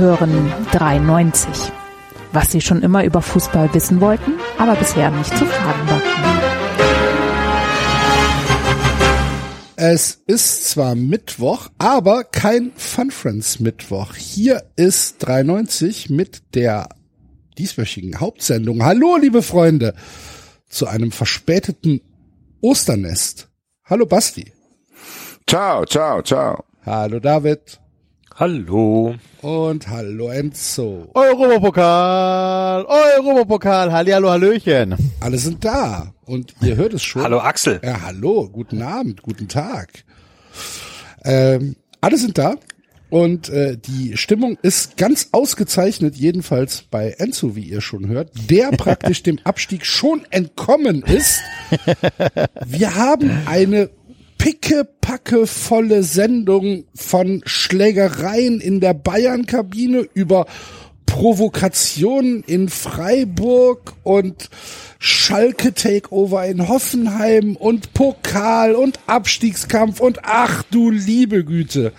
Hören 93. Was Sie schon immer über Fußball wissen wollten, aber bisher nicht zu fragen wagten. Es ist zwar Mittwoch, aber kein Fun Friends Mittwoch. Hier ist 93 mit der dieswöchigen Hauptsendung. Hallo, liebe Freunde, zu einem verspäteten Osternest. Hallo, Basti. Ciao, ciao, ciao. Hallo, David. Hallo. Und hallo, Enzo. Europapokal, Europapokal, Hallihallo, Hallöchen. Alle sind da. Und ihr hört es schon. Hallo, Axel. Ja, hallo, guten Abend, guten Tag. Ähm, alle sind da. Und äh, die Stimmung ist ganz ausgezeichnet, jedenfalls bei Enzo, wie ihr schon hört, der praktisch dem Abstieg schon entkommen ist. Wir haben eine pickepacke volle Sendung von Schlägereien in der Bayern-Kabine über Provokationen in Freiburg und Schalke Takeover in Hoffenheim und Pokal und Abstiegskampf und ach du liebe Güte.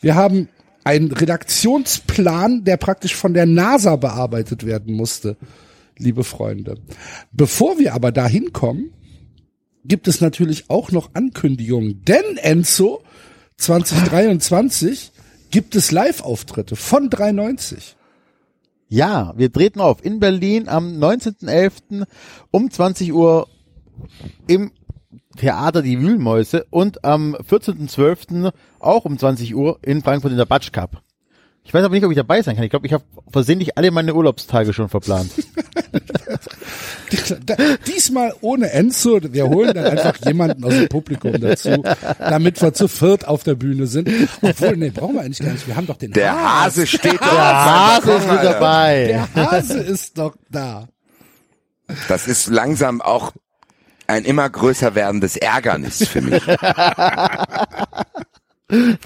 Wir haben einen Redaktionsplan, der praktisch von der NASA bearbeitet werden musste, liebe Freunde. Bevor wir aber dahin kommen, gibt es natürlich auch noch Ankündigungen, denn Enzo 2023 gibt es Live-Auftritte von 390. Ja, wir treten auf in Berlin am 19.11. um 20 Uhr im Theater Die Wühlmäuse und am 14.12. auch um 20 Uhr in Frankfurt in der Batsch Cup. Ich weiß aber nicht, ob ich dabei sein kann. Ich glaube, ich habe versehentlich alle meine Urlaubstage schon verplant. Diesmal ohne Enzo. Wir holen dann einfach jemanden aus dem Publikum dazu, damit wir zu viert auf der Bühne sind. Obwohl, nee, brauchen wir eigentlich gar nicht. Wir haben doch den Der Hase. Hase steht Der da. Hase ist mit dabei. Der Hase ist doch da. Das ist langsam auch ein immer größer werdendes Ärgernis für mich.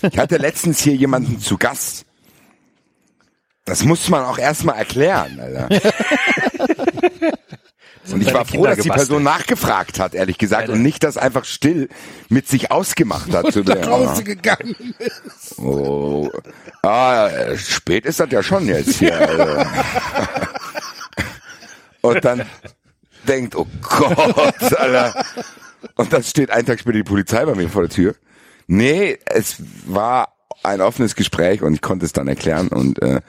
Ich hatte letztens hier jemanden zu Gast. Das muss man auch erstmal erklären, Alter. Und ich war froh, dass die Person nachgefragt hat, ehrlich gesagt, und nicht das einfach still mit sich ausgemacht hat. Zu der, Hause gegangen ist. oh, ah, äh, spät ist das ja schon jetzt hier. Also. Und dann denkt, oh Gott, Alter. Und dann steht einen Tag später die Polizei bei mir vor der Tür. Nee, es war ein offenes Gespräch und ich konnte es dann erklären und äh,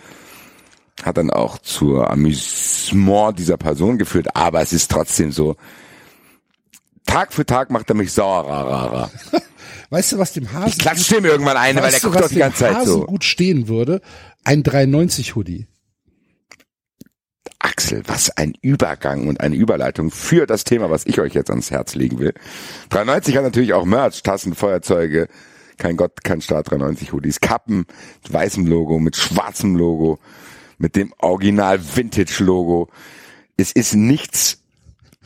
hat dann auch zur Amüsement dieser Person geführt, aber es ist trotzdem so, Tag für Tag macht er mich saurer. Weißt du, was dem Hasen Ich klatsche ihm irgendwann eine, weil der guckt doch die ganze Zeit Hasen so. gut stehen würde? Ein 390 Hoodie. Axel, was ein Übergang und eine Überleitung für das Thema, was ich euch jetzt ans Herz legen will. 390 hat natürlich auch Merch, Tassen, Feuerzeuge, kein Gott, kein Staat, 390 Hoodies, Kappen, mit weißem Logo, mit schwarzem Logo, mit dem Original Vintage Logo. Es ist nichts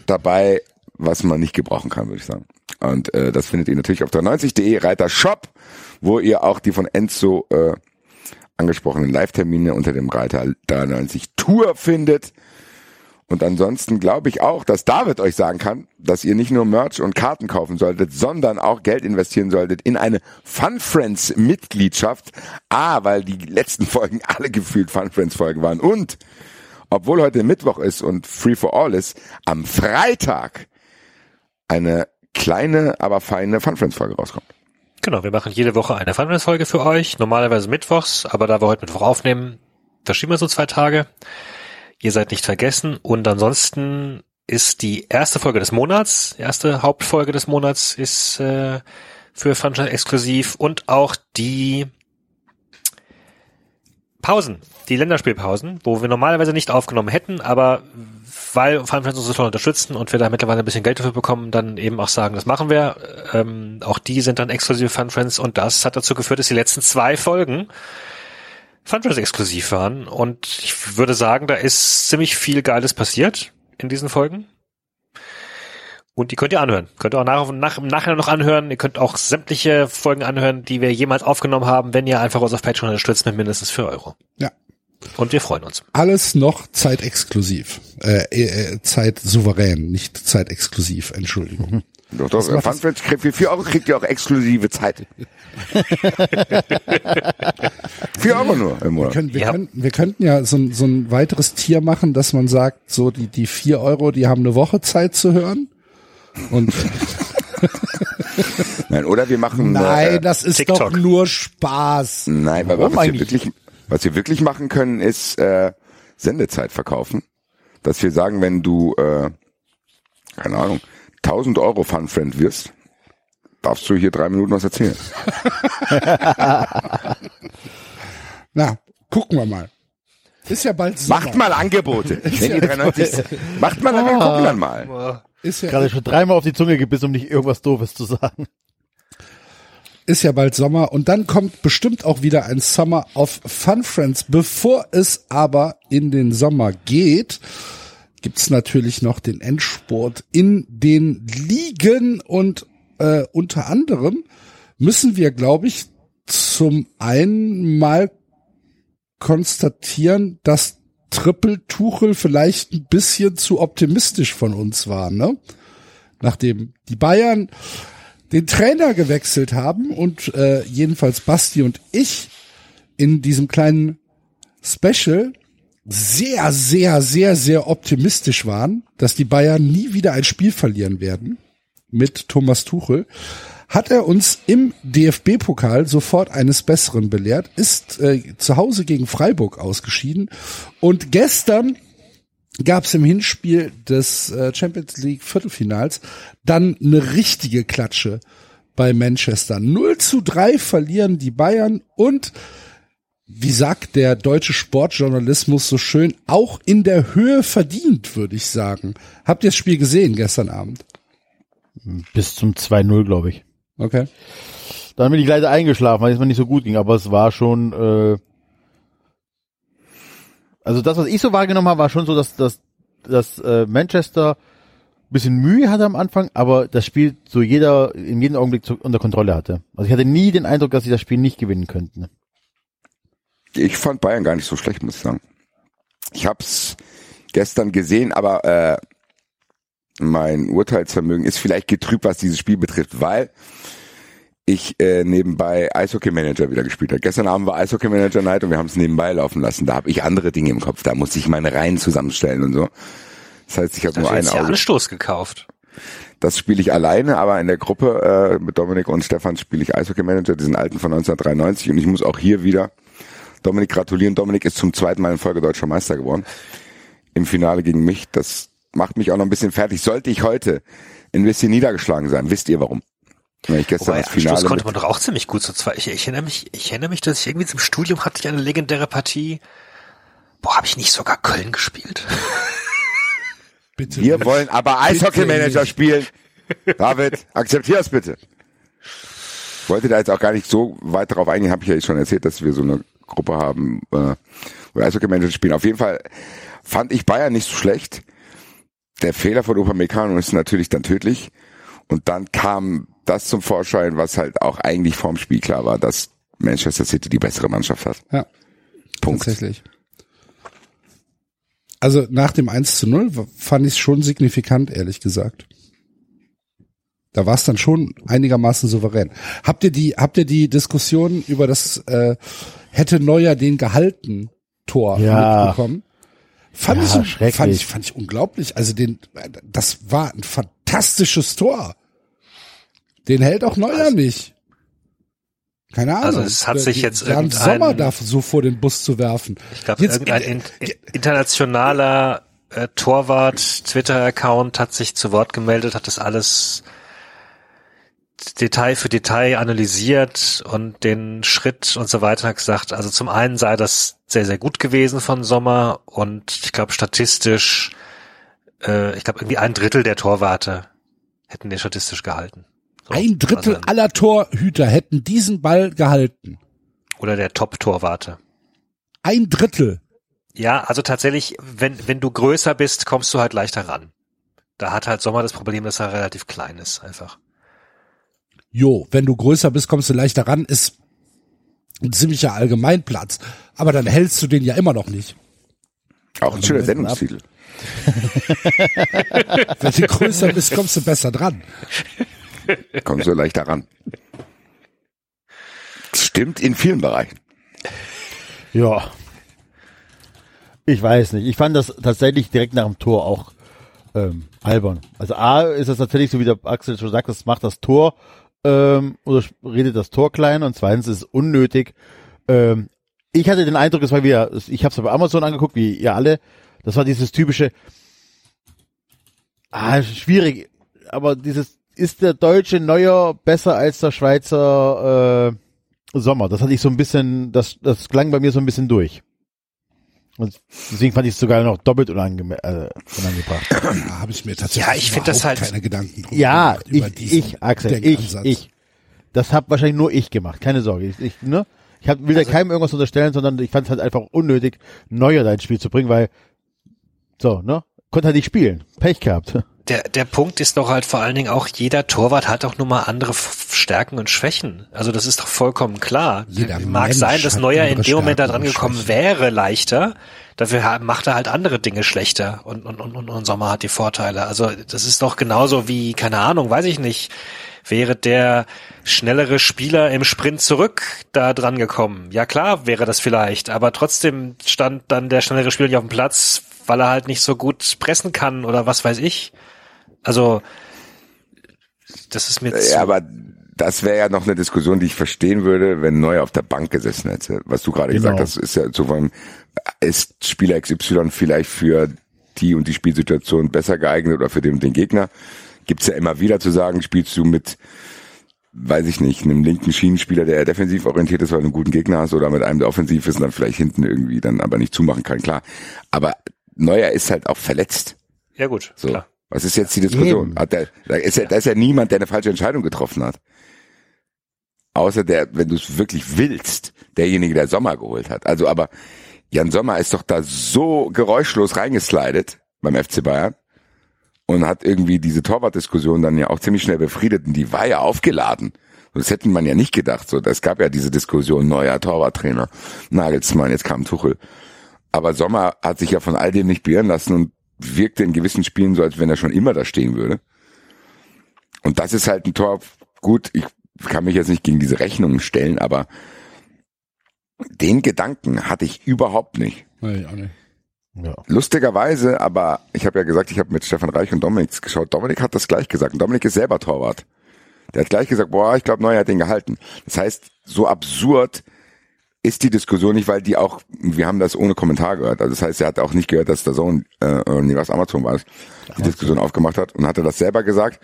dabei, was man nicht gebrauchen kann, würde ich sagen. Und äh, das findet ihr natürlich auf 390.de Reiter Shop, wo ihr auch die von Enzo äh, angesprochenen Live-Termine unter dem Reiter 93 Tour findet. Und ansonsten glaube ich auch, dass David euch sagen kann, dass ihr nicht nur Merch und Karten kaufen solltet, sondern auch Geld investieren solltet in eine Fun Friends Mitgliedschaft. A, weil die letzten Folgen alle gefühlt Fun Friends Folgen waren. Und, obwohl heute Mittwoch ist und Free for All ist, am Freitag eine kleine, aber feine Fun Friends Folge rauskommt. Genau, wir machen jede Woche eine Fundraise-Folge für euch. Normalerweise mittwochs, aber da wir heute Mittwoch aufnehmen, verschieben wir so zwei Tage. Ihr seid nicht vergessen. Und ansonsten ist die erste Folge des Monats, erste Hauptfolge des Monats ist äh, für Fundraise exklusiv und auch die Pausen, die Länderspielpausen, wo wir normalerweise nicht aufgenommen hätten, aber weil Funfriends uns so toll unterstützen und wir da mittlerweile ein bisschen Geld dafür bekommen, dann eben auch sagen, das machen wir. Ähm, auch die sind dann exklusive Funfriends und das hat dazu geführt, dass die letzten zwei Folgen Funfriends exklusiv waren und ich würde sagen, da ist ziemlich viel Geiles passiert in diesen Folgen. Und die könnt ihr anhören. Könnt ihr auch nach, nach, im Nachhinein noch anhören. Ihr könnt auch sämtliche Folgen anhören, die wir jemals aufgenommen haben, wenn ihr einfach uns auf Patreon unterstützt mit mindestens 4 Euro. Ja. Und wir freuen uns. Alles noch zeitexklusiv. Äh, äh, zeitsouverän, nicht zeitexklusiv, Entschuldigung. Doch, doch, Das macht Fun Friends, kriegt- für 4 Euro kriegt ihr auch exklusive Zeit. 4 Euro nur im Wir, Monat. können, wir, Ja. könnten, wir könnten ja so, ein- so ein weiteres Tier machen, dass man sagt, so die, die vier Euro, die haben eine Woche Zeit zu hören. Und Nein, oder wir machen, nein, äh, das ist TikTok. doch nur Spaß. nein, Warum was wir eigentlich? wirklich, was wir wirklich machen können, ist, äh, Sendezeit verkaufen. Dass wir sagen, wenn du, äh, keine Ahnung, 1000 Euro Fun Friend wirst, darfst du hier drei Minuten was erzählen. Na, gucken wir mal. Ist ja bald Sommer. Macht mal Angebote. Wenn ihr 93, macht mal, dann wir gucken dann mal. Ist ja, Gerade schon dreimal auf die Zunge gebissen, um nicht irgendwas Doofes zu sagen. ist ja bald Sommer und dann kommt bestimmt auch wieder ein Summer of Fun Friends. Bevor es aber in den Sommer geht, gibt's natürlich noch den Endsport in den Ligen und äh, unter anderem müssen wir, glaube ich, zum einen mal konstatieren, dass Triple Tuchel vielleicht ein bisschen zu optimistisch von uns war, ne? Nachdem die Bayern den Trainer gewechselt haben und äh, jedenfalls Basti und ich in diesem kleinen Special sehr, sehr, sehr, sehr optimistisch waren, dass die Bayern nie wieder ein Spiel verlieren werden mit Thomas Tuchel, hat er uns im DFB-Pokal sofort eines Besseren belehrt, ist äh, zu Hause gegen Freiburg ausgeschieden und gestern gab es im Hinspiel des äh, Champions League Viertelfinals dann eine richtige Klatsche bei Manchester. 0 zu 3 verlieren die Bayern und wie sagt der deutsche Sportjournalismus so schön, auch in der Höhe verdient, würde ich sagen. Habt ihr das Spiel gesehen gestern Abend? Bis zum 2-0, glaube ich. Okay. Dann bin ich leider eingeschlafen, weil es mir nicht so gut ging, aber es war schon, äh, also das, was ich so wahrgenommen habe, war schon so, dass, dass, dass äh, Manchester ein bisschen Mühe hatte am Anfang, aber das Spiel so jeder, in jedem Augenblick zu, unter Kontrolle hatte. Also ich hatte nie den Eindruck, dass sie das Spiel nicht gewinnen könnten. Ich fand Bayern gar nicht so schlecht, muss ich sagen. Ich hab's gestern gesehen, aber äh, mein Urteilsvermögen ist vielleicht getrübt, was dieses Spiel betrifft, weil ich äh, nebenbei Eishockey-Manager wieder gespielt habe. Gestern Abend war Eishockey-Manager-Night und wir haben es nebenbei laufen lassen. Da habe ich andere Dinge im Kopf. Da muss ich meine Reihen zusammenstellen und so. Das heißt, ich habe nur Dafür ein ist ja Auge. Anstoß gekauft. Das spiele ich alleine, aber in der Gruppe äh, mit Dominik und Stefan spiele ich Eishockey-Manager, diesen alten von 1993. Und ich muss auch hier wieder Dominik gratulieren. Dominik ist zum zweiten Mal in Folge deutscher Meister geworden. Im Finale gegen mich. Das macht mich auch noch ein bisschen fertig. Sollte ich heute ein bisschen niedergeschlagen sein, wisst ihr warum? Weil ich gestern Wobei, das Anstoß Finale konnte mit, man doch auch ziemlich gut so zwei. Ich, ich erinnere mich, ich erinnere mich, dass ich irgendwie zum Studium hatte ich eine legendäre Partie. Boah, habe ich nicht sogar Köln gespielt? Bitte. Wir nicht. wollen aber Eishockey-Manager spielen. David, akzeptier das bitte. Ich wollte da jetzt auch gar nicht so weit darauf eingehen, habe ich ja schon erzählt, dass wir so eine Gruppe haben, äh, wo wir Eishockey-Manager spielen. Auf jeden Fall fand ich Bayern nicht so schlecht. Der Fehler von Upamecano ist natürlich dann tödlich. Und dann kam das zum Vorschein, was halt auch eigentlich vorm Spiel klar war, dass Manchester City die bessere Mannschaft hat. Ja, Punkt. tatsächlich. Also nach dem 1 zu 0 w- fand ich es schon signifikant, ehrlich gesagt. Da war es dann schon einigermaßen souverän. Habt ihr die, habt ihr die Diskussion über das äh, hätte Neuer den gehalten Tor Ja. mitbekommen? Fand, Ja, ich, fand ich fand ich unglaublich. Also den das war ein fantastisches Tor. Den hält auch Neuer nicht. Keine Ahnung. Also es hat sich jetzt Jan irgendein- Sommer darf so vor den Bus zu werfen. Ich glaube, Jetzt- irgendein in, in, internationaler äh, Torwart-Twitter-Account hat sich zu Wort gemeldet, hat das alles Detail für Detail analysiert und den Schritt und so weiter gesagt, also zum einen sei das sehr, sehr gut gewesen von Sommer und ich glaube statistisch, äh, ich glaube irgendwie ein Drittel der Torwarte hätten den statistisch gehalten. So, Ein Drittel also- aller Torhüter hätten diesen Ball gehalten. Oder der Top-Torwarte. Ein Drittel. Ja, also tatsächlich, wenn, wenn du größer bist, kommst du halt leichter ran. Da hat halt Sommer das Problem, dass er relativ klein ist, einfach. Jo, wenn du größer bist, kommst du leichter ran, ist ein ziemlicher Allgemeinplatz. Aber dann hältst du den ja immer noch nicht. Auch ein schöner Sendungstitel. Wenn du größer bist, kommst du besser dran. Kommst du leichter ran. Stimmt in vielen Bereichen. Ja. Ich weiß nicht. Ich fand das tatsächlich direkt nach dem Tor auch ähm, albern. Also A ist es tatsächlich, so wie der Axel schon sagt, das macht das Tor ähm, oder redet das Tor klein und zweitens ist es unnötig. Ähm, ich hatte den Eindruck, es war wieder, ich habe es bei Amazon angeguckt, wie ihr alle, das war dieses typische, ah, schwierig, aber dieses, ist der deutsche Neuer besser als der Schweizer äh, Sommer? Das hatte ich so ein bisschen, das, das klang bei mir so ein bisschen durch. Und deswegen fand ich es sogar noch doppelt unange äh, unangebracht. Da habe ich mir tatsächlich Ja, ich find das halt- keine Gedanken drum Ja, gemacht über ich, ich, Axel, ich, ich. Das hab wahrscheinlich nur ich gemacht, keine Sorge. Ich, ich, ne? ich hab, will Also da keinem irgendwas unterstellen, sondern ich fand es halt einfach unnötig, Neuer da ins Spiel zu bringen, weil so, ne? Konnte halt nicht spielen. Pech gehabt. Der, der Punkt ist doch halt vor allen Dingen auch, jeder Torwart hat doch nun mal andere Stärken und Schwächen. Also das ist doch vollkommen klar. Jeder Mag Mensch sein, dass Neuer in dem Moment da dran gekommen wäre leichter. Dafür macht er halt andere Dinge schlechter und, und, und, und, und Sommer hat die Vorteile. Also das ist doch genauso wie, keine Ahnung, weiß ich nicht, wäre der schnellere Spieler im Sprint zurück da dran gekommen. Ja klar wäre das vielleicht, aber trotzdem stand dann der schnellere Spieler nicht auf dem Platz, weil er halt nicht so gut pressen kann oder was weiß ich. Also das ist mir zu, Ja, aber das wäre ja noch eine Diskussion, die ich verstehen würde, wenn Neuer auf der Bank gesessen hätte. Was du gerade Genau. gesagt hast, ist ja so von, ist Spieler XY vielleicht für die und die Spielsituation besser geeignet oder für den, den Gegner? Gibt's ja immer wieder zu sagen, spielst du mit, weiß ich nicht, einem linken Schienenspieler, der eher defensiv orientiert ist, weil du einen guten Gegner hast, oder mit einem, der offensiv ist und dann vielleicht hinten irgendwie dann aber nicht zumachen kann, klar. Aber Neuer ist halt auch verletzt. ja gut, So. klar. Was ist jetzt die Diskussion? Eben. Hat der, da, ist ja, da ist ja niemand, der eine falsche Entscheidung getroffen hat. Außer der, wenn du es wirklich willst, derjenige, der Sommer geholt hat. Also, aber Jan Sommer ist doch da so geräuschlos reingeslidet beim FC Bayern und hat irgendwie diese Torwartdiskussion dann ja auch ziemlich schnell befriedet und die war ja aufgeladen. Das hätten man ja nicht gedacht. So, es gab ja diese Diskussion, neuer Torwarttrainer, Nagelsmann, jetzt kam Tuchel. Aber Sommer hat sich ja von all dem nicht beirren lassen und wirkte in gewissen Spielen so, als wenn er schon immer da stehen würde. Und das ist halt ein Tor, gut, ich kann mich jetzt nicht gegen diese Rechnungen stellen, aber den Gedanken hatte ich überhaupt nicht. Nee, auch nicht. Ja. Lustigerweise, aber ich habe ja gesagt, ich habe mit Stefan Reich und Dominik geschaut. Dominik hat das gleich gesagt. Und Dominik ist selber Torwart. Der hat gleich gesagt, boah, ich glaube, Neuer hat den gehalten. Das heißt, so absurd ist die Diskussion nicht, weil die auch, wir haben das ohne Kommentar gehört. Also das heißt, er hat auch nicht gehört, dass der Sohn, äh, nee, was Amazon war, es, die Diskussion aufgemacht hat und hatte das selber gesagt.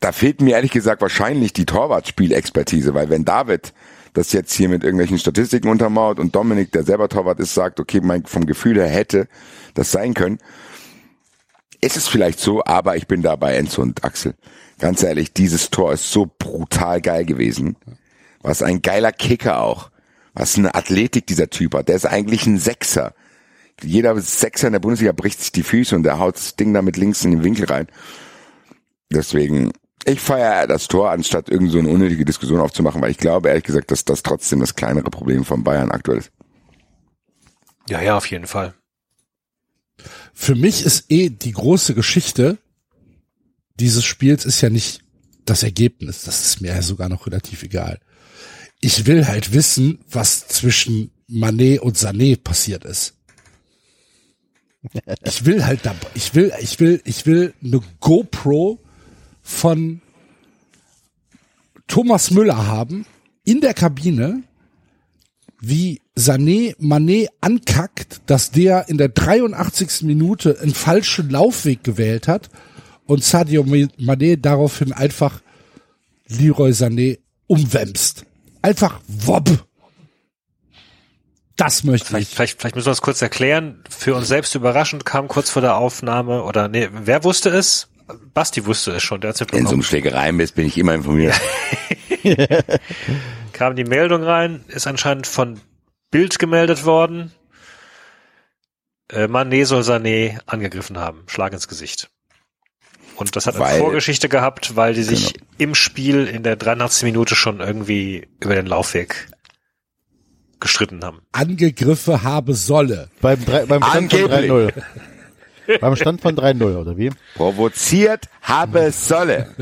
Da fehlt mir ehrlich gesagt wahrscheinlich die Torwartspielexpertise, weil wenn David das jetzt hier mit irgendwelchen Statistiken untermauert und Dominik, der selber Torwart ist, sagt, okay, mein, vom Gefühl her hätte das sein können, ist es vielleicht so, aber ich bin da bei Enzo und Axel. Ganz ehrlich, dieses Tor ist so brutal geil gewesen. Was ein geiler Kicker auch. Was eine Athletik dieser Typ hat. Der ist eigentlich ein Sechser. Jeder Sechser in der Bundesliga bricht sich die Füße und der haut das Ding da mit links in den Winkel rein. Deswegen, ich feiere das Tor, anstatt irgend so eine unnötige Diskussion aufzumachen, weil ich glaube ehrlich gesagt, dass das trotzdem das kleinere Problem von Bayern aktuell ist. Ja, ja, auf jeden Fall. Für mich ist eh die große Geschichte dieses Spiels ist ja nicht das Ergebnis. Das ist mir ja sogar noch relativ egal. Ich will halt wissen, was zwischen Manet und Sané passiert ist. Ich will halt da, ich will, ich will, ich will eine GoPro von Thomas Müller haben in der Kabine, wie Sané Manet ankackt, dass der in der 83. Minute einen falschen Laufweg gewählt hat und Sadio Mané daraufhin einfach Leroy Sané umwämst. Einfach wob. Das möchte Vielleicht, ich. vielleicht, vielleicht müssen wir das kurz erklären. Für uns selbst überraschend kam kurz vor der Aufnahme oder nee, wer wusste es? Basti wusste es schon, der hat's Wenn es um. Schlägereien ist, bin ich immer informiert. Kam die Meldung rein, ist anscheinend von Bild gemeldet worden. Äh, Mané soll Sané angegriffen haben, Schlag ins Gesicht. Und das hat eine Weil- Vorgeschichte gehabt, weil die sich im Spiel in der 83. Minute schon irgendwie über den Laufweg gestritten haben. Angegriffe habe solle. Beim, beim Stand von Angeblich. 3-0. Beim Stand von 3-0, oder wie? Provoziert habe solle.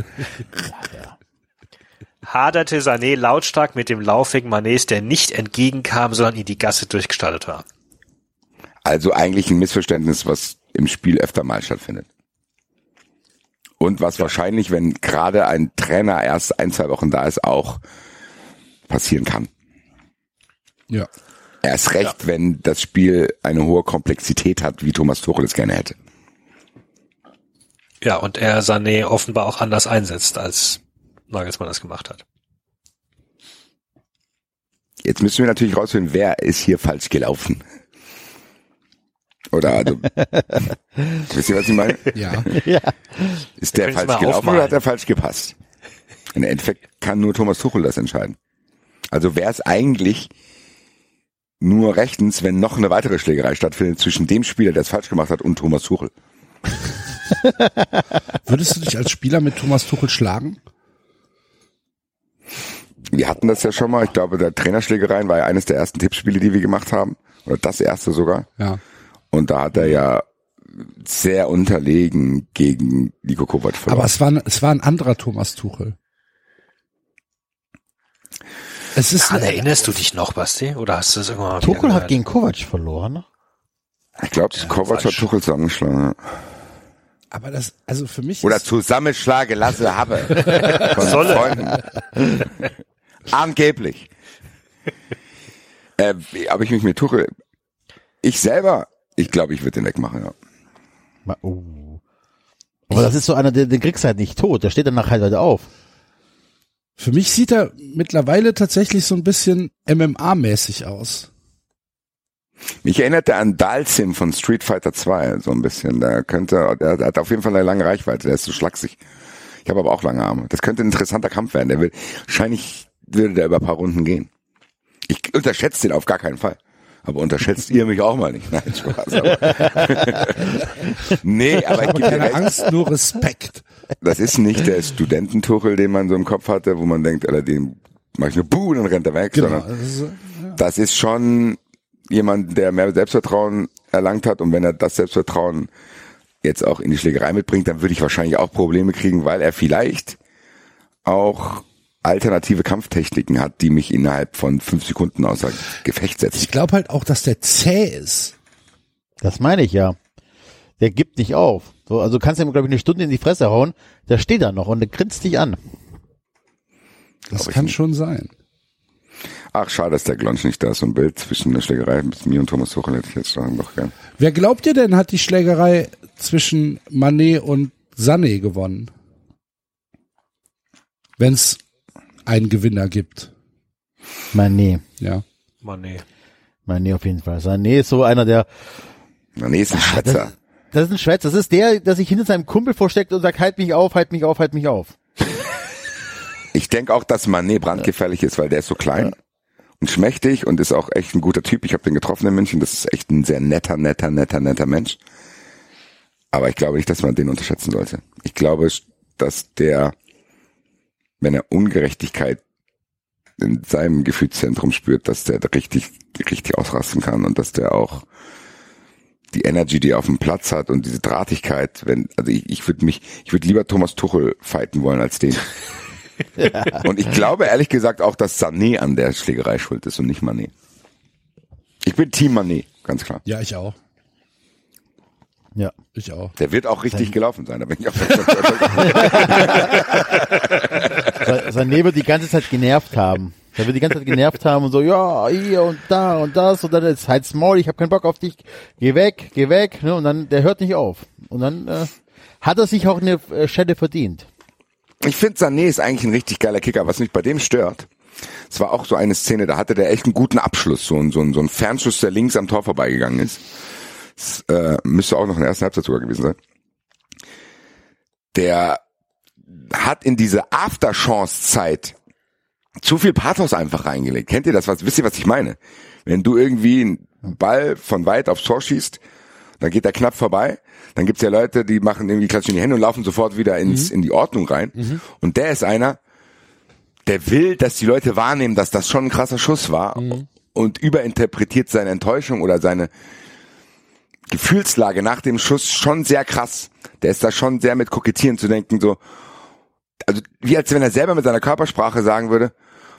Haderte Sané lautstark mit dem Laufweg Manets, der nicht entgegenkam, sondern in die Gasse durchgestartet war. Also eigentlich ein Missverständnis, was im Spiel öfter mal stattfindet. Und was wahrscheinlich, wenn gerade ein Trainer erst ein, zwei Wochen da ist, auch passieren kann. Ja. Erst recht, wenn das Spiel eine hohe Komplexität hat, wie Thomas Tuchel es gerne hätte. Ja, und er Sané offenbar auch anders einsetzt, als Nagelsmann das gemacht hat. Jetzt müssen wir natürlich rausfinden, wer ist hier falsch gelaufen. Oder also, wisst ihr, was ich meine? Ja. Ja. Ist der falsch gelaufen aufmalen. oder hat er falsch gepasst? Im Endeffekt kann nur Thomas Tuchel das entscheiden. Also wäre es eigentlich nur rechtens, wenn noch eine weitere Schlägerei stattfindet zwischen dem Spieler, der es falsch gemacht hat, und Thomas Tuchel. Würdest du dich als Spieler mit Thomas Tuchel schlagen? Wir hatten das ja schon mal. Ich glaube, der Trainerschlägereien war ja eines der ersten Tippspiele, die wir gemacht haben. Oder das erste sogar. Ja. Und da hat er ja sehr unterlegen gegen Nico Kovac verloren. Aber es war, es war ein anderer Thomas Tuchel. Es ist, Daran erinnerst du dich noch, Basti? Oder hast du das irgendwann mal Tuchel hat gegen Kovac verloren. ich glaube, Kovac hat. Tuchel zusammengeschlagen. ja. aber das, also für mich Oder zusammenschlage lasse habe. Von Solle. Freunden. Angeblich. äh, aber ich mich mit Tuchel, ich selber, ich glaube, ich würde den wegmachen, ja. Ma- Oh. Aber das ist so einer, der, den kriegst du halt nicht tot. Der steht danach halt weiter auf. Für mich sieht er mittlerweile tatsächlich so ein bisschen MMA-mäßig aus. Mich erinnert er an Dalsim von Street Fighter 2, so ein bisschen. Der könnte, der hat auf jeden Fall eine lange Reichweite, der ist so schlaksig. Ich habe aber auch lange Arme. Das könnte ein interessanter Kampf werden. Der will, wahrscheinlich würde der über ein paar Runden gehen. Ich unterschätze den auf gar keinen Fall. Aber unterschätzt ihr mich auch mal nicht. Nein, Spaß. Aber nee, aber ich gebe keine recht. Angst, nur Respekt. Das ist nicht der Studententuchel, den man so im Kopf hatte, wo man denkt, Alter, den mach ich nur buh, dann rennt er weg, Genau. sondern Das ist, das ist schon jemand, der mehr Selbstvertrauen erlangt hat und wenn er das Selbstvertrauen jetzt auch in die Schlägerei mitbringt, dann würde ich wahrscheinlich auch Probleme kriegen, weil er vielleicht auch alternative Kampftechniken hat, die mich innerhalb von fünf Sekunden außer Gefecht setzen. ich glaube halt auch, dass der zäh ist. Das meine ich ja. Der gibt nicht auf. So, also du kannst ihm, glaube ich, eine Stunde in die Fresse hauen. Der steht da noch und der grinst dich an. Das kann nicht. schon sein. Ach, schade, dass der Glonsch nicht da ist. So ein Bild zwischen der Schlägerei mit mir und Thomas Tuchel hätte ich jetzt schon doch gern. Wer glaubt ihr denn, hat die Schlägerei zwischen Manet und Sané gewonnen? Wenn es einen Gewinner gibt. Nee. Ja. Mein nee auf jeden Fall. Sané ist so einer, der, nee, ist ein Schwätzer. das ist ein Schwätz. Das ist der, der sich hinter seinem Kumpel versteckt und sagt, halt mich auf, halt mich auf, halt mich auf. Ich denke auch, dass Manet brandgefährlich ist, weil der ist so klein und schmächtig und ist auch echt ein guter Typ. Ich habe den getroffen in München. Das ist echt ein sehr netter, netter, netter, netter Mensch. Aber ich glaube nicht, dass man den unterschätzen sollte. Ich glaube, dass der, wenn er Ungerechtigkeit in seinem Gefühlszentrum spürt, dass der da richtig, richtig ausrasten kann und dass der auch die Energy, die er auf dem Platz hat und diese Drahtigkeit, wenn, also ich, ich würde mich, ich würde lieber Thomas Tuchel fighten wollen als den. Und ich glaube ehrlich gesagt auch, dass Sané an der Schlägerei schuld ist und nicht Mané. Ich bin Team Mané, ganz klar. Ja, ich auch. Ja. Ich auch. Der wird auch richtig gelaufen sein, da bin ich auch Sané wird die ganze Zeit genervt haben. Der wird die ganze Zeit genervt haben und so, ja, hier und da und das und dann ist halt's Maul, ich habe keinen Bock auf dich, geh weg, geh weg, ne? Und dann, der hört nicht auf. Und dann äh, hat er sich auch eine äh, Schelle verdient. Ich finde Sané ist eigentlich ein richtig geiler Kicker. Was mich bei dem stört, es war auch so eine Szene, da hatte der echt einen guten Abschluss, so ein, so ein, so ein Fernschuss, der links am Tor vorbeigegangen ist. Das, äh, müsste auch noch in der ersten Halbzeit sogar gewesen sein. Der hat in diese Afterchance-Zeit zu viel Pathos einfach reingelegt. Kennt ihr das? Was, wisst ihr, was ich meine? Wenn du irgendwie einen Ball von weit aufs Tor schießt, dann geht er knapp vorbei. Dann gibt's ja Leute, die machen irgendwie klatschen die Hände und laufen sofort wieder ins, in die Ordnung rein. Und der ist einer, der will, dass die Leute wahrnehmen, dass das schon ein krasser Schuss war. und überinterpretiert seine Enttäuschung oder seine Gefühlslage nach dem Schuss schon sehr krass. Der ist da schon sehr mit kokettieren zu denken, so, also wie als wenn er selber mit seiner Körpersprache sagen würde,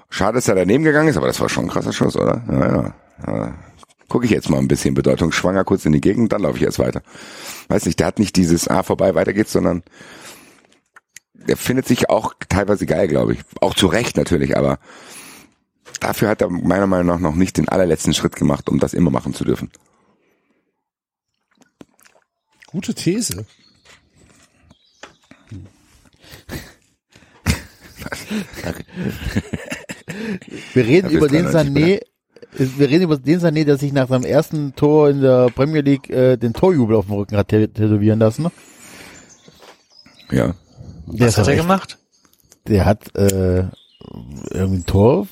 schade, dass er daneben gegangen ist, aber das war schon ein krasser Schuss, oder? Ja, ja. ja. Gucke ich jetzt mal ein bisschen bedeutungsschwanger kurz in die Gegend, dann laufe ich erst weiter. Weiß nicht, der hat nicht dieses, ah, vorbei, weiter geht's, sondern der findet sich auch teilweise geil, glaube ich. Auch zu Recht natürlich, aber dafür hat er meiner Meinung nach noch nicht den allerletzten Schritt gemacht, um das immer machen zu dürfen. Gute These. Wir reden über den Sané, wir reden über den Sané, der sich nach seinem ersten Tor in der Premier League äh, den Torjubel auf dem Rücken hat tä- tätowieren lassen. Ja. Der, Was hat er echt- gemacht? der hat äh, irgendwie ein Tor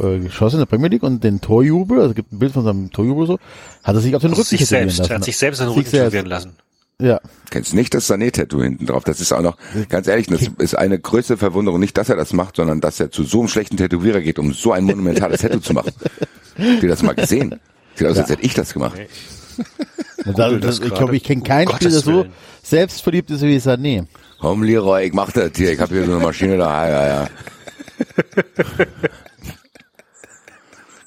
äh, geschossen in der Premier League und den Torjubel, also es gibt ein Bild von seinem Torjubel so, hat er sich auf den Also Rücken sich tätowieren selbst. Lassen. hat sich selbst den Sich Rücken tätowieren lassen. Ja, Kennst nicht das Sané-Tattoo hinten drauf? Das ist auch noch, ganz ehrlich, das ist eine größte Verwunderung. Nicht, dass er das macht, sondern dass er zu so einem schlechten Tätowierer geht, um so ein monumentales Tattoo zu machen. Habt ihr das mal gesehen? Sieht aus, als hätte ich das gemacht. da, Google das das, ich glaube, ich kenne keinen Spieler, der so selbstverliebt ist wie Sané. Komm, Leroy, ich mach das hier. Ich habe hier so eine Maschine da. Ja, ja.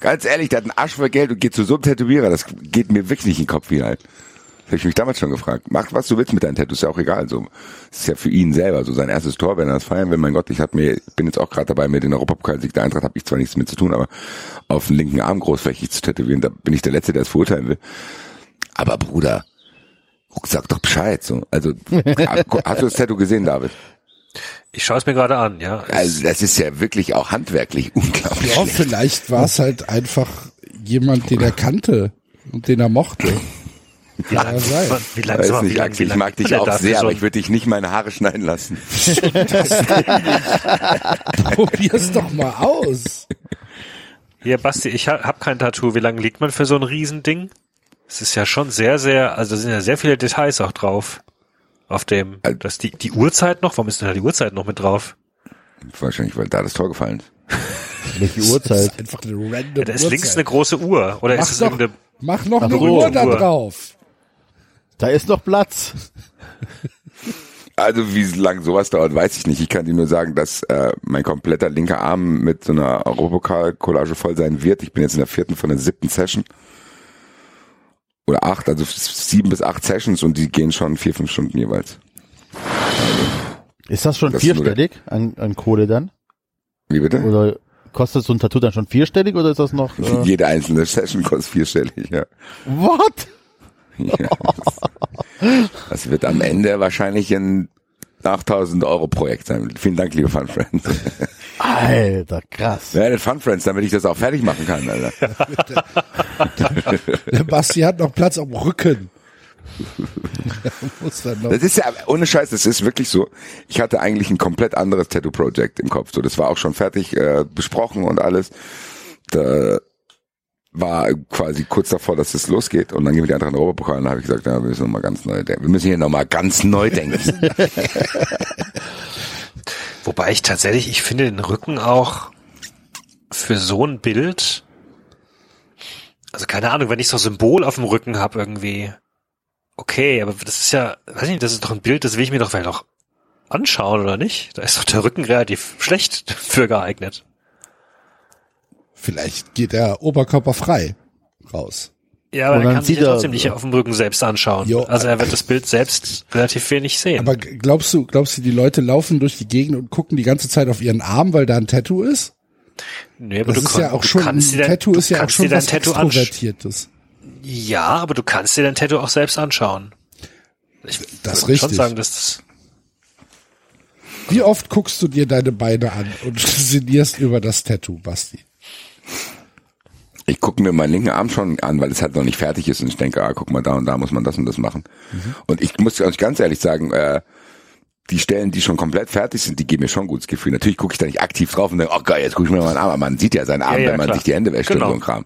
Ganz ehrlich, der hat einen Arsch voll Geld und geht zu so einem Tätowierer. Das geht mir wirklich nicht in den Kopf hinein. Das habe ich mich damals schon gefragt. Mach, was du willst mit deinen Tattoos, ist ja auch egal. So, ist ja für ihn selber so sein erstes Tor, wenn er das feiern will. Mein Gott, ich hab mir, bin jetzt auch gerade dabei, mit den Europapokalsieg der Eintracht habe ich zwar nichts mit zu tun, aber auf den linken Arm großflächig zu tätowieren, da bin ich der Letzte, der es verurteilen will. Aber Bruder, sag doch Bescheid. So, also hast du das Tattoo gesehen, David? Ich schaue es mir gerade an, ja. Also das ist ja wirklich auch handwerklich unglaublich. Ja, vielleicht war es halt einfach jemand, den er kannte und den er mochte. wie lang, sein. wie lang, Weiß mal, wie nicht, lang, Axel, wie ich mag lang dich auch sehr, aber ich würde dich nicht meine Haare schneiden lassen. Probier's doch mal aus. Hier, Basti, ich ha- hab kein Tattoo. Wie lange liegt man für so ein Riesending? Es ist ja schon sehr, sehr, also da sind ja sehr viele Details auch drauf. Auf dem, Also- das die, die Uhrzeit noch, warum ist denn da die Uhrzeit noch mit drauf? Wahrscheinlich, weil da das Tor gefallen ist. Welche Das Uhrzeit? ist einfach eine random Ja, da ist links Uhrzeit. eine große Uhr. Oder Mach ist es doch, irgendeine, mach noch eine Uhr da Uhr. drauf. Da ist noch Platz. Also wie lang sowas dauert, weiß ich nicht. Ich kann dir nur sagen, dass äh, mein kompletter linker Arm mit so einer Europapokal-Collage voll sein wird. Ich bin jetzt in der vierten von der siebten Session. Oder acht, also sieben bis acht Sessions und die gehen schon vier, fünf Stunden jeweils. Ist das schon Das nur der- vierstellig an, an Kohle dann? Wie bitte? Oder kostet so ein Tattoo dann schon vierstellig oder ist das noch? Äh, Jede einzelne Session kostet vierstellig, ja. what? ja. Das wird am Ende wahrscheinlich ein 8000 Euro Projekt sein. Vielen Dank, liebe Fun Friends. Alter, krass. Ja, Fun Friends, damit ich das auch fertig machen kann, Alter. Der Basti hat noch Platz am Rücken. Das ist ja, ohne Scheiß, das ist wirklich so. Ich hatte eigentlich ein komplett anderes Tattoo-Project im Kopf. So, das war auch schon fertig äh, besprochen und alles. Da war quasi kurz davor, dass es losgeht. Und dann gehen wir die anderen Europapokal und dann habe ich gesagt, ja, wir müssen noch mal ganz neu denken. Wir müssen hier nochmal ganz neu denken. wobei ich tatsächlich, ich finde den Rücken auch für so ein Bild, also keine Ahnung, wenn ich so ein Symbol auf dem Rücken habe irgendwie, okay, aber das ist ja, weiß ich nicht, das ist doch ein Bild, das will ich mir doch vielleicht auch anschauen, oder nicht? Da ist doch der Rücken relativ schlecht für geeignet. Vielleicht geht er Oberkörper frei raus. Ja, aber er dann kann sich sieht ja er- trotzdem nicht auf dem Rücken selbst anschauen. Jo, also er wird das Bild selbst relativ wenig sehen. Aber glaubst du, glaubst du, die Leute laufen durch die Gegend und gucken die ganze Zeit auf ihren Arm, weil da ein Tattoo ist? nee, aber Das du ist ja kon- auch schon, ein kannst dir dein- Tattoo ist ja auch schon was Tattoo Extrovertiertes. Ja, aber du kannst dir dein Tattoo auch selbst anschauen. Ich Das ist würde schon richtig. sagen, dass das Wie oft guckst du dir deine Beine an und sinnierst über das Tattoo, Basti? Ich gucke mir meinen linken Arm schon an, weil es halt noch nicht fertig ist und ich denke, ah, guck mal, da und da muss man das und das machen. Und ich muss euch ganz ehrlich sagen, äh, die Stellen, die schon komplett fertig sind, die geben mir schon ein gutes Gefühl. Natürlich gucke ich da nicht aktiv drauf und denke, oh geil, jetzt gucke ich mir mal meinen Arm an. Man sieht ja seinen Arm, Ja, ja, wenn man klar. sich die Hände wäscht Genau. und so ein Kram.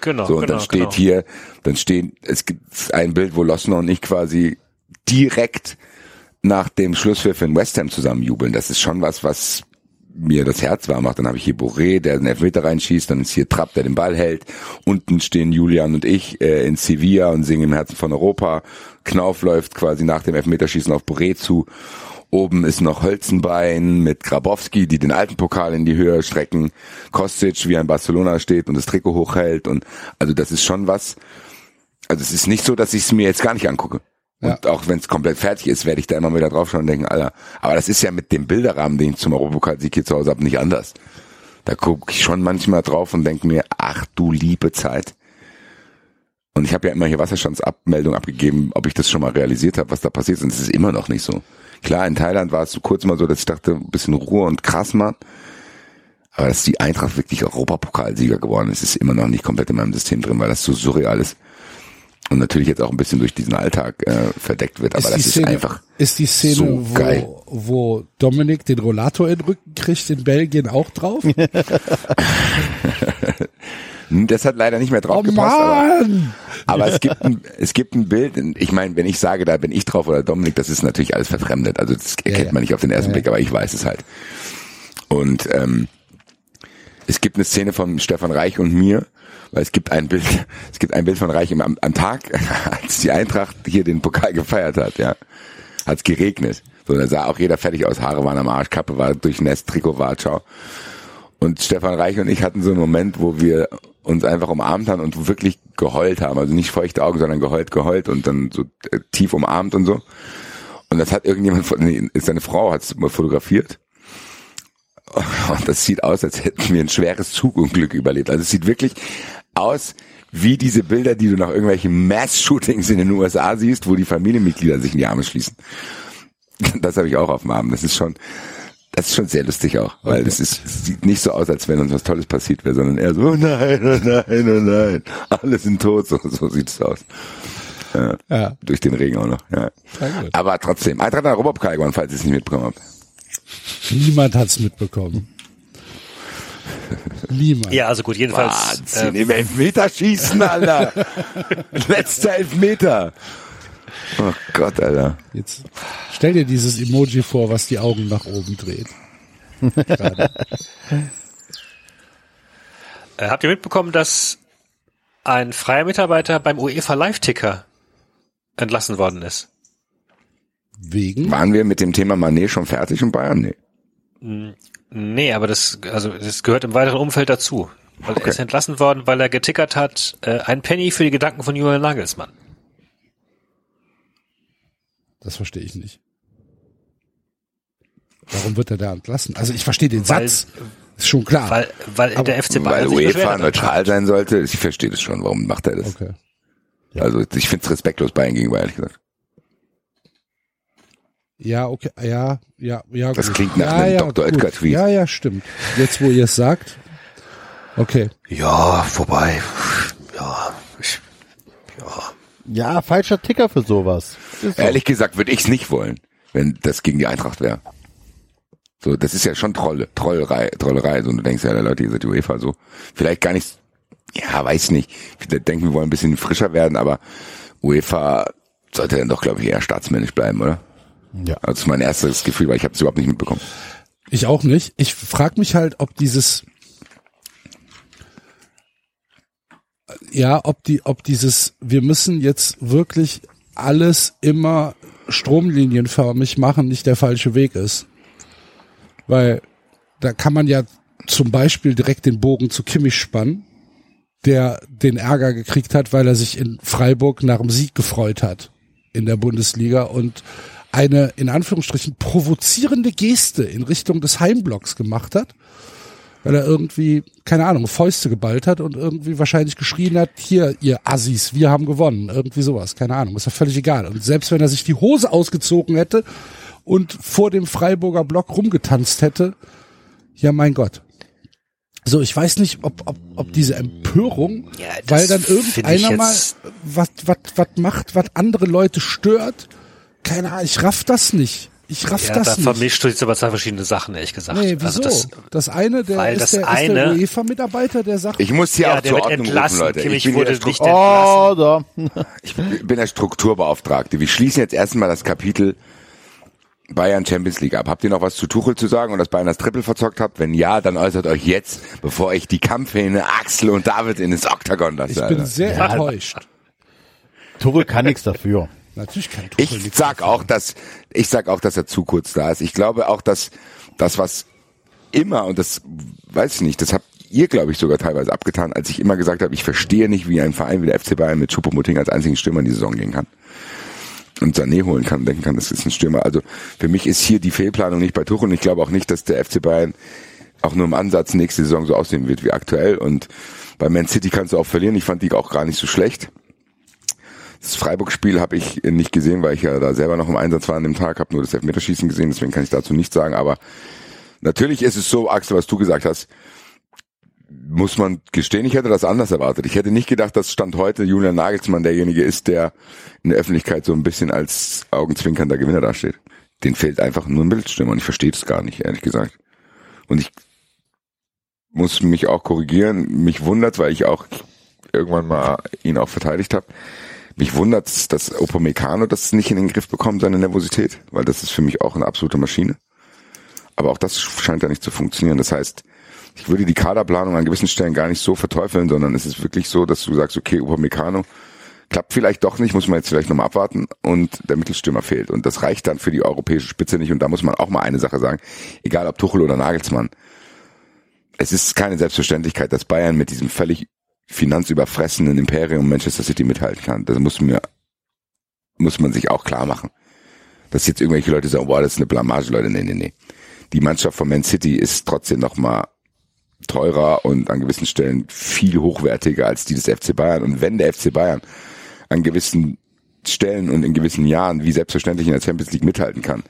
genau, So, und genau, dann steht genau. hier, dann stehen, es gibt ein Bild, wo Losner und ich quasi direkt nach dem Schlusspfiff in West Ham zusammen jubeln. Das ist schon was, was mir das Herz warm macht. Dann habe ich hier Boré, der den Elfmeter reinschießt, dann ist hier Trapp, der den Ball hält. Unten stehen Julian und ich äh, in Sevilla und singen im Herzen von Europa. Knauf läuft quasi nach dem Elfmeterschießen auf Boré zu. Oben ist noch Hölzenbein mit Grabowski, die den alten Pokal in die Höhe strecken. Kostic, wie er in Barcelona steht und das Trikot hochhält. Und also das ist schon was. Also es ist nicht so, dass ich es mir jetzt gar nicht angucke. Und auch wenn es komplett fertig ist, werde ich da immer wieder draufschauen und denken, Alter, aber das ist ja mit dem Bilderrahmen, den ich zum Europapokalsieg hier zu Hause habe, nicht anders. Da gucke ich schon manchmal drauf und denke mir, ach du liebe Zeit. Und ich habe ja immer hier Wasserstandsabmeldung abgegeben, ob ich das schon mal realisiert habe, was da passiert ist. Und es ist immer noch nicht so. Klar, in Thailand war es so kurz mal so, dass ich dachte, ein bisschen Ruhe und krass, Mann. Aber dass die Eintracht wirklich Europapokalsieger geworden ist, ist immer noch nicht komplett in meinem System drin, weil das so surreal ist. Und natürlich jetzt auch ein bisschen durch diesen Alltag äh, verdeckt wird, aber ist das die ist Szene, einfach. ist die Szene, so geil. wo, wo Dominik den Rollator in den Rücken kriegt in Belgien auch drauf? Das hat leider nicht mehr drauf oh gepasst, aber, Mann! aber es gibt ein, es gibt ein Bild. Ich meine, wenn ich sage, da bin ich drauf oder Dominik, das ist natürlich alles verfremdet. Also das erkennt ja. man nicht auf den ersten ja. Blick, aber ich weiß es halt. Und ähm, es gibt eine Szene von Stefan Reich und mir, weil es gibt ein Bild, es gibt ein Bild von Reich am, am Tag, als die Eintracht hier den Pokal gefeiert hat, ja, hat es geregnet. So, da sah auch jeder fertig aus, Haare waren am Arsch, Kappe war durchnässt, Trikot war, ciao. Und Stefan Reich und ich hatten so einen Moment, wo wir uns einfach umarmt haben und wirklich geheult haben. Also nicht feuchte Augen, sondern geheult, geheult und dann so äh, tief umarmt und so. Und das hat irgendjemand seine Frau hat es mal fotografiert. Und das sieht aus, als hätten wir ein schweres Zugunglück überlebt. Also es sieht wirklich aus wie diese Bilder, die du nach irgendwelchen Mass-Shootings in den USA siehst, wo die Familienmitglieder sich in die Arme schließen. Das habe ich auch auf dem Arm. Das ist schon, das ist schon sehr lustig auch, weil es ist, es sieht nicht so aus, als wenn uns was Tolles passiert wäre, sondern eher so, oh nein, oh nein, oh nein, alle sind tot, so, so sieht es aus. Ja, Ja. Durch den Regen auch noch, ja. Aber trotzdem, Eintracht nach gewonnen, falls ihr es nicht mitbekommen habt. Niemand hat's mitbekommen. Niemand. Ja, also gut, jedenfalls. Wahnsinn, Äh, im Elfmeterschießen, Alter. Letzter Elfmeter. Oh Gott, Alter. Jetzt stell dir dieses Emoji vor, was die Augen nach oben dreht. Äh, habt ihr mitbekommen, dass ein freier Mitarbeiter beim UEFA Live-Ticker entlassen worden ist? Wegen? Waren wir mit dem Thema Manet schon fertig in Bayern? Nee. Nee, aber das, also das gehört im weiteren Umfeld dazu. Weil Okay. Er ist entlassen worden, weil er getickert hat, äh, ein Penny für die Gedanken von Julian Nagelsmann. Das verstehe ich nicht. Warum wird er da entlassen? Also ich verstehe den Weil- Satz. Ist schon klar. Weil, weil Aber- der FC Weil Bayern sich UEFA neutral sein sollte. Ich verstehe das schon. Warum macht er das? okay. Also ich finde es respektlos Bayern gegenüber, ehrlich gesagt. Ja, okay, ja, ja, ja. Das gut. klingt nach ja, einem ja, Dr. gut. Oetker-Tweet. Ja, ja, stimmt. Jetzt, wo ihr es sagt. Okay. Ja, vorbei. Ja, ich, ja. Ja, falscher Ticker für sowas. Ist so. Ehrlich gesagt würde ich es nicht wollen, wenn das gegen die Eintracht wäre. So, das ist ja schon Trolle, Trollerei, Trollerei. So, und du denkst ja, Leute, ihr seid die UEFA so. Vielleicht gar nicht, ja, weiß nicht. Viele denken, wir wollen ein bisschen frischer werden, aber UEFA sollte dann doch, glaube ich, eher staatsmännisch bleiben, oder? Ja. Also mein erstes Gefühl, weil ich habe es überhaupt nicht mitbekommen. Ich auch nicht. Ich frage mich halt, ob dieses ja, ob die, ob dieses, wir müssen jetzt wirklich alles immer stromlinienförmig machen, nicht der falsche Weg ist. Weil da kann man ja zum Beispiel direkt den Bogen zu Kimmich spannen, der den Ärger gekriegt hat, weil er sich in Freiburg nach dem Sieg gefreut hat in der Bundesliga und eine in Anführungsstrichen provozierende Geste in Richtung des Heimblocks gemacht hat, weil er irgendwie, keine Ahnung, Fäuste geballt hat und irgendwie wahrscheinlich geschrien hat, hier, ihr Assis, wir haben gewonnen, irgendwie sowas, keine Ahnung, ist ja völlig egal. Und selbst wenn er sich die Hose ausgezogen hätte und vor dem Freiburger Block rumgetanzt hätte, ja mein Gott. So, ich weiß nicht, ob, ob, ob diese Empörung, Ja, weil dann irgendeiner mal was, was, was macht, was andere Leute stört. Keine Ahnung, ich raff das nicht. Ich raff Ja, da das nicht. vermischt du jetzt aber zwei verschiedene Sachen, ehrlich gesagt. Nee, wieso? Also das, das, eine, der weil ist, das der, ist eine- der UEFA-Mitarbeiter, der sagt, Ich muss hier ja, auch der zur wird Ordnung entlassen. rufen, Leute. Kimmich ich bin wurde der, nicht Stru Oh, da. ich bin der Strukturbeauftragte. Wir schließen jetzt erstmal das Kapitel Bayern Champions League ab. Habt ihr noch was zu Tuchel zu sagen und dass Bayern das Triple verzockt habt? Wenn ja, dann äußert euch jetzt, bevor ich die Kampfhähne Axel und David in das Oktagon lasse. Ich bin Alter. sehr enttäuscht. Tuchel kann nichts dafür. Natürlich kann Tuchel Ich sag auch, dass ich sag auch, dass er zu kurz da ist. Ich glaube auch, dass das was immer und das weiß ich nicht, das habt ihr glaube ich sogar teilweise abgetan, als ich immer gesagt habe, ich verstehe nicht, wie ein Verein wie der FC Bayern mit Choupo-Moting als einzigen Stürmer in die Saison gehen kann und Sané holen kann und denken kann, das ist ein Stürmer. Also für mich ist hier die Fehlplanung nicht bei Tuchel und ich glaube auch nicht, dass der FC Bayern auch nur im Ansatz nächste Saison so aussehen wird wie aktuell und bei Man City kannst du auch verlieren. Ich fand die auch gar nicht so schlecht. Das Freiburg-Spiel habe ich nicht gesehen, weil ich ja da selber noch im Einsatz war an dem Tag, habe nur das Elfmeterschießen gesehen, deswegen kann ich dazu nichts sagen. Aber natürlich ist es so, Axel, was du gesagt hast, muss man gestehen, ich hätte das anders erwartet. Ich hätte nicht gedacht, dass Stand heute Julian Nagelsmann derjenige ist, der in der Öffentlichkeit so ein bisschen als augenzwinkernder Gewinner dasteht. Den fehlt einfach nur ein Bildstürmer und ich verstehe das gar nicht, ehrlich gesagt. Und ich muss mich auch korrigieren. Mich wundert, weil ich auch irgendwann mal ihn auch verteidigt habe. Mich wundert, dass Opomecano das nicht in den Griff bekommt, seine Nervosität, weil das ist für mich auch eine absolute Maschine. Aber auch das scheint ja nicht zu funktionieren. Das heißt, ich würde die Kaderplanung an gewissen Stellen gar nicht so verteufeln, sondern es ist wirklich so, dass du sagst, okay, Upamecano klappt vielleicht doch nicht, muss man jetzt vielleicht nochmal abwarten und der Mittelstürmer fehlt. Und das reicht dann für die europäische Spitze nicht. Und da muss man auch mal eine Sache sagen, egal ob Tuchel oder Nagelsmann, es ist keine Selbstverständlichkeit, dass Bayern mit diesem völlig finanzüberfressenen Imperium Manchester City mithalten kann. Das muss mir, muss man sich auch klar machen. Dass jetzt irgendwelche Leute sagen, boah, das ist eine Blamage, Leute. Nee, nee, nee. Die Mannschaft von Man City ist trotzdem nochmal teurer und an gewissen Stellen viel hochwertiger als die des FC Bayern. Und wenn der FC Bayern an gewissen Stellen und in gewissen Jahren wie selbstverständlich in der Champions League mithalten kann,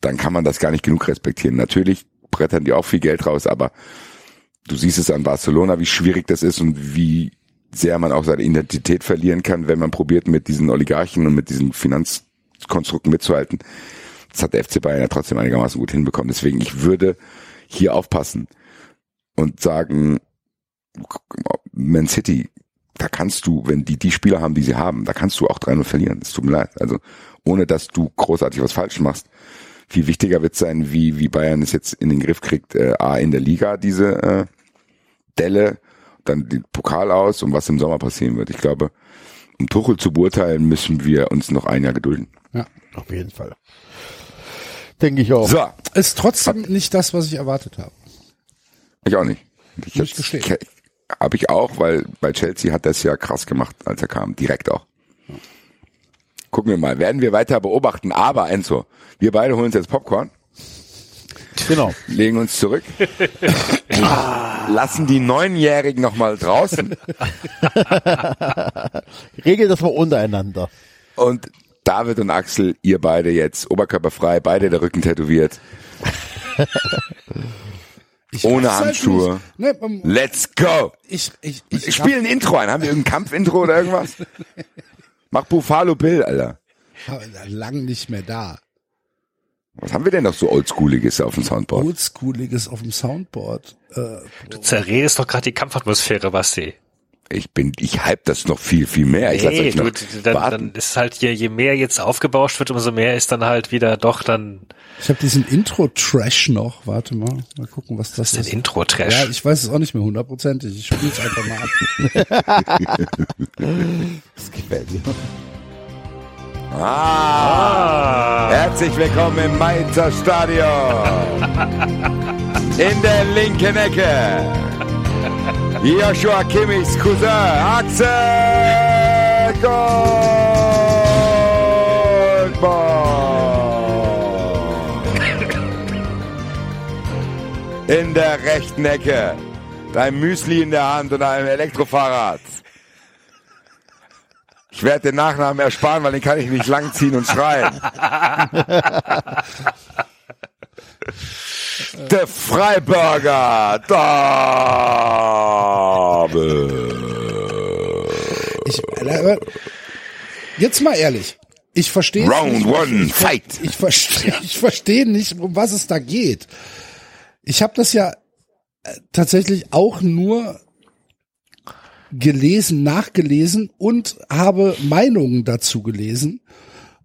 dann kann man das gar nicht genug respektieren. Natürlich brettern die auch viel Geld raus, aber du siehst es an Barcelona, wie schwierig das ist und wie sehr man auch seine Identität verlieren kann, wenn man probiert, mit diesen Oligarchen und mit diesen Finanzkonstrukten mitzuhalten. Das hat der FC Bayern ja trotzdem einigermaßen gut hinbekommen. Deswegen, ich würde hier aufpassen und sagen, Man City, da kannst du, wenn die die Spieler haben, die sie haben, da kannst du auch 3-0 verlieren. Es tut mir leid. Also ohne, dass du großartig was falsch machst. Viel wichtiger wird sein, wie, wie Bayern es jetzt in den Griff kriegt, äh, A, in der Liga diese äh, Delle, dann den Pokal aus und was im Sommer passieren wird. Ich glaube, um Tuchel zu beurteilen, müssen wir uns noch ein Jahr gedulden. Ja. Auf jeden Fall. Denke ich auch. So, Ist trotzdem nicht das, was ich erwartet habe. ich auch nicht. Ich, Muss ich gestehen. Habe ich auch, weil bei Chelsea hat das ja krass gemacht, als er kam, direkt auch. Gucken wir mal, werden wir weiter beobachten. Aber Enzo, wir beide holen uns jetzt Popcorn, Genau. legen uns zurück, lassen die Neunjährigen nochmal draußen Regel das mal untereinander. und David und Axel, ihr beide jetzt oberkörperfrei, beide der Rücken tätowiert, Ich Ohne halt Handschuhe. nicht. Ne, ähm, let's go! ich, ich, ich, Ich spiele ein Intro ein. Haben wir irgendein Kampfintro oder irgendwas? Mach Buffalo Bill, Alter. lang nicht mehr da. Was haben wir denn noch so oldschooliges auf dem Soundboard? Oldschooliges auf dem Soundboard. Äh, Du zerredest doch gerade die Kampfatmosphäre, Basti. Ich bin, ich hype das noch viel, viel mehr. Ich lasse Nee, euch noch du, dann, warten. dann ist halt je, je mehr jetzt aufgebauscht wird, umso mehr ist dann halt wieder doch dann ich habe diesen Intro-Trash noch. Warte mal, mal gucken, was das ein ist. Intro-Trash. Ja, ich weiß es auch nicht mehr hundertprozentig. Ich spiele es einfach mal ab. Das gefällt mir. Ah, herzlich willkommen im Mainzer Stadion. In der linken Ecke. Joshua Kimmichs Cousin Axel Goldborn. In der rechten Ecke. Dein Müsli in der Hand und ein Elektrofahrrad. Ich werde den Nachnamen ersparen, weil den kann ich nicht langziehen und schreien. Der Freiburger. Ich, jetzt mal ehrlich. Ich verstehe Round nicht. one, ich, fight. Ich verstehe, ich verstehe nicht, um was es da geht. Ich habe das ja äh, tatsächlich auch nur gelesen, nachgelesen und habe Meinungen dazu gelesen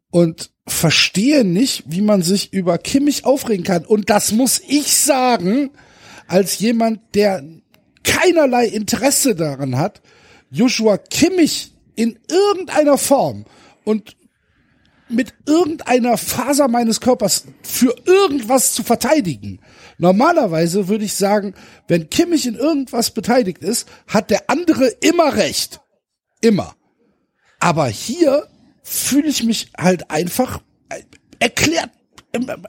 und verstehe nicht, wie man sich über Kimmich aufregen kann. Und das muss ich sagen, als jemand, der keinerlei Interesse daran hat, Joshua Kimmich in irgendeiner Form und mit irgendeiner Faser meines Körpers für irgendwas zu verteidigen. Normalerweise würde ich sagen, wenn Kimmich in irgendwas beteiligt ist, hat der andere immer recht. Immer. Aber hier fühle ich mich halt einfach erklärt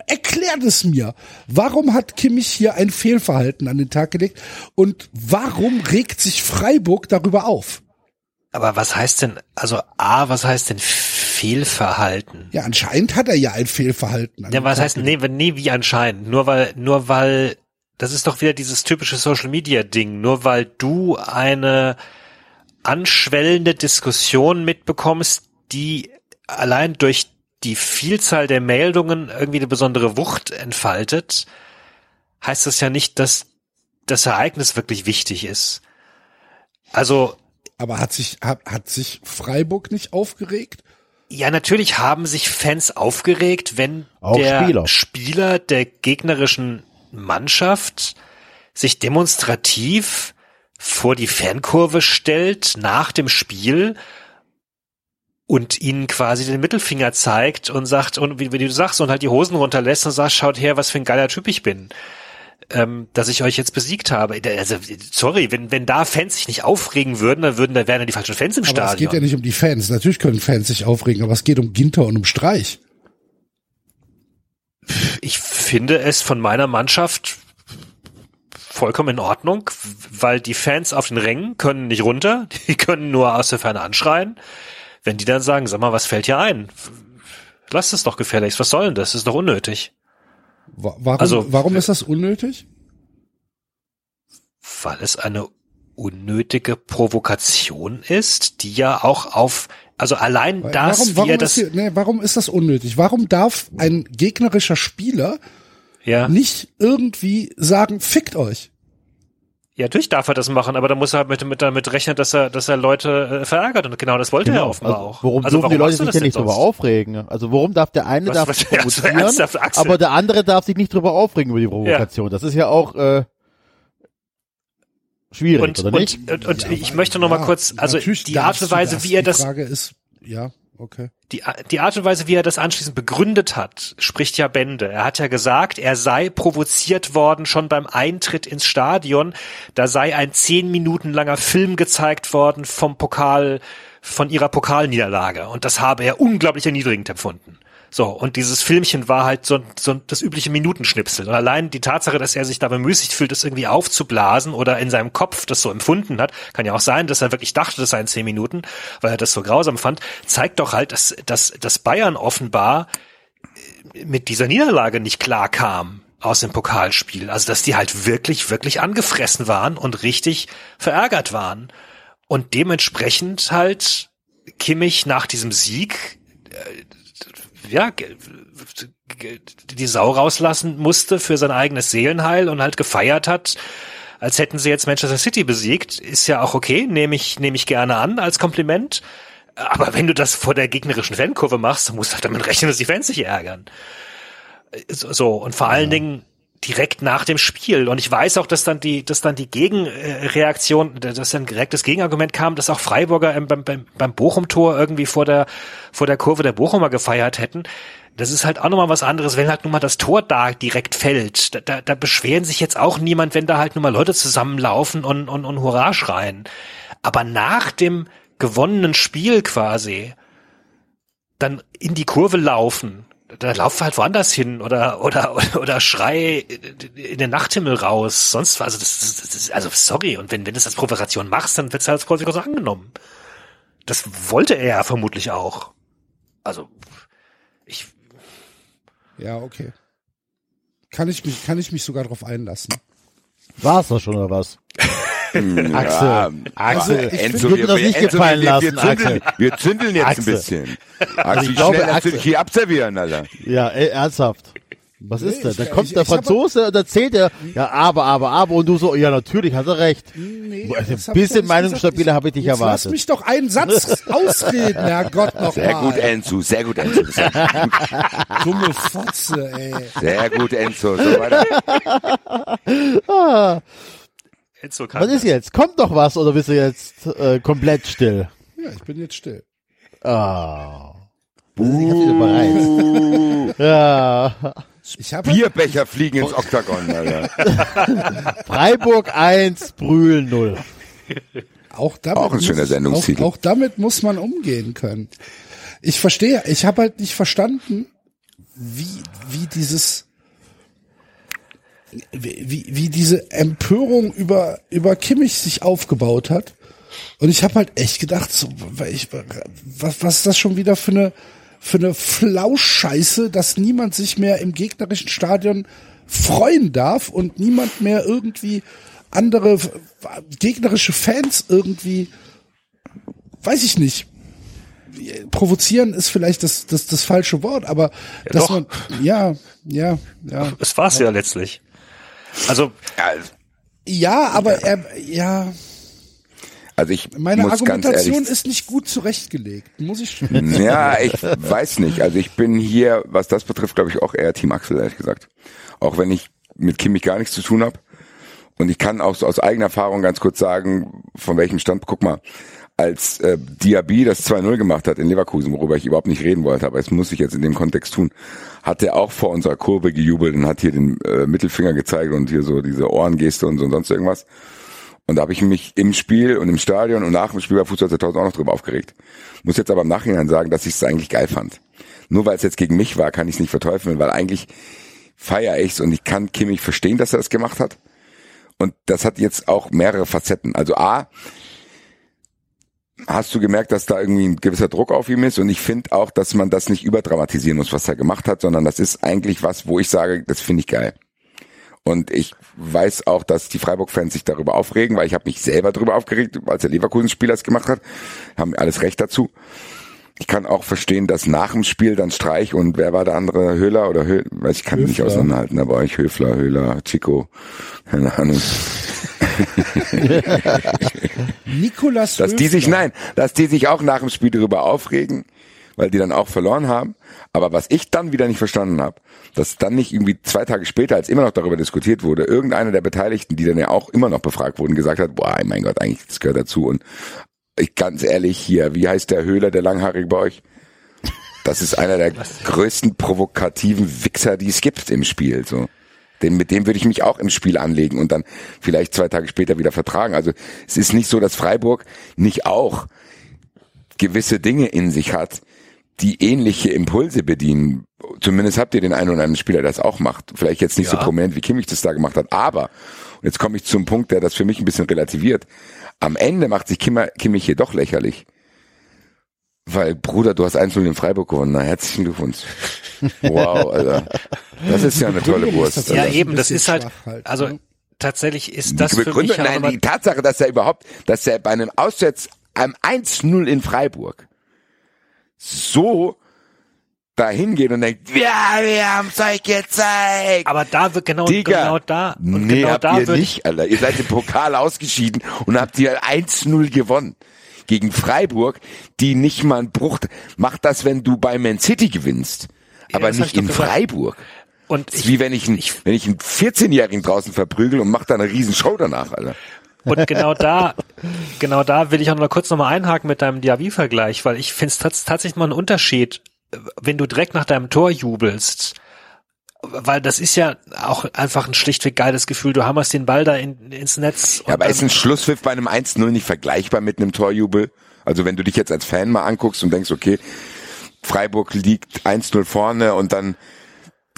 erklärt es mir. Warum hat Kimmich hier ein Fehlverhalten an den Tag gelegt und warum regt sich Freiburg darüber auf? Aber was heißt denn, also A, was heißt denn Fehlverhalten? Ja, anscheinend hat er ja ein Fehlverhalten. Ja, was heißt, nee, nee, wie anscheinend? Nur weil, nur weil, das ist doch wieder dieses typische Social Media Ding, nur weil du eine anschwellende Diskussion mitbekommst, die allein durch die Vielzahl der Meldungen irgendwie eine besondere Wucht entfaltet, heißt das ja nicht, dass das Ereignis wirklich wichtig ist. Also. Aber hat sich, hat, hat sich Freiburg nicht aufgeregt? Ja, natürlich haben sich Fans aufgeregt, wenn Auch der Spieler. Spieler der gegnerischen Mannschaft sich demonstrativ vor die Fankurve stellt nach dem Spiel und ihnen quasi den Mittelfinger zeigt und sagt, und wie, wie du sagst, und halt die Hosen runterlässt und sagt, schaut her, was für ein geiler Typ ich bin. Ähm, dass ich euch jetzt besiegt habe. Also, sorry, wenn, wenn da Fans sich nicht aufregen würden, dann würden, da wären ja die falschen Fans im Aber es Stadion. geht ja nicht um die Fans. Natürlich können Fans sich aufregen, aber es geht um Ginter und um Streich. ich finde es von meiner Mannschaft vollkommen in Ordnung, weil die Fans auf den Rängen können nicht runter, die können nur aus der Ferne anschreien. Wenn die dann sagen, sag mal, was fällt hier ein? Lasst es doch gefälligst, was soll denn das? Das ist doch unnötig. Wa- Warum, Also- warum ist das unnötig? Weil es eine unnötige Provokation ist, die ja auch auf, also allein das, warum, warum, ist das, hier, nee, warum ist das unnötig? Warum darf ein gegnerischer Spieler ja, nicht irgendwie sagen, fickt euch? Ja, natürlich darf er das machen, aber da muss er halt mit, mit damit rechnen, dass er, dass er Leute äh, verärgert und genau das wollte er offenbar also, auch. Warum also dürfen die Leute sich das denn nicht denn drüber sonst? aufregen? Also warum darf der eine Was- darf was- sich provozieren, Axel? aber der andere darf sich nicht drüber aufregen über die Provokation? Das ist ja auch äh, schwierig, Und, oder nicht? und, und, und Ja, ich möchte noch mal ja, kurz, also die Art und Weise, wie er Die das, Frage ist, ja, okay. die, die Art und Weise, wie er das anschließend begründet hat, spricht ja Bände. Er hat ja gesagt, er sei provoziert worden schon beim Eintritt ins Stadion. Da sei ein zehn Minuten langer Film gezeigt worden vom Pokal, von ihrer Pokalniederlage. Und das habe er unglaublich erniedrigend empfunden. So, und dieses Filmchen war halt so, so das übliche Minutenschnipsel. Und allein die Tatsache, dass er sich da bemüßigt fühlt, das irgendwie aufzublasen oder in seinem Kopf das so empfunden hat, kann ja auch sein, dass er wirklich dachte, das seien zehn Minuten, weil er das so grausam fand, zeigt doch halt, dass, dass, dass Bayern offenbar äh, mit dieser Niederlage nicht klar kam aus dem Pokalspiel. Also, dass die halt wirklich, wirklich angefressen waren und richtig verärgert waren. Und dementsprechend halt Kimmich nach diesem Sieg ja, die Sau rauslassen musste für sein eigenes Seelenheil und halt gefeiert hat, als hätten sie jetzt Manchester City besiegt, ist ja auch okay, nehme ich, nehme ich gerne an als Kompliment. Aber wenn du das vor der gegnerischen Fankurve machst, dann musst du halt damit rechnen, dass die Fans sich ärgern. So, so. und vor allen Dingen direkt nach dem Spiel. Und ich weiß auch, dass dann die, dass dann die Gegenreaktion, dass dann direkt das Gegenargument kam, dass auch Freiburger ähm, beim, beim, beim Bochum-Tor irgendwie vor der, vor der Kurve der Bochumer gefeiert hätten. Das ist halt auch nochmal was anderes, wenn halt nun mal das Tor da direkt fällt. Da, da, da beschweren sich jetzt auch niemand, wenn da halt nun mal Leute zusammenlaufen und, und, und Hurra schreien. Aber nach dem gewonnenen Spiel quasi, dann in die Kurve laufen, da lauf halt woanders hin oder oder oder schrei in den Nachthimmel raus, sonst was. Also das, das, das also sorry. Und wenn wenn du das als Provokation machst, dann wird's halt als Provokation angenommen. Das wollte er ja vermutlich auch. Also ich Ja, okay. Kann ich mich, kann ich mich sogar drauf einlassen. War's das schon oder was? Axel, Ja, Axel, ich Enzo, würde das nicht Enzo, gefallen wir, wir, lassen, zündeln, Axel. wir zündeln jetzt Axel. ein bisschen. Axel, ich glaube, Axel- dich hier abservieren, Alter? Ja, ey, ernsthaft. Was Nee, ist denn? ich- Da kommt ich- der ich Franzose und erzählt er, ja, aber, aber, aber, und du so, ja, natürlich, hat er recht. Nee, also das ein bisschen meinungsstabiler habe ich dich Jetzt Lass erwartet. mich doch einen Satz ausreden, Herrgott noch Sehr gut, mal. Enzo, sehr gut, Enzo. Sehr, Dumme Fotze, ey. sehr gut, Enzo. So weiter. Enzo kann Was ist das. jetzt? Kommt doch was oder bist du jetzt äh, komplett still? Ja, ich bin jetzt still. Ah. Ich hab überreizt. Ja. Ich habe Bierbecher fliegen ins Oktagon, Alter. Freiburg 1, Brühl 0. auch damit Auch ein schöner muss, Sendungstitel. Auch, auch damit muss man umgehen können. Ich verstehe, ich habe halt nicht verstanden, wie wie dieses wie, wie, diese Empörung über über Kimmich sich aufgebaut hat. Und ich habe halt echt gedacht, so, ich, was, was ist das schon wieder für eine für eine Flauschscheiße, dass niemand sich mehr im gegnerischen Stadion freuen darf und niemand mehr irgendwie andere gegnerische Fans irgendwie, weiß ich nicht, provozieren ist vielleicht das, das, das falsche Wort, aber dass doch. man, ja, ja, ja. Es war's ja letztlich. Also, Ja, Ja, aber er, ja, Also ich meine muss ganz Argumentation ehrlich ist nicht gut zurechtgelegt, muss ich Ja, ich weiß nicht. Also ich bin hier, was das betrifft, glaube ich auch eher Team Axel, ehrlich gesagt. Auch wenn ich mit Kimmich gar nichts zu tun habe. Und ich kann auch so aus eigener Erfahrung ganz kurz sagen, von welchem Stand, guck mal, als äh, Diaby das 2-0 gemacht hat in Leverkusen, worüber ich überhaupt nicht reden wollte, aber es muss ich jetzt in dem Kontext tun, hat er auch vor unserer Kurve gejubelt und hat hier den äh, Mittelfinger gezeigt und hier so diese Ohrengeste und so und sonst irgendwas. Und da habe ich mich im Spiel und im Stadion und nach dem Spiel bei Fußball 2000 auch noch drüber aufgeregt. Muss jetzt aber im Nachhinein sagen, dass ich es eigentlich geil fand. Nur weil es jetzt gegen mich war, kann ich es nicht verteufeln, weil eigentlich feiere ich's und ich kann Kimmich verstehen, dass er das gemacht hat. Und das hat jetzt auch mehrere Facetten. Also A, hast du gemerkt, dass da irgendwie ein gewisser Druck auf ihm ist und ich finde auch, dass man das nicht überdramatisieren muss, was er gemacht hat, sondern das ist eigentlich was, wo ich sage, das finde ich geil. Und ich weiß auch, dass die Freiburg-Fans sich darüber aufregen, weil ich habe mich selber darüber aufgeregt, als der Leverkusen-Spieler es gemacht hat. Haben alles recht dazu. Ich kann auch verstehen, dass nach dem Spiel dann Streich und wer war der andere? Höhler oder Höhl, weiß ich kann die nicht Höfler. auseinanderhalten, aber euch Höfler, Höhler, Chico, keine Ahnung. Nikolas Dass die sich, Höfler. nein, dass die sich auch nach dem Spiel darüber aufregen, weil die dann auch verloren haben. Aber was ich dann wieder nicht verstanden habe, dass dann nicht irgendwie zwei Tage später, als immer noch darüber diskutiert wurde, irgendeiner der Beteiligten, die dann ja auch immer noch befragt wurden, gesagt hat, boah, mein Gott, eigentlich, das gehört dazu. Und ich ganz ehrlich hier, wie heißt der Höhler, der Langhaarige bei euch? Das ist einer der größten provokativen Wichser, die es gibt im Spiel, so. Den, mit dem würde ich mich auch im Spiel anlegen und dann vielleicht zwei Tage später wieder vertragen. Also es ist nicht so, dass Freiburg nicht auch gewisse Dinge in sich hat, die ähnliche Impulse bedienen. Zumindest habt ihr den einen oder anderen Spieler, der das auch macht. Vielleicht jetzt nicht so Ja. prominent, wie Kimmich das da gemacht hat, aber, und jetzt komme ich zum Punkt, der das für mich ein bisschen relativiert, am Ende macht sich Kimmer, Kimmich hier doch lächerlich. Weil, Bruder, du hast 1-0 in Freiburg gewonnen. Na, herzlichen Glückwunsch. Wow, Alter. Das ist ja eine tolle Wurst. ja eben, das ist halt, halt, also ne? tatsächlich ist Die das für Begründung, mich nein, die Tatsache, dass er überhaupt, dass er bei einem Auswärts, einem 1-0 in Freiburg so dahin geht und denkt, ja, wir haben's euch gezeigt. aber da wird genau, Digga, genau da, und nee, genau habt da ihr nicht, Alter. Ihr seid im Pokal ausgeschieden und habt ihr 1-0 gewonnen. Gegen Freiburg, die nicht mal einen Bruch, macht das, wenn du bei Man City gewinnst. aber das hab nicht in gesagt. Freiburg. und ich, wie wenn ich, einen, wenn ich einen 14-Jährigen draußen verprügel und mach da eine riesen Show danach, Alter. Und genau da, genau da will ich auch noch mal kurz nochmal einhaken mit deinem Diaby-Vergleich, weil ich finde es tats tatsächlich mal einen Unterschied, wenn du direkt nach deinem Tor jubelst. Weil das ist ja auch einfach ein schlichtweg geiles Gefühl. Du hammerst den Ball da in, ins Netz. Ja, aber ist ein Schlusspfiff bei einem 1-0 nicht vergleichbar mit einem Torjubel? Also wenn du dich jetzt als Fan mal anguckst und denkst, okay, Freiburg liegt 1-0 vorne und dann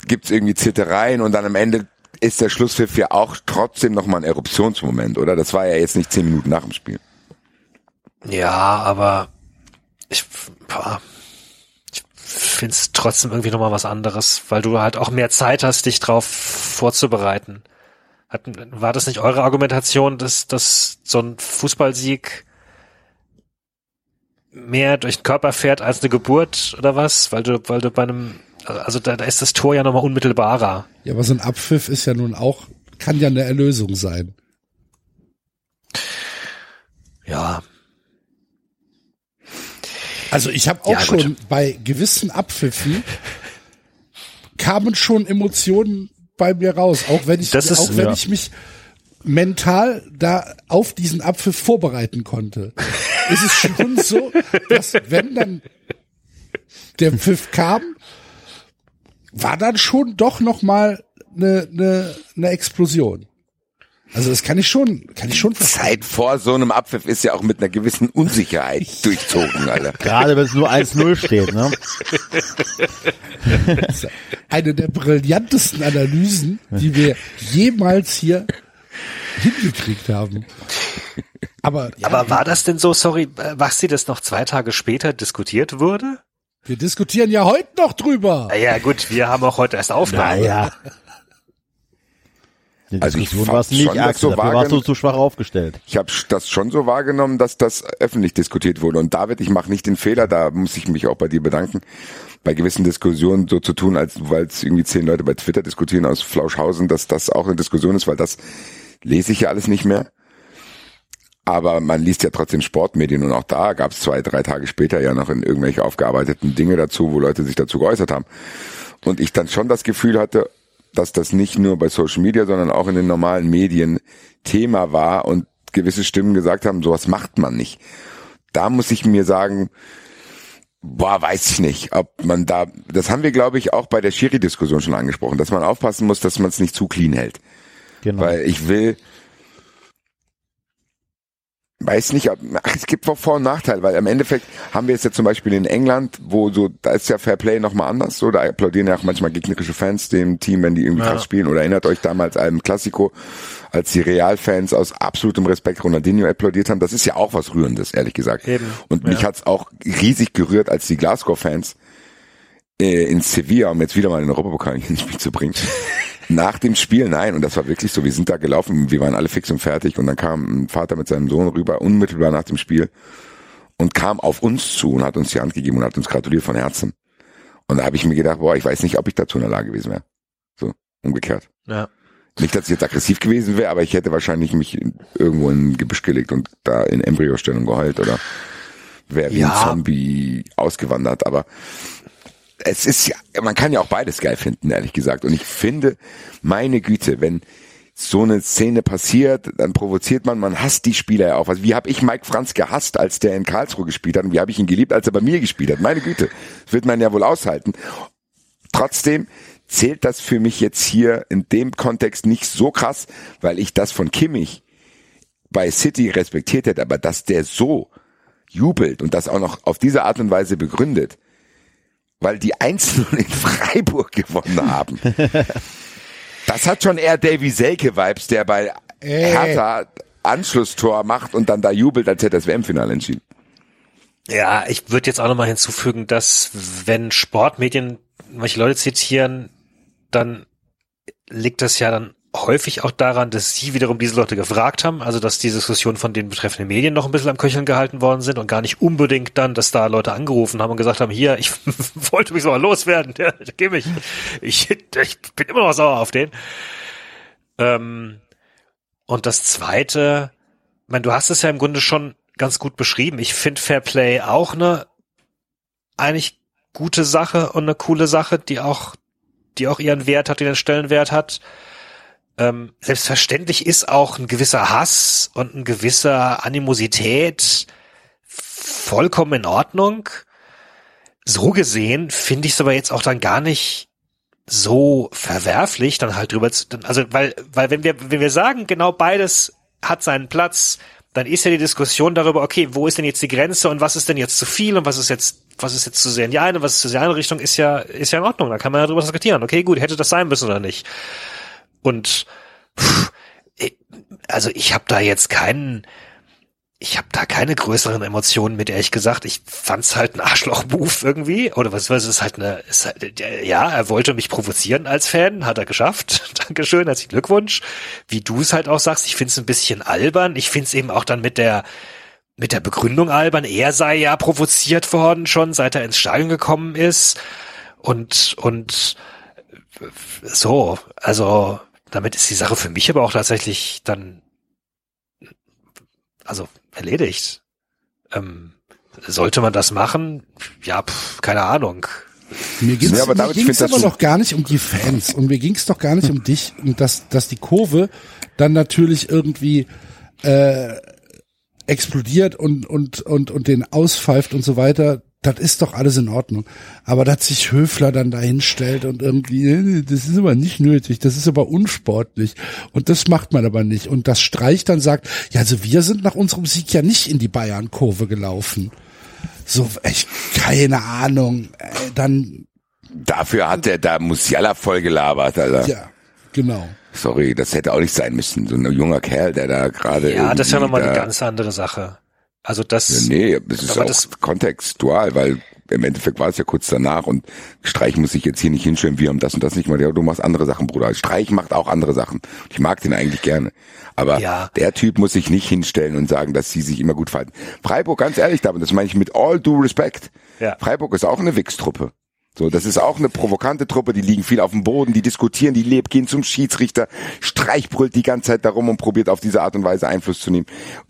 gibt's irgendwie Zittereien und dann am Ende ist der Schlusspfiff ja auch trotzdem nochmal ein Eruptionsmoment, oder? Das war ja jetzt nicht zehn Minuten nach dem Spiel. Ja, aber ich, boah, ich finde es trotzdem irgendwie nochmal was anderes, weil du halt auch mehr Zeit hast, dich drauf vorzubereiten. Hat, war das nicht eure Argumentation, dass, dass so ein Fußballsieg mehr durch den Körper fährt als eine Geburt oder was? Weil du, weil du bei einem Also da, da ist das Tor ja nochmal unmittelbarer. Ja, aber so ein Abpfiff ist ja nun auch, kann ja eine Erlösung sein. Ja. Also ich habe auch Ja, schon bei gewissen Abpfiffen kamen schon Emotionen bei mir raus, auch wenn ich Das ist- auch wenn ja. ich mich mental da auf diesen Abpfiff vorbereiten konnte. ist es schon so, dass wenn dann der Pfiff kam, war dann schon doch noch mal eine eine eine Explosion. Also das kann ich schon, kann ich schon verstehen. Zeit vor so einem Abpfiff ist ja auch mit einer gewissen Unsicherheit durchzogen, Alter. Gerade wenn es nur 1-0 steht, ne? eine der brillantesten Analysen, die wir jemals hier hingekriegt haben. Aber, ja, Aber war das denn so, sorry, was sie das noch zwei Tage später diskutiert wurde? wir diskutieren ja heute noch drüber. Naja, gut, wir haben auch heute erst Aufnahme. Naja. Die Also ich Diskussion fand war's nicht, schon, Axel. so warst du zu schwach aufgestellt. Ich habe das schon so wahrgenommen, dass das öffentlich diskutiert wurde. Und David, ich mache nicht den Fehler, da muss ich mich auch bei dir bedanken, bei gewissen Diskussionen so zu tun, als weil es irgendwie zehn Leute bei Twitter diskutieren aus Flauschhausen, dass das auch eine Diskussion ist, weil das lese ich ja alles nicht mehr. Aber man liest ja trotzdem Sportmedien und auch da gab es zwei, drei Tage später ja noch in irgendwelche aufgearbeiteten Dinge dazu, wo Leute sich dazu geäußert haben. Und ich dann schon das Gefühl hatte, dass das nicht nur bei Social Media, sondern auch in den normalen Medien Thema war und gewisse Stimmen gesagt haben, sowas macht man nicht. Da muss ich mir sagen, boah, weiß ich nicht, ob man da, das haben wir glaube ich auch bei der Schiri-Diskussion schon angesprochen, dass man aufpassen muss, dass man es nicht zu clean hält. Genau. Weil ich will, weiß nicht, es gibt auch Vor- und Nachteile, weil im Endeffekt haben wir es ja zum Beispiel in England, wo so, da ist ja Fair Play nochmal anders, so, da applaudieren ja auch manchmal gegnerische Fans dem Team, wenn die irgendwie Ja. krass spielen. Oder erinnert euch damals einem Klassiko, als die Realfans aus absolutem Respekt Ronaldinho applaudiert haben. Das ist ja auch was Rührendes, ehrlich gesagt. Eben, Und mich ja. hat's auch riesig gerührt, als die Glasgow-Fans äh, in Sevilla, um jetzt wieder mal den Europapokal ins Spiel zu bringen. Nach dem Spiel, nein, und das war wirklich so, wir sind da gelaufen, wir waren alle fix und fertig und dann kam ein Vater mit seinem Sohn rüber, unmittelbar nach dem Spiel und kam auf uns zu und hat uns die Hand gegeben und hat uns gratuliert von Herzen. Und da habe ich mir gedacht, boah, ich weiß nicht, ob ich dazu in der Lage gewesen wäre. So, umgekehrt. Ja. Nicht, dass ich jetzt aggressiv gewesen wäre, aber ich hätte wahrscheinlich mich irgendwo in Gebüsch gelegt und da in Embryostellung geheult oder wäre wie Ja. ein Zombie ausgewandert. Aber es ist ja, man kann ja auch beides geil finden, ehrlich gesagt. Und ich finde, meine Güte, wenn so eine Szene passiert, dann provoziert man, man hasst die Spieler ja auch. Also wie habe ich Mike Franz gehasst, als der in Karlsruhe gespielt hat und wie habe ich ihn geliebt, als er bei mir gespielt hat. Meine Güte, das wird man ja wohl aushalten. Trotzdem zählt das für mich jetzt hier in dem Kontext nicht so krass, weil ich das von Kimmich bei City respektiert hätte, aber dass der so jubelt und das auch noch auf diese Art und Weise begründet, weil die Einzelnen in Freiburg gewonnen haben. Das hat schon eher Davy Selke-Vibes, der bei Ey. Hertha Anschlusstor macht und dann da jubelt, als hätte er das WM-Finale entschieden. Ja, ich würde jetzt auch nochmal hinzufügen, dass wenn Sportmedien manche Leute zitieren, dann liegt das ja dann häufig auch daran, dass sie wiederum diese Leute gefragt haben, also dass die Diskussionen von den betreffenden Medien noch ein bisschen am Köcheln gehalten worden sind und gar nicht unbedingt dann, dass da Leute angerufen haben und gesagt haben, hier, ich wollte mich so mal loswerden, der, der geh mich. Ich, ich bin immer noch sauer auf den. Ähm, und das zweite, ich meine, du hast es ja im Grunde schon ganz gut beschrieben. Ich finde Fair Play auch eine eigentlich gute Sache und eine coole Sache, die auch, die auch ihren Wert hat, ihren Stellenwert hat. Ähm, selbstverständlich ist auch ein gewisser Hass und ein gewisser Animosität vollkommen in Ordnung. So gesehen finde ich es aber jetzt auch dann gar nicht so verwerflich, dann halt drüber zu, dann- also weil, weil wenn wir, wenn wir sagen, genau beides hat seinen Platz, dann ist ja die Diskussion darüber, okay, wo ist denn jetzt die Grenze und was ist denn jetzt zu viel und was ist jetzt, was ist jetzt zu sehr in die eine, was ist zu sehr in die andere Richtung, ist ja, ist ja in Ordnung, da kann man ja drüber diskutieren. Okay, gut, hätte das sein müssen oder nicht. Und pff, also ich habe da jetzt keinen, ich habe da keine größeren Emotionen mit, ehrlich gesagt. Ich fand's halt ein Arschloch-Move irgendwie. Oder was, was ist halt eine, ist halt, ja, er wollte mich provozieren als Fan, hat er geschafft. Dankeschön, herzlichen Glückwunsch. Wie du es halt auch sagst, ich find's ein bisschen albern. Ich find's eben auch dann mit der, mit der Begründung albern, er sei ja provoziert worden schon, seit er ins Stadion gekommen ist. und, und so, also damit ist die Sache für mich aber auch tatsächlich dann, also erledigt. Ähm, sollte man das machen? Ja, pf, keine Ahnung. Mir ging's, Ja, aber ging's aber noch gar nicht um die Fans und mir ging's doch gar nicht um dich und dass, dass die Kurve dann natürlich irgendwie äh, explodiert und, und, und, und den auspfeift und so weiter. Das ist doch alles in Ordnung. Aber dass sich Höfler dann da hinstellt und irgendwie, das ist aber nicht nötig, das ist aber unsportlich. Und das macht man aber nicht. Und das Streich dann sagt, ja, also wir sind nach unserem Sieg ja nicht in die Bayern-Kurve gelaufen. So, echt, keine Ahnung. Äh, Dann, Dafür hat der da Musiala voll gelabert, Alter. ja, genau. Sorry, das hätte auch nicht sein müssen. So ein junger Kerl, der da gerade. Ja, das ist ja nochmal eine ganz andere Sache. Also das, Nee, das ist auch das- kontextual, weil im Endeffekt war es ja kurz danach und Streich muss sich jetzt hier nicht hinstellen, wir haben das und das nicht mal. Ja, du machst andere Sachen, Bruder. Streich macht auch andere Sachen. Ich mag den eigentlich gerne. Aber Ja. der Typ muss sich nicht hinstellen und sagen, dass sie sich immer gut verhalten. Freiburg, ganz ehrlich, damit, das meine ich mit all due respect. Ja. Freiburg ist auch eine Wichstruppe. So, das ist auch eine provokante Truppe, die liegen viel auf dem Boden, die diskutieren, die lebt, gehen zum Schiedsrichter, streichbrüllt die ganze Zeit darum und probiert auf diese Art und Weise Einfluss zu nehmen.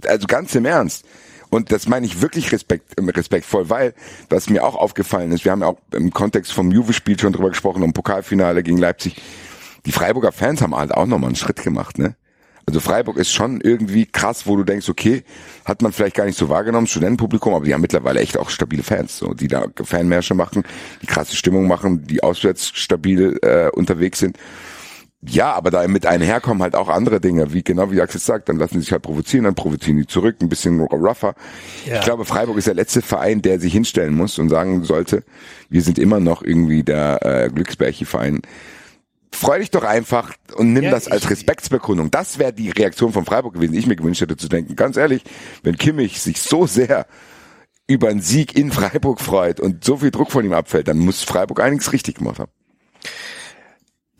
Also ganz im Ernst. Und das meine ich wirklich respekt, respektvoll, weil, was mir auch aufgefallen ist, wir haben ja auch im Kontext vom Juve-Spiel schon drüber gesprochen, um Pokalfinale gegen Leipzig. Die Freiburger Fans haben halt auch nochmal einen Schritt gemacht, ne? Also Freiburg ist schon irgendwie krass, wo du denkst, okay, hat man vielleicht gar nicht so wahrgenommen, Studentenpublikum, aber die haben mittlerweile echt auch stabile Fans, so, die da Fanmärsche machen, die krasse Stimmung machen, die auswärts stabil äh, unterwegs sind. Ja, aber da mit einherkommen halt auch andere Dinge, wie genau wie Axel sagt, dann lassen sie sich halt provozieren, dann provozieren die zurück, ein bisschen rougher. Ja. Ich glaube, Freiburg ist der letzte Verein, der sich hinstellen muss und sagen sollte, wir sind immer noch irgendwie der äh, Glücksbärchi-Verein. Freu dich doch einfach und nimm Ja, das als Respektsbekundung. Das wäre die Reaktion von Freiburg gewesen, die ich mir gewünscht hätte zu denken. Ganz ehrlich, wenn Kimmich sich so sehr über einen Sieg in Freiburg freut und so viel Druck von ihm abfällt, dann muss Freiburg einiges richtig gemacht haben.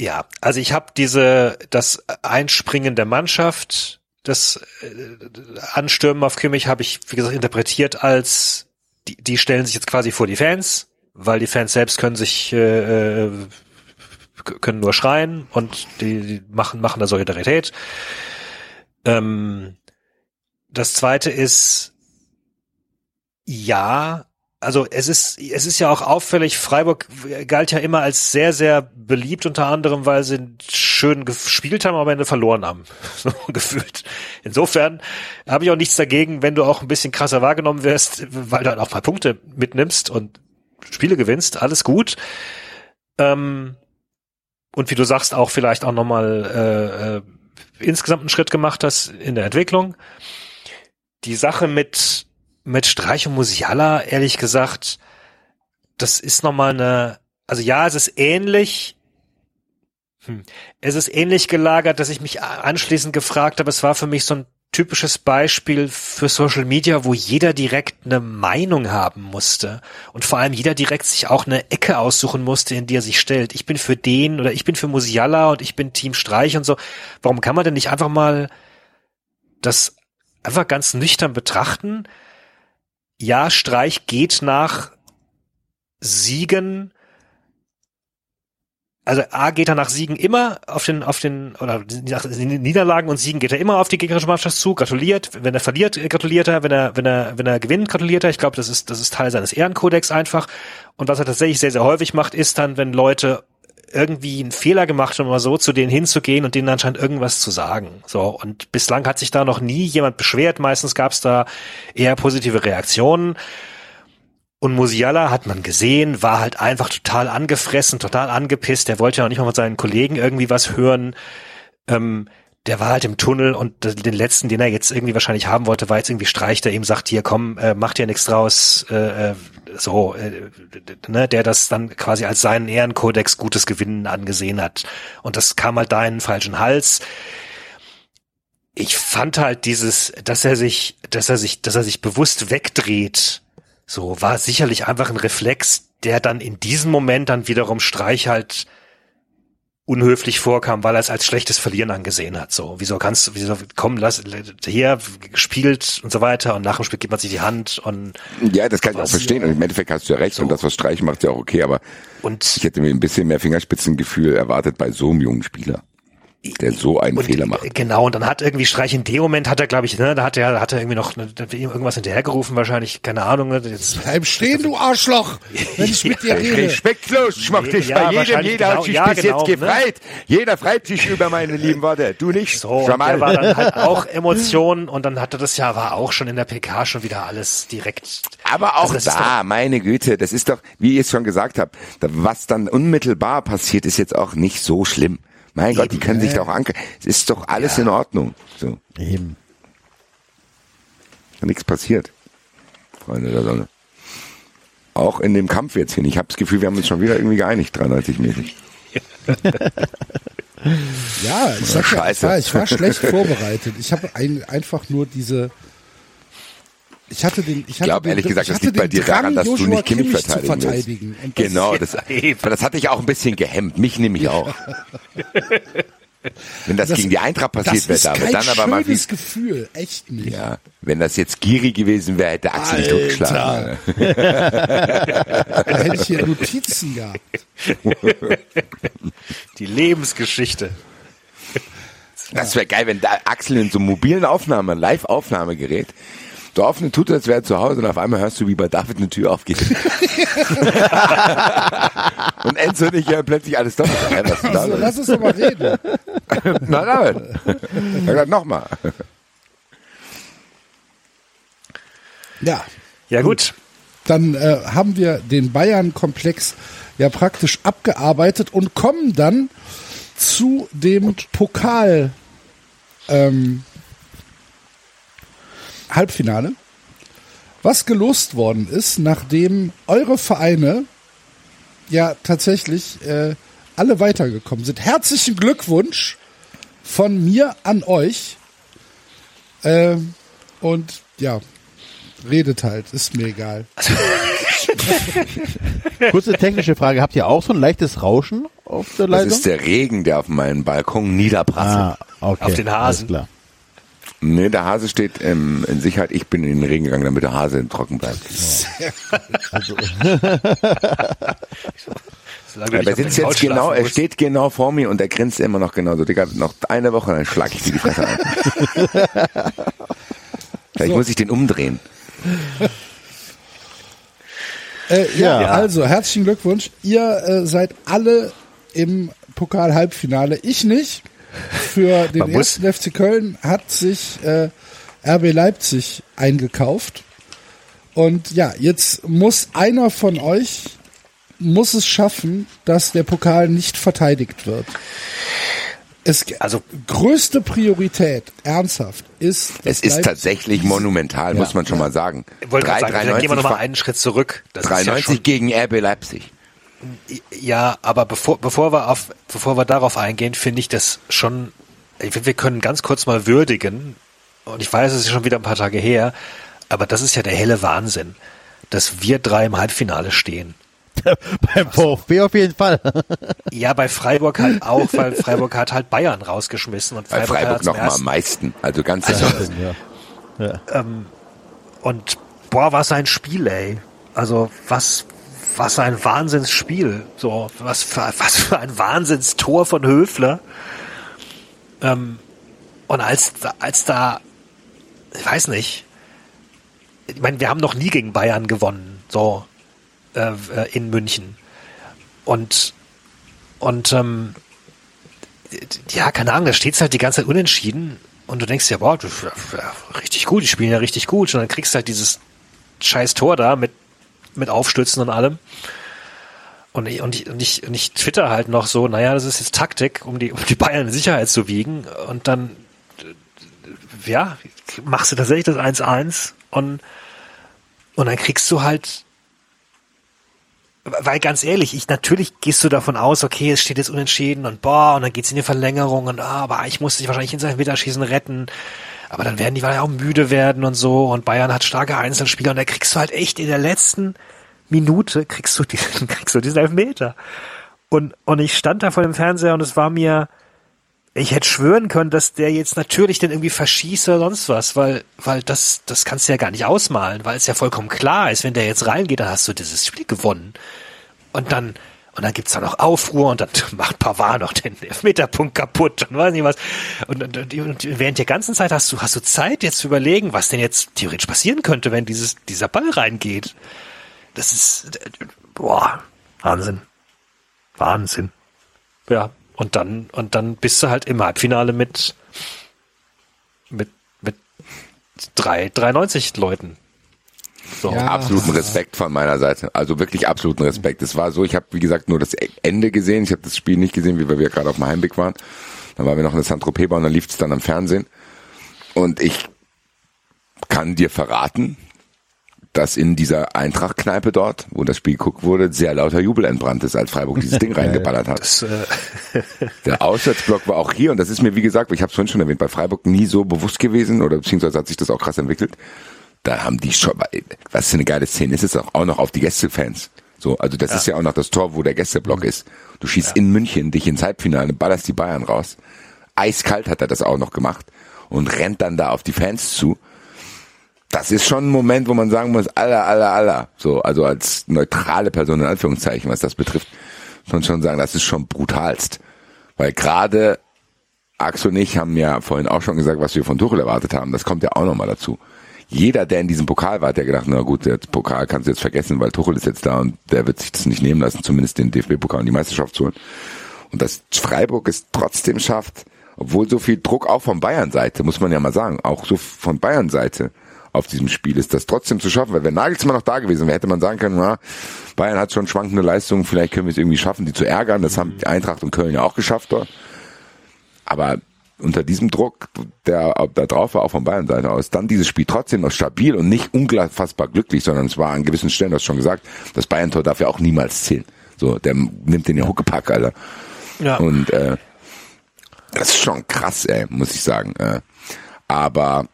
Ja, also ich habe diese das Einspringen der Mannschaft, das äh, Anstürmen auf Kimmich habe ich wie gesagt interpretiert als die, die stellen sich jetzt quasi vor die Fans, weil die Fans selbst können sich äh, äh, können nur schreien und die, die machen machen da Solidarität. Ähm, das zweite ist ja, also es ist, es ist ja auch auffällig, Freiburg galt ja immer als sehr, sehr beliebt, unter anderem, weil sie schön gespielt haben, aber am Ende verloren haben. So gefühlt. Insofern habe ich auch nichts dagegen, wenn du auch ein bisschen krasser wahrgenommen wirst, weil du halt auch mal Punkte mitnimmst und Spiele gewinnst, alles gut. Ähm, und wie du sagst, auch vielleicht auch nochmal äh, äh, insgesamt einen Schritt gemacht hast in der Entwicklung. Die Sache mit mit Streich und Musiala, ehrlich gesagt, das ist nochmal eine, also ja, es ist ähnlich, hm, es ist ähnlich gelagert, dass ich mich anschließend gefragt habe, es war für mich so ein typisches Beispiel für Social Media, wo jeder direkt eine Meinung haben musste und vor allem jeder direkt sich auch eine Ecke aussuchen musste, in die er sich stellt. Ich bin für den oder ich bin für Musiala und ich bin Team Streich und so. Warum kann man denn nicht einfach mal das einfach ganz nüchtern betrachten? Ja, Streich geht nach Siegen. Also A geht er nach Siegen immer auf den, auf den, oder nach Niederlagen und Siegen geht er immer auf die gegnerische Mannschaft zu, gratuliert. Wenn er verliert, gratuliert er. Wenn er, wenn er, wenn er gewinnt, gratuliert er. Ich glaube, das ist, das ist Teil seines Ehrenkodex einfach. Und was er tatsächlich sehr, sehr häufig macht, ist dann, wenn Leute irgendwie einen Fehler gemacht haben, mal so zu denen hinzugehen und denen anscheinend irgendwas zu sagen. So und bislang hat sich da noch nie jemand beschwert. Meistens gab es da eher positive Reaktionen. Und Musiala hat man gesehen, war halt einfach total angefressen, total angepisst. Der wollte ja auch nicht mal mit seinen Kollegen irgendwie was hören. Ähm, der war halt im Tunnel und den letzten, den er jetzt irgendwie wahrscheinlich haben wollte, war jetzt irgendwie Streich, der ihm sagt, hier komm, äh, mach dir nichts draus, äh, äh, so, äh, ne, der das dann quasi als seinen Ehrenkodex gutes Gewinnen angesehen hat. Und das kam halt da in den falschen Hals. Ich fand halt dieses, dass er sich, dass er sich, dass er sich bewusst wegdreht, so war sicherlich einfach ein Reflex, der dann in diesem Moment dann wiederum Streich halt unhöflich vorkam, weil er es als schlechtes Verlieren angesehen hat. So, wieso kannst du, wieso komm, lass hier gespielt und so weiter und nach dem Spiel gibt man sich die Hand und Ja, das kann ich auch verstehen. Und im Endeffekt hast du ja recht. Und das, was Streich macht, ist ja auch okay. Aber und ich hätte mir ein bisschen mehr Fingerspitzengefühl erwartet bei so einem jungen Spieler, der so einen und, Fehler macht. Genau, und dann hat irgendwie Streich in dem Moment hat er, glaube ich, ne, da hat er, hat er irgendwie noch ne, irgendwas hinterhergerufen, wahrscheinlich, keine Ahnung, ne, jetzt Bleib stehen, du Arschloch, wenn ich mit dir rede. Respektlos, schmack dich Ja, bei jedem, jeder genau, hat sich ja, bis genau, jetzt ne? gefreit. Jeder freit sich über meine lieben Worte. Du nicht. so, und Jamal. war dann halt auch Emotionen und dann hatte das ja, war auch schon in der PK schon wieder alles direkt. Aber auch Also da, meine Güte, das ist doch, wie ihr es schon gesagt habt, was dann unmittelbar passiert, ist jetzt auch nicht so schlimm. Mein Gott, die können sich doch anke. Es ist doch alles in Ordnung. So, Eben. nichts passiert. Freunde der Sonne. Auch in dem Kampf jetzt hin. Ich habe das Gefühl, wir haben uns schon wieder irgendwie geeinigt, 93-mäßig. Ja, ich sag ja, ich Scheiße. war, ich war schlecht vorbereitet. Ich habe ein, einfach nur diese. Ich hatte den. Ich, Ich glaube ehrlich gesagt, das liegt bei dir daran, dass du nicht Kimmich verteidigen, verteidigen. willst. Und das- Genau, das, das hatte ich auch ein bisschen gehemmt. Mich nämlich auch. Wenn das, Das- gegen die Eintracht passiert wäre, David, dann aber mal wie, Gefühl, echt nicht. ja, wenn das jetzt Giri gewesen wäre, hätte Axel dich totgeschlagen. Da hätte ich hier Notizen gehabt. Die Lebensgeschichte. Das wäre geil, wenn da Axel in so einem mobilen Aufnahme, Live-Aufnahmegerät, auf eine tut, als wäre er zu Hause und auf einmal hörst du, wie bei David eine Tür aufgeht. und Enzo und ich ja plötzlich alles doppelt. Hä, was ist denn da Also, lass uns doch mal reden. Na, David. Gesagt, nochmal. Ja, Ja gut. dann äh, haben wir den Bayern-Komplex ja praktisch abgearbeitet und kommen dann zu dem Pokal ähm, Halbfinale, was gelost worden ist, nachdem eure Vereine ja tatsächlich äh, alle weitergekommen sind. Herzlichen Glückwunsch von mir an euch. Ähm, und ja, redet halt, ist mir egal. Kurze technische Frage. Habt ihr auch so ein leichtes Rauschen auf der Das Leitung? ist der Regen, der auf meinen Balkon niederprasselt. ah, okay. Auf den Hasen. Nee, der Hase steht ähm, in Sicherheit. Ich bin in den Regen gegangen, damit der Hase trocken bleibt. Aber nicht er sitzt jetzt genau, er steht genau vor mir und er grinst immer noch genauso. Digga, noch eine Woche, dann schlag ich dir die Fresse ein. Vielleicht muss ich den umdrehen. Äh, ja, Ja. also herzlichen Glückwunsch. Ihr äh, seid alle im Pokal-Halbfinale. Ich nicht. Für den ersten FC Köln hat sich äh, RB Leipzig eingekauft. Und ja, jetzt muss einer von euch muss es schaffen, dass der Pokal nicht verteidigt wird. Es, Also- größte Priorität, ernsthaft, ist Es ist Leipzig tatsächlich monumental, Ja, muss man schon ja. mal sagen. Ich wollte gerade sagen, dann gehen wir 3,93 nochmal einen Schritt zurück. Das ist ja 93 schon, gegen RB Leipzig. Ja, aber bevor, bevor wir auf, bevor wir darauf eingehen, finde ich das schon, ich finde, wir können ganz kurz mal würdigen, und ich weiß, es ist schon wieder ein paar Tage her, aber das ist ja der helle Wahnsinn, dass wir drei im Halbfinale stehen. Beim VfB auf jeden Fall. Ja, bei Freiburg halt auch, weil Freiburg hat halt Bayern rausgeschmissen und Bei Freiburg, Freiburg hat noch mal am meisten. Also ganz sicher. ja. Und boah, was ein Spiel, ey. Also was, was ein Wahnsinnsspiel. So, was für, was für ein Wahnsinnstor von Höfler. Ähm, und als, als da, ich weiß nicht, ich meine, wir haben noch nie gegen Bayern gewonnen, so äh, äh, in München. Und und ähm, ja, keine Ahnung, da steht's halt die ganze Zeit unentschieden und du denkst ja, boah, du, ja, richtig gut, die spielen ja richtig gut. Und dann kriegst du halt dieses scheiß Tor da mit, mit Aufstützen und allem. Und ich, und, ich, und, ich, und ich twitter halt noch so, naja, das ist jetzt Taktik, um die, um die Bayern in Sicherheit zu wiegen. Und dann, äh, ja, machst du tatsächlich das 1-1 und, und dann kriegst du halt weil ganz ehrlich, ich natürlich gehst du davon aus, okay, es steht jetzt unentschieden und boah, und dann geht's in die Verlängerung und ah, aber ich muss dich wahrscheinlich in seinem Winterschießen retten. Aber dann werden die wahrscheinlich auch müde werden und so und Bayern hat starke Einzelspieler und da kriegst du halt echt in der letzten Minute kriegst du diesen, kriegst du diesen Elfmeter. Und, und ich stand da vor dem Fernseher und es war mir, ich hätte schwören können, dass der jetzt natürlich den irgendwie verschießt oder sonst was, weil, weil das, das kannst du ja gar nicht ausmalen, weil es ja vollkommen klar ist, wenn der jetzt reingeht, dann hast du dieses Spiel gewonnen. Und dann, und dann gibt's da noch Aufruhr und dann macht Pavard noch den Elfmeterpunkt kaputt und weiß nicht was. Und, und, und, und während der ganzen Zeit hast du, hast du Zeit, jetzt zu überlegen, was denn jetzt theoretisch passieren könnte, wenn dieses, dieser Ball reingeht. Das ist, boah, Wahnsinn. Wahnsinn. Ja, und dann, und dann bist du halt im Halbfinale mit, mit, mit drei, 93 Leuten. So. Ja. Absoluten Respekt von meiner Seite. Also wirklich absoluten Respekt. Es war so, ich habe wie gesagt nur das Ende gesehen. Ich habe das Spiel nicht gesehen, wie wir gerade auf dem Heimweg waren. Dann waren wir noch in der Saint-Tropez und dann lief es dann am Fernsehen. Und ich kann dir verraten, dass in dieser Eintracht-Kneipe dort, wo das Spiel geguckt wurde, sehr lauter Jubel entbrannt ist, als Freiburg dieses Ding reingeballert hat. Das, äh, Der Auswärtsblock war auch hier und das ist mir, wie gesagt, ich habe es vorhin schon erwähnt, bei Freiburg nie so bewusst gewesen oder beziehungsweise hat sich das auch krass entwickelt. Da haben die schon, was für eine geile Szene ist es auch, auch noch auf die Gästefans. So, also das ist ja auch noch das Tor, wo der Gästeblock ist. Du schießt in München dich ins Halbfinale, ballerst die Bayern raus. Eiskalt hat er das auch noch gemacht und rennt dann da auf die Fans zu. Das ist schon ein Moment, wo man sagen muss, aller, aller, aller. So, also als neutrale Person in Anführungszeichen, was das betrifft, muss man schon sagen, das ist schon brutalst. Weil gerade Axel und ich haben ja vorhin auch schon gesagt, was wir von Tuchel erwartet haben. Das kommt ja auch nochmal dazu. Jeder, der in diesem Pokal war, hat ja gedacht, na gut, der Pokal kannst du jetzt vergessen, weil Tuchel ist jetzt da und der wird sich das nicht nehmen lassen, zumindest den DFB-Pokal und die Meisterschaft zu holen. Und dass Freiburg es trotzdem schafft, obwohl so viel Druck auch von Bayern-Seite, muss man ja mal sagen, auch so von Bayern-Seite auf diesem Spiel ist, das trotzdem zu schaffen. Weil wenn Nagelsmann noch da gewesen wäre, hätte man sagen können, na, Bayern hat schon schwankende Leistungen, vielleicht können wir es irgendwie schaffen, die zu ärgern. Das haben die Eintracht und Köln ja auch geschafft dort. Aber unter diesem Druck, der da drauf war, auch von Bayern-Seite aus, dann dieses Spiel trotzdem noch stabil und nicht unfassbar glücklich, sondern es war an gewissen Stellen, du hast schon gesagt, das Bayern-Tor darf ja auch niemals zählen. So, der nimmt den ja Huckepack, Alter. ja. Und äh, das ist schon krass, ey, muss ich sagen. Äh, aber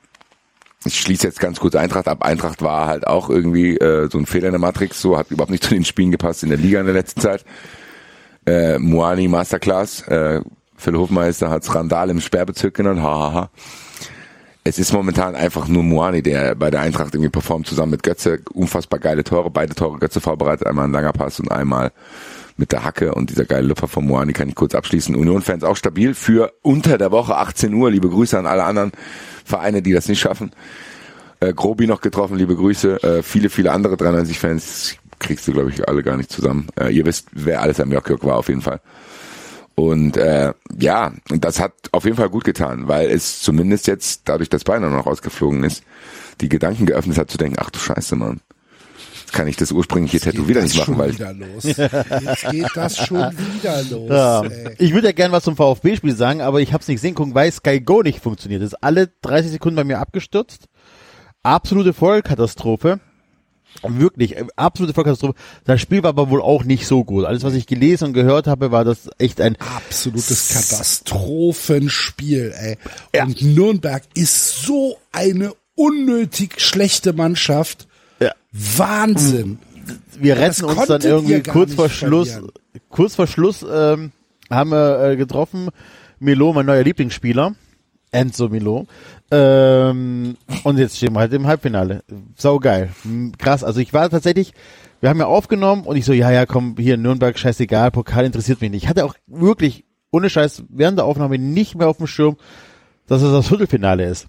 ich schließe jetzt ganz kurz Eintracht ab. Eintracht war halt auch irgendwie äh, so ein Fehler in der Matrix, so hat überhaupt nicht zu den Spielen gepasst in der Liga in der letzten Zeit. Äh, Moani Masterclass, äh, Phil Hofmeister hat's Randal im Sperrbezirk genannt, hahaha. Es ist momentan einfach nur Moani, der bei der Eintracht irgendwie performt, zusammen mit Götze. Unfassbar geile Tore, beide Tore Götze vorbereitet, einmal ein langer Pass und einmal mit der Hacke und dieser geile Lupfer von Moani kann ich kurz abschließen. Union-Fans auch stabil für unter der Woche 18 Uhr. Liebe Grüße an alle anderen Vereine, die das nicht schaffen. Äh, Grobi noch getroffen, liebe Grüße. Äh, viele, viele andere 93-Fans kriegst du, glaube ich, alle gar nicht zusammen. Äh, ihr wisst, wer alles am Jörg war auf jeden Fall. Und äh, ja, und das hat auf jeden Fall gut getan, weil es zumindest jetzt, dadurch, dass Bayern noch rausgeflogen ist, die Gedanken geöffnet hat zu denken, ach du Scheiße, Mann. Jetzt kann ich das ursprüngliche Tattoo wieder nicht machen, schon weil wieder los. Jetzt geht das schon wieder los. Ja. Ey. Ich würde ja gern was zum VfB-Spiel sagen, aber ich habe es nicht sehen gucken, weil Sky Go nicht funktioniert. Das ist alle 30 Sekunden bei mir abgestürzt. Absolute Vollkatastrophe. Wirklich, äh, absolute Vollkatastrophe. Das Spiel war aber wohl auch nicht so gut. Alles, was ich gelesen und gehört habe, war das echt ein Absolutes Katastrophenspiel, ey. Und Nürnberg ist so eine unnötig schlechte Mannschaft. Ja. Wahnsinn. wir Ja, retten uns dann irgendwie kurz vor Schluss, verlieren. kurz vor Schluss ähm, haben wir äh, getroffen. Milo, mein neuer Lieblingsspieler, Enzo Milo. Ähm, und jetzt stehen wir halt im Halbfinale. Sau geil. Krass. Also ich war tatsächlich, wir haben ja aufgenommen und ich so, ja, ja, komm, hier Nürnberg, scheißegal, Pokal interessiert mich nicht. Ich hatte auch wirklich, ohne Scheiß, während der Aufnahme nicht mehr auf dem Schirm, dass es das Viertelfinale ist.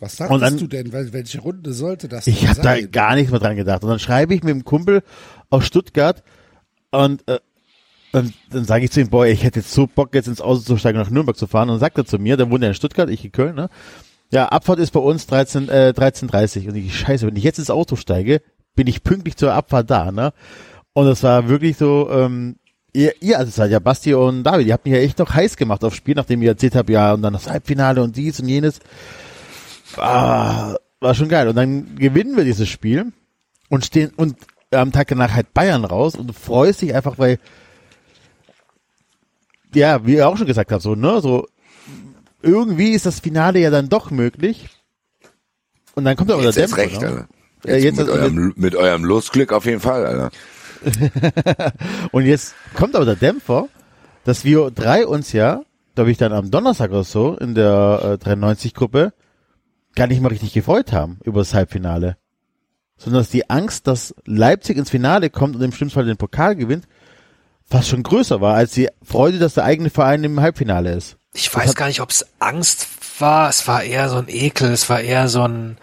Was Und sagtest dann- du denn? Wel- Welche Runde sollte das Ich denn habe da sein? gar nichts mehr dran gedacht. Und dann schreibe ich mit dem Kumpel aus Stuttgart und äh, dann, dann sage ich zu ihm, boah, ich hätte jetzt so Bock, jetzt ins Auto zu steigen und nach Nürnberg zu fahren. Und dann sagt er zu mir, der wohnt ja in Stuttgart, ich in Köln, ne? Ja, Abfahrt ist bei uns 13, äh, 13.30 Und ich, scheiße, wenn ich jetzt ins Auto steige, bin ich pünktlich zur Abfahrt da, ne? Und das war wirklich so, ähm, ihr, ihr, also es hat ja Basti und David, ihr habt mich ja echt noch heiß gemacht aufs Spiel, nachdem ihr erzählt habt, ja, und dann das Halbfinale und dies und jenes. Ah, war schon geil. Und dann gewinnen wir dieses Spiel und stehen und am Tag danach halt Bayern raus und du freust dich einfach, weil ja, wie ihr auch schon gesagt habt, so, ne, so irgendwie ist das Finale ja dann doch möglich. Und dann kommt aber der jetzt erst Dämpfer. recht? Alter. Jetzt jetzt mit, eurem, mit eurem Losglück auf jeden Fall, Alter. Und jetzt kommt aber der Dämpfer, dass wir drei uns ja, glaube ich, dann am Donnerstag oder so in der äh, 93-Gruppe gar nicht mal richtig gefreut haben über das Halbfinale. Sondern dass die Angst, dass Leipzig ins Finale kommt und im schlimmsten Fall den Pokal gewinnt, fast schon größer war, als die Freude, dass der eigene Verein im Halbfinale ist. Ich weiß gar nicht, ob es Angst war. Es war eher so ein Ekel. Es war eher so ein,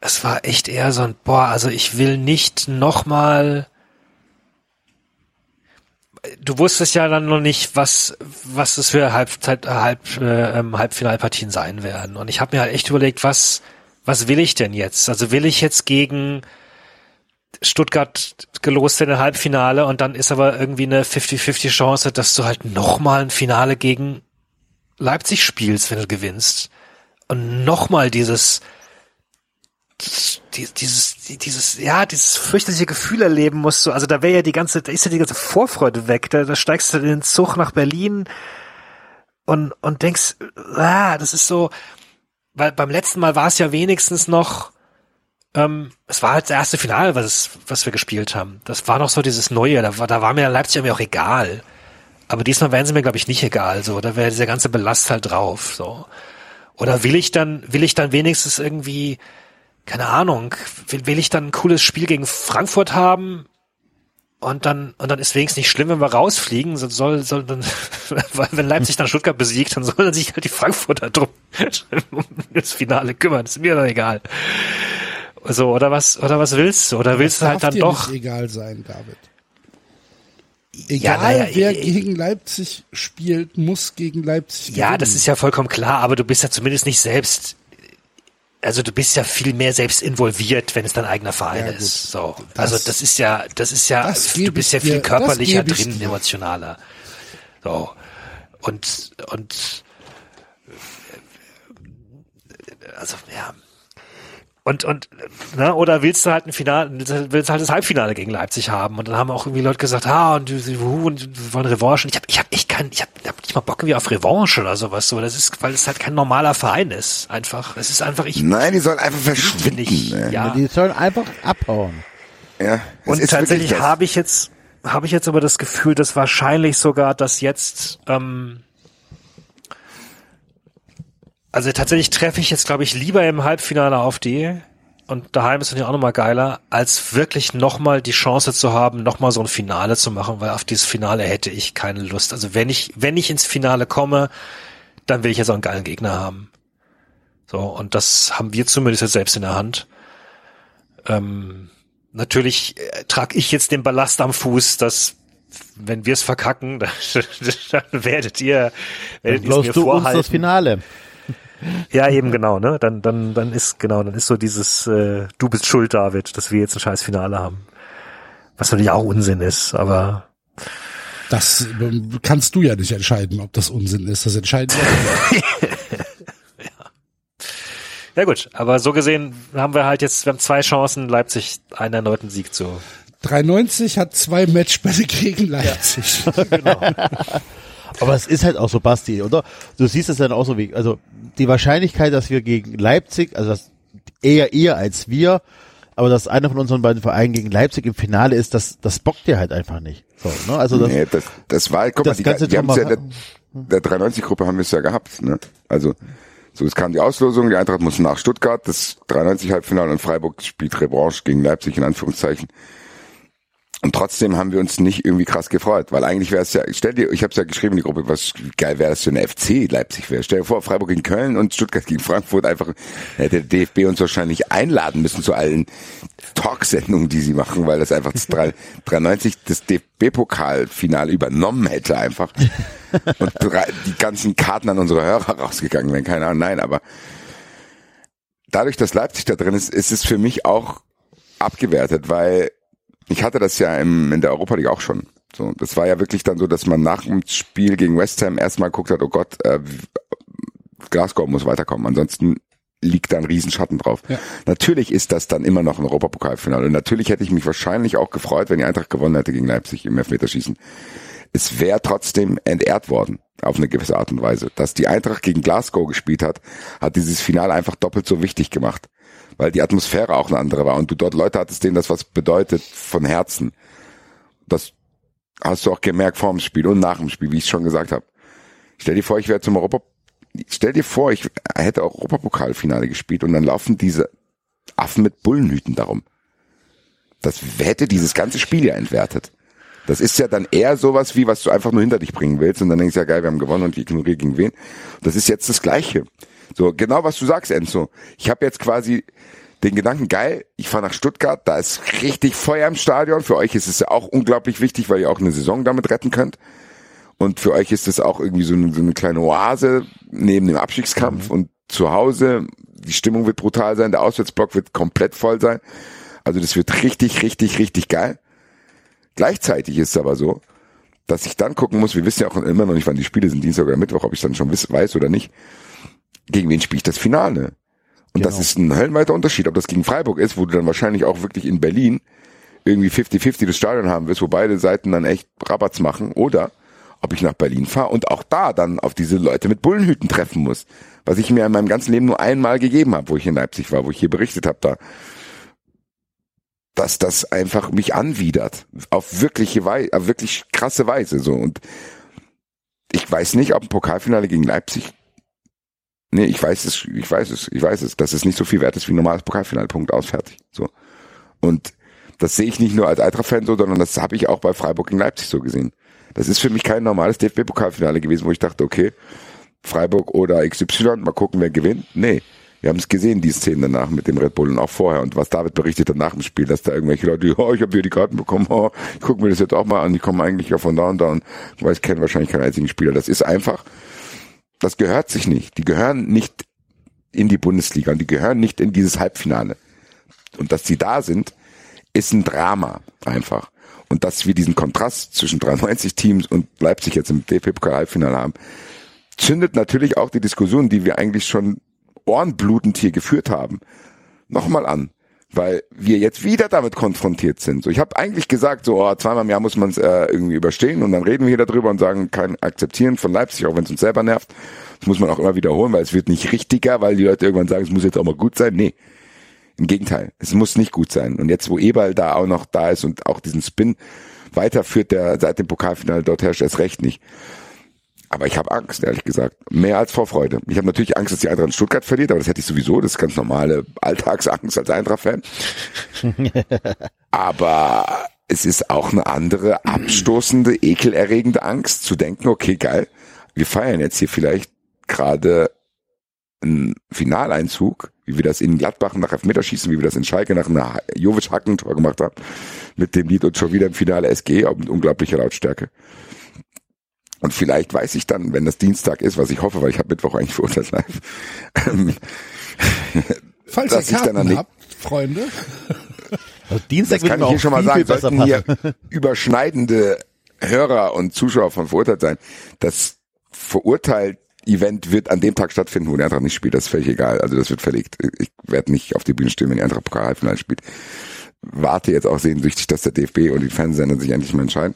es war echt eher so ein, boah, also ich will nicht nochmal, du wusstest ja dann noch nicht, was, was es für Halbzeit, Halb, äh, Halbfinalpartien sein werden. Und ich habe mir halt echt überlegt, was, was will ich denn jetzt? Also will ich jetzt gegen Stuttgart gelost in der Halbfinale und dann ist aber irgendwie eine 50-50 Chance, dass du halt nochmal ein Finale gegen Leipzig spielst, wenn du gewinnst. Und nochmal dieses, dieses, dieses, ja, dieses fürchterliche Gefühl erleben musst du. Also da wäre ja die ganze, da ist ja die ganze Vorfreude weg. Da, da steigst du in den Zug nach Berlin und, und denkst, ah, das ist so, weil beim letzten Mal war es ja wenigstens noch, ähm, es war halt das erste Finale, was, was wir gespielt haben. Das war noch so dieses Neue, da war, da war mir Leipzig irgendwie auch egal. Aber diesmal wären sie mir, glaube ich, nicht egal, so. Da wäre dieser ganze Belast halt drauf, so. Oder will ich dann, will ich dann wenigstens irgendwie, keine Ahnung, will, will ich dann ein cooles Spiel gegen Frankfurt haben und dann und dann ist wenigstens nicht schlimm, wenn wir rausfliegen, soll soll dann wenn Leipzig dann Stuttgart besiegt, dann sollen sich halt die Frankfurter drum um das Finale kümmern, ist mir doch egal. So, oder was oder was willst du? Oder willst das du halt dann doch egal sein, David. Ja, Egal, naja, wer äh, gegen Leipzig spielt, muss gegen Leipzig Ja, gewinnen. das ist ja vollkommen klar, aber du bist ja zumindest nicht selbst also du bist ja viel mehr selbst involviert, wenn es dein eigener Verein Ja, ist. So. Das- also das ist ja, das ist ja, das du bist ich ja viel dir- körperlicher ich drin, emotionaler. So. Und, und, also, ja. Und, und, ne, oder willst du halt ein Finale, willst du halt das Halbfinale gegen Leipzig haben? Und dann haben auch irgendwie Leute gesagt, ah, und die, und wollen Revanche. Und ich habe ich hab echt keinen, ich habe hab nicht mal Bock irgendwie auf Revanche oder sowas. So, das ist, weil es halt kein normaler Verein ist. Einfach. Es ist einfach, ich, Nein, die sollen einfach verschwinden. ne? Ja. Die sollen einfach abhauen. ja Und ist tatsächlich habe ich jetzt habe ich jetzt aber das Gefühl, dass wahrscheinlich sogar das jetzt ähm, also tatsächlich treffe ich jetzt glaube ich lieber im Halbfinale auf die und daheim ist natürlich auch nochmal geiler, als wirklich nochmal die Chance zu haben, nochmal so ein Finale zu machen, weil auf dieses Finale hätte ich keine Lust. Also wenn ich, wenn ich ins Finale komme, dann will ich jetzt auch einen geilen Gegner haben. So, und das haben wir zumindest jetzt selbst in der Hand. Ähm, natürlich äh, trage ich jetzt den Ballast am Fuß, dass wenn wir es verkacken, dann, dann werdet ihr, Dann werdet ihr mir du uns vorhalten. das Finale. Ja, eben genau, ne? Dann, dann, dann ist genau, dann ist so dieses äh, Du bist schuld, David, dass wir jetzt ein scheiß Finale haben. Was natürlich auch Unsinn ist, aber Das ähm, kannst du ja nicht entscheiden, ob das Unsinn ist. Das entscheiden wir. ja gut, aber so gesehen haben wir halt jetzt, wir haben zwei Chancen, Leipzig einen erneuten Sieg zu. 93 hat zwei Matchbälle gegen Leipzig. Aber es ist halt auch so, Basti, oder? Du siehst es dann auch so wie, also die Wahrscheinlichkeit, dass wir gegen Leipzig, also das eher ihr als wir, aber dass einer von unseren beiden Vereinen gegen Leipzig im Finale ist, das, das bockt dir halt einfach nicht. So, ne? Also das, nee, das, das war, guck das mal, die, ganze wir haben ja in der, der 93-Gruppe haben wir es ja gehabt, ne? Also, so, es kam die Auslosung, die Eintracht musste nach Stuttgart, das 93-Halbfinale und Freiburg spielt Revanche gegen Leipzig, in Anführungszeichen. Und trotzdem haben wir uns nicht irgendwie krass gefreut, weil eigentlich wäre es ja, stell dir, ich habe es ja geschrieben in die Gruppe, was geil wäre das für eine FC Leipzig wäre. Stell dir vor, Freiburg gegen Köln und Stuttgart gegen Frankfurt einfach, hätte der DFB uns wahrscheinlich einladen müssen zu allen Talksendungen, die sie machen, weil das einfach das 3 93 das DFB-Pokalfinale übernommen hätte einfach. Und die ganzen Karten an unsere Hörer rausgegangen wären, keine Ahnung, nein, aber dadurch, dass Leipzig da drin ist, ist es für mich auch abgewertet, weil ich hatte das ja im, in der Europa League auch schon. So, das war ja wirklich dann so, dass man nach dem Spiel gegen West Ham erstmal geguckt hat, oh Gott, äh, Glasgow muss weiterkommen, ansonsten liegt da ein Riesenschatten drauf. Ja. Natürlich ist das dann immer noch ein Europapokalfinale und natürlich hätte ich mich wahrscheinlich auch gefreut, wenn die Eintracht gewonnen hätte gegen Leipzig im Elfmeterschießen. Es wäre trotzdem entehrt worden auf eine gewisse Art und Weise. Dass die Eintracht gegen Glasgow gespielt hat, hat dieses Finale einfach doppelt so wichtig gemacht. Weil die Atmosphäre auch eine andere war und du dort Leute hattest, denen das was bedeutet von Herzen. Das hast du auch gemerkt vor dem Spiel und nach dem Spiel, wie ich schon gesagt habe. Stell dir vor, ich wäre zum Europa, stell dir vor, ich hätte auch Europapokalfinale gespielt und dann laufen diese Affen mit Bullenhüten darum. Das hätte dieses ganze Spiel ja entwertet. Das ist ja dann eher sowas wie, was du einfach nur hinter dich bringen willst und dann denkst du ja geil, wir haben gewonnen und ich ignoriere gegen wen. Das ist jetzt das Gleiche. So, genau was du sagst, Enzo. Ich habe jetzt quasi den Gedanken, geil, ich fahre nach Stuttgart, da ist richtig Feuer im Stadion. Für euch ist es ja auch unglaublich wichtig, weil ihr auch eine Saison damit retten könnt. Und für euch ist es auch irgendwie so eine, so eine kleine Oase neben dem Abstiegskampf mhm. und zu Hause. Die Stimmung wird brutal sein, der Auswärtsblock wird komplett voll sein. Also das wird richtig, richtig, richtig geil. Gleichzeitig ist es aber so, dass ich dann gucken muss, wir wissen ja auch immer noch nicht, wann die Spiele sind, Dienstag oder Mittwoch, ob ich dann schon weiß oder nicht, gegen wen spiele ich das Finale. Und genau. das ist ein höllenweiter Unterschied, ob das gegen Freiburg ist, wo du dann wahrscheinlich auch wirklich in Berlin irgendwie 50-50 das Stadion haben wirst, wo beide Seiten dann echt Rabatz machen, oder ob ich nach Berlin fahre und auch da dann auf diese Leute mit Bullenhüten treffen muss, was ich mir in meinem ganzen Leben nur einmal gegeben habe, wo ich in Leipzig war, wo ich hier berichtet habe, da dass das einfach mich anwidert auf wirkliche Weise, auf wirklich krasse Weise so und ich weiß nicht, ob ein Pokalfinale gegen Leipzig Nee, ich weiß es, ich weiß es, ich weiß es, dass es nicht so viel wert ist wie ein normales Pokalfinale, Punkt aus, fertig. So. Und das sehe ich nicht nur als Eintracht-Fan so, sondern das habe ich auch bei Freiburg gegen Leipzig so gesehen. Das ist für mich kein normales DFB-Pokalfinale gewesen, wo ich dachte, okay, Freiburg oder XY, mal gucken, wer gewinnt. Nee, wir haben es gesehen, die Szenen danach mit dem Red Bull und auch vorher. Und was David berichtet hat nach dem Spiel, dass da irgendwelche Leute, oh, ich habe hier die Karten bekommen, oh, ich gucke mir das jetzt auch mal an, die kommen eigentlich ja von da und da und ich weiß, kennen wahrscheinlich keinen einzigen Spieler. Das ist einfach, das gehört sich nicht. Die gehören nicht in die Bundesliga und die gehören nicht in dieses Halbfinale. Und dass sie da sind, ist ein Drama einfach. Und dass wir diesen Kontrast zwischen 93 Teams und Leipzig jetzt im DFB-Pokal-Halbfinale haben, zündet natürlich auch die Diskussion, die wir eigentlich schon ohrenblutend hier geführt haben, nochmal an. Weil wir jetzt wieder damit konfrontiert sind. So, ich habe eigentlich gesagt, so oh, zweimal im Jahr muss man es äh, irgendwie überstehen und dann reden wir hier darüber und sagen, kein Akzeptieren von Leipzig, auch wenn es uns selber nervt. Das muss man auch immer wiederholen, weil es wird nicht richtiger, weil die Leute irgendwann sagen, es muss jetzt auch mal gut sein. Nee, im Gegenteil, es muss nicht gut sein. Und jetzt, wo Eberl da auch noch da ist und auch diesen Spin weiterführt, der seit dem Pokalfinale dort herrscht, erst recht nicht. Aber ich habe Angst, ehrlich gesagt. Mehr als Vorfreude. Ich habe natürlich Angst, dass die Eintracht in Stuttgart verliert, aber das hätte ich sowieso. Das ist ganz normale Alltagsangst als Eintracht-Fan. aber es ist auch eine andere, abstoßende, ekelerregende Angst, zu denken, okay, geil, wir feiern jetzt hier vielleicht gerade einen Finaleinzug, wie wir das in Gladbach nach Elfmeterschießen, wie wir das in Schalke nach einer Jovic-Hackentor gemacht haben, mit dem Lied und schon wieder im Finale SG, auch mit unglaublicher Lautstärke. Und vielleicht weiß ich dann, wenn das Dienstag ist, was ich hoffe, weil ich habe Mittwoch eigentlich verurteilt live. Ähm, Falls ihr Karten dann habt, Freunde. Also Dienstag das kann ich hier schon mal sagen, sollten hier überschneidende Hörer und Zuschauer von verurteilt sein. Das verurteilt Event wird an dem Tag stattfinden, wo der Eintracht nicht spielt. Das ist völlig egal. Also das wird verlegt. Ich werde nicht auf die Bühne stehen, wenn die Eintracht Pokal Halbfinale spielt. Warte jetzt auch sehnsüchtig, dass der DFB und die Fernsehsender sich endlich mal entscheiden.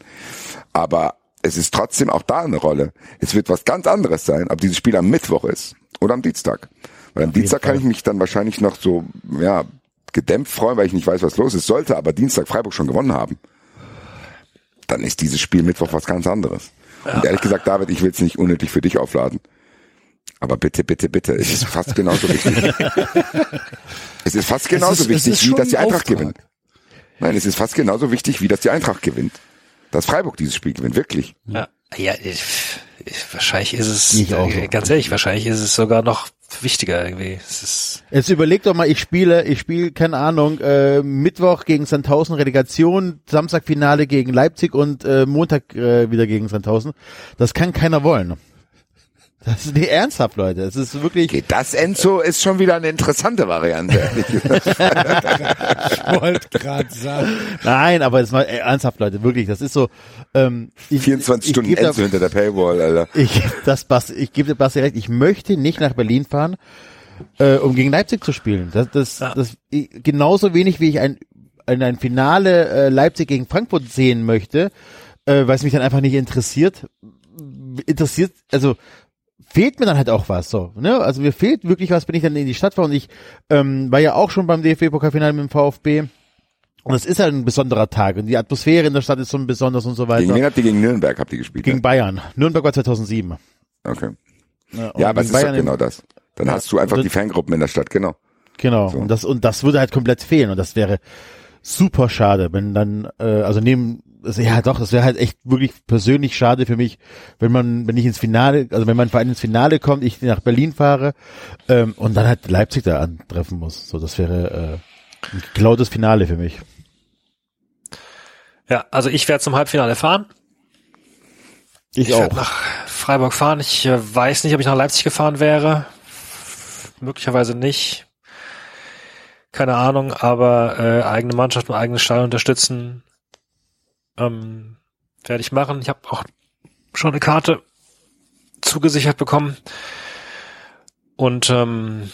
Aber es ist trotzdem auch da eine Rolle. Es wird was ganz anderes sein, ob dieses Spiel am Mittwoch ist oder am Dienstag. Weil am Auf Dienstag kann ich mich dann wahrscheinlich noch so, ja, gedämpft freuen, weil ich nicht weiß, was los ist. Sollte aber Dienstag Freiburg schon gewonnen haben, dann ist dieses Spiel Mittwoch was ganz anderes. Ja. Und ehrlich gesagt, David, ich will es nicht unnötig für dich aufladen. Aber bitte, bitte, bitte, es ist fast genauso wichtig. es ist fast genauso ist, wichtig, wie dass die Eintracht Auftrag. gewinnt. Nein, es ist fast genauso wichtig, wie dass die Eintracht gewinnt dass Freiburg dieses Spiel gewinnt, wirklich. Ja, ja ich, ich, wahrscheinlich ist es, äh, ganz ehrlich, wahrscheinlich ist es sogar noch wichtiger irgendwie. Es ist Jetzt überleg doch mal, ich spiele, ich spiele, keine Ahnung, äh, Mittwoch gegen Sandhausen Relegation, Samstag Finale gegen Leipzig und äh, Montag äh, wieder gegen Sandhausen. Das kann keiner wollen. Das ist nicht ernsthaft, Leute. Es ist wirklich. Okay, das Enzo ist schon wieder eine interessante Variante. ich wollte gerade sagen. Nein, aber es ist mal ernsthaft, Leute. Wirklich, das ist so. Ähm, ich, 24 ich, Stunden ich Enzo da, hinter der Paywall, Alter. Ich, das Basti, ich gebe dir Basti recht. Ich möchte nicht nach Berlin fahren, äh, um gegen Leipzig zu spielen. Das, das, ja. das genauso wenig wie ich ein ein, ein Finale äh, Leipzig gegen Frankfurt sehen möchte, äh, weil es mich dann einfach nicht interessiert. Interessiert, also fehlt mir dann halt auch was so. Ne? Also mir fehlt wirklich was, wenn ich dann in die Stadt fahre und ich ähm, war ja auch schon beim DFB-Pokalfinale mit dem VfB. Und es ist halt ein besonderer Tag und die Atmosphäre in der Stadt ist so besonders und so weiter. Gegen wen habt ihr gegen Nürnberg habt ihr gespielt? Gegen ja? Bayern. Nürnberg war 2007. Okay. Ja, Ja, aber es ist doch Bayern genau im- das. Dann Ja, hast du einfach die Fangruppen in der Stadt, genau. Genau. So. Und das und das würde halt komplett fehlen und das wäre super schade, wenn dann äh, also neben also ja doch, das wäre halt echt wirklich persönlich schade für mich, wenn man wenn ich ins Finale, also wenn mein Verein ins Finale kommt, ich nach Berlin fahre ähm, und dann halt Leipzig da antreffen muss. So, das wäre äh, ein geklautes Finale für mich. Ja, also ich werde zum Halbfinale fahren. Ich, Ich werde auch. nach Freiburg fahren. Ich äh, weiß nicht, ob ich nach Leipzig gefahren wäre. Möglicherweise nicht. Keine Ahnung, aber äh, eigene Mannschaft und eigenes Stall unterstützen ähm, werde ich machen. Ich habe auch schon eine Karte zugesichert bekommen. Und ähm,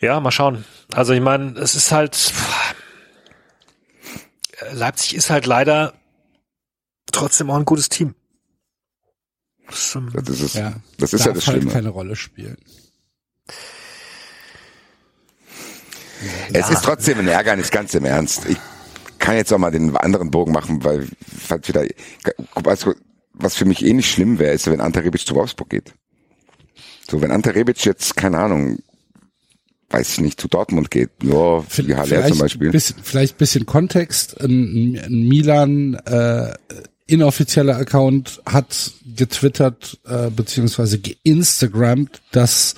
ja, mal schauen. Also ich meine, es ist halt Leipzig ist halt leider trotzdem auch ein gutes Team. Das, ähm, Das ist es. Ja, Das ist ja das halt Schlimme. keine Rolle spielen. Es ist trotzdem ein Ärgernis, ganz im Ernst. Ich kann jetzt auch mal den anderen Bogen machen, weil halt wieder, was für mich eh nicht schlimm wäre, ist, wenn Ante Rebic zu Wolfsburg geht. So, wenn Ante Rebic jetzt, keine Ahnung, weiß ich nicht, zu Dortmund geht, nur für die Haller zum Beispiel. Bisschen, vielleicht bisschen Kontext. Ein, ein Milan äh, inoffizieller Account hat getwittert äh, beziehungsweise geinstagrammt, dass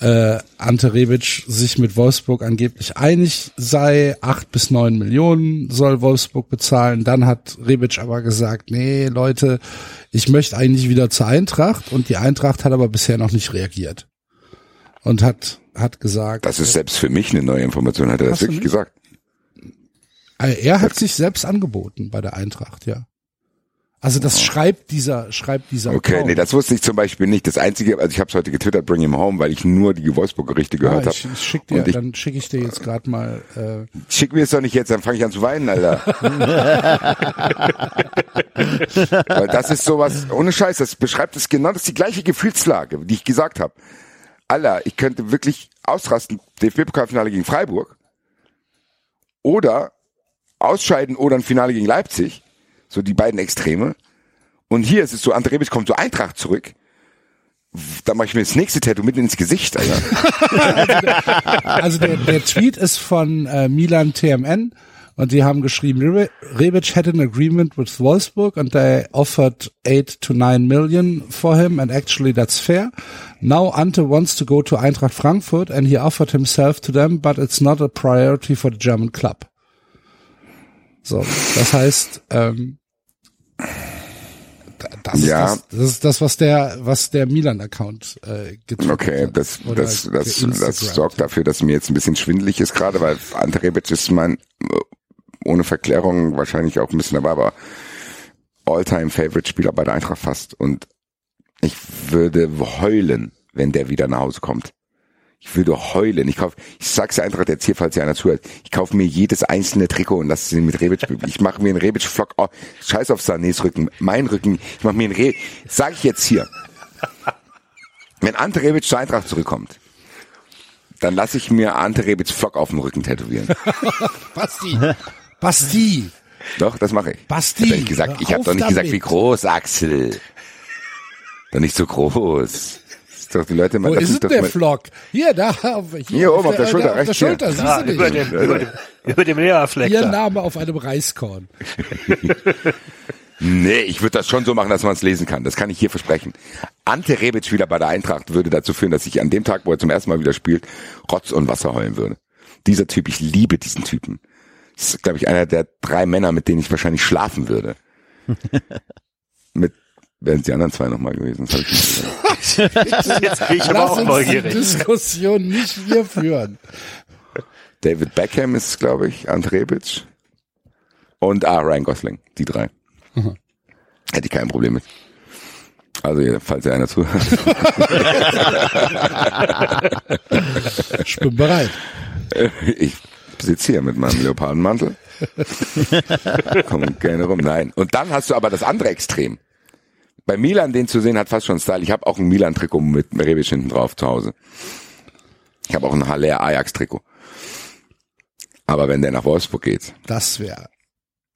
äh, Ante Rebic sich mit Wolfsburg angeblich einig sei. Acht bis neun Millionen soll Wolfsburg bezahlen. Dann hat Rebic aber gesagt, nee, Leute, ich möchte eigentlich wieder zur Eintracht. Und die Eintracht hat aber bisher noch nicht reagiert. Und hat, hat gesagt, Das ist selbst für mich eine neue Information, hat er das wirklich gesagt. äh, er hat sich selbst angeboten bei der Eintracht, ja. Also das schreibt dieser, schreibt dieser Okay, Account. nee, das wusste ich zum Beispiel nicht. Das Einzige, also ich habe es heute getwittert, Bring Him Home, weil ich nur die Wolfsburg-Gerichte gehört ja, habe. schick dir, Und ich- dann schicke ich dir jetzt gerade mal äh, Schick mir es doch nicht jetzt, dann fange ich an zu weinen, Alter. Weil das ist sowas, ohne Scheiß, das beschreibt es genau, das ist die gleiche Gefühlslage, die ich gesagt habe. Alter, ich könnte wirklich ausrasten, DFB-Pokalfinale gegen Freiburg oder ausscheiden oder ein Finale gegen Leipzig, so die beiden Extreme. Und hier ist es so, André Rebic kommt so Eintracht zurück, da mache ich mir das nächste Tattoo mitten ins Gesicht, Alter. Also der, der Tweet ist von äh, Milan TMN und die haben geschrieben, Re- Rebic had an agreement with Wolfsburg and they offered 8 to 9 million for him and actually that's fair. Now Ante wants to go to Eintracht Frankfurt and he offered himself to them, but it's not a priority for the German club. So, das heißt, ähm, das, Ja. ist das, das ist das, was der, was der Milan-Account äh, getwittert Okay, hat. das, Oder das, das, das geinstagrammt sorgt dafür, dass mir jetzt ein bisschen schwindelig ist gerade, weil Ante Rebic ist mein, äh, ohne Verklärung wahrscheinlich auch ein bisschen dabei, aber All-Time-Favorite-Spieler bei der Eintracht fast. Und ich würde heulen, wenn der wieder nach Hause kommt. Ich würde heulen. Ich kauf, ich sag's der Eintracht jetzt hier, falls hier einer zuhört. Ich kaufe mir jedes einzelne Trikot und lasse sie mit Rebic. Ich mache mir einen Rebic-Flock. Oh, scheiß auf Sanés Rücken. Mein Rücken. Ich mache mir einen Re. Sag ich jetzt hier. Wenn Ante Rebic zur Eintracht zurückkommt, dann lasse ich mir Ante Rebic Flock auf dem Rücken tätowieren. Basti, Basti, Doch, das mache ich. Basti, Ich habe nicht gesagt, ich habe doch nicht gesagt, wie groß, Axel. Doch nicht so groß. Ist doch die Leute mal, Wo ist denn der Flock? Hier, da, auf- hier, Hier oben auf der Schulter, auf der rechts hier. Schulter, siehst Ah, du über, dem, über, dem, über dem Leerfleck Ihr da. Name auf einem Reiskorn. Nee, ich würde das schon so machen, dass man es lesen kann. Das kann ich hier versprechen. Ante Rebic wieder bei der Eintracht würde dazu führen, dass ich an dem Tag, wo er zum ersten Mal wieder spielt, Rotz und Wasser heulen würde. Dieser Typ, ich liebe diesen Typen. Das ist, glaube ich, einer der drei Männer, mit denen ich wahrscheinlich schlafen würde. mit, wären es die anderen zwei nochmal gewesen. Das hab ich nicht gesagt. Jetzt bin ich aber Lass auch uns die neugierig. Diskussion nicht hier führen. David Beckham ist, glaube ich, Ante Rebic. Und ah, Ryan Gosling. Die drei. Hätte ich kein Problem mit. Also, falls ja einer zuhört. Ich bin bereit. Ich sitze hier mit meinem bei Milan den zu sehen hat fast schon Style. Ich habe auch ein Milan-Trikot mit Rebic hinten drauf zu Hause. Ich habe auch ein Haller Ajax-Trikot. Aber wenn der nach Wolfsburg geht, Das wäre,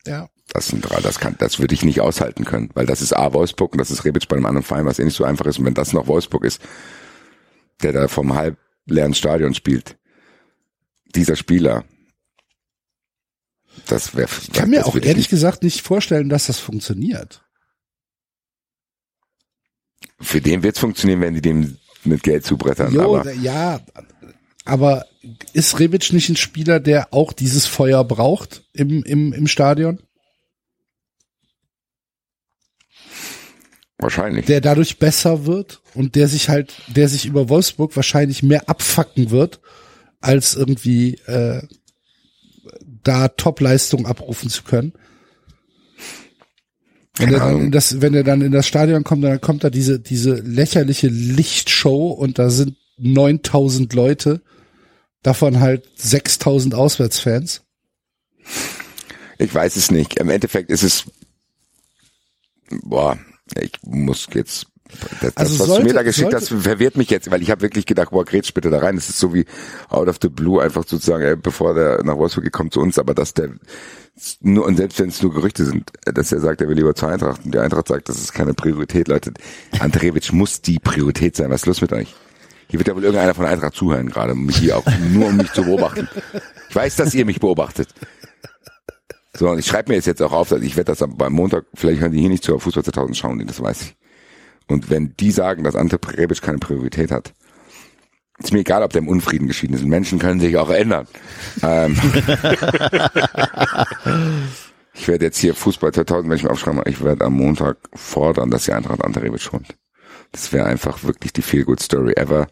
ja. das sind drei, das kann, das würde ich nicht aushalten können, weil das ist A Wolfsburg und das ist Rebic bei einem anderen Verein, was eh nicht so einfach ist. Und wenn das noch Wolfsburg ist, der da vom halb leeren Stadion spielt, dieser Spieler, das wäre. Ich kann mir auch ehrlich gesagt nicht vorstellen, dass das funktioniert. Für den wird's funktionieren, wenn die dem mit Geld zubrettern. Jo, aber ja, aber ist Rebic nicht ein Spieler, der auch dieses Feuer braucht im, im, im Stadion? wahrscheinlich. Der dadurch besser wird und der sich halt, der sich über Wolfsburg wahrscheinlich mehr abfacken wird, als irgendwie äh, da Top-Leistung abrufen zu können. Wenn er, dann Ahnung. in das, wenn er dann in das Stadion kommt, dann kommt da diese, diese lächerliche Lichtshow und da sind 9000 Leute, davon halt 6000 Auswärtsfans. Ich weiß es nicht. Im Endeffekt ist es, boah, ich muss jetzt, das, Also das was sollte- du mir da geschickt hast, sollte- verwirrt mich jetzt, weil ich habe wirklich gedacht, boah, grätsch bitte da rein. Das ist so wie out of the blue, einfach sozusagen, ey, bevor der nach Wolfsburg kommt zu uns, aber dass der nur, und selbst wenn es nur Gerüchte sind, dass er sagt, er will lieber zur Eintracht und die Eintracht sagt, das ist keine Priorität, Leute. Rebic muss die Priorität sein. Was ist los mit euch? Hier wird ja wohl irgendeiner von Eintracht zuhören gerade, mich hier auch nur um mich zu beobachten. Ich weiß, dass ihr mich beobachtet. So, und ich schreibe mir jetzt jetzt auch auf, dass ich werde das am- Montag, vielleicht hören die hier nicht zu, aber Fußball 2000 schauen das weiß ich. Und wenn die sagen, dass Ante Rebic keine Priorität hat, ist mir egal, ob der im Unfrieden geschieden ist. Menschen können sich auch ändern. Ähm, ich werde jetzt hier Fußball 2000, wenn ich mir aufschreibe, ich werde am Montag fordern, dass die Eintracht Ante Rebic holt. Das wäre einfach wirklich die feel good story ever.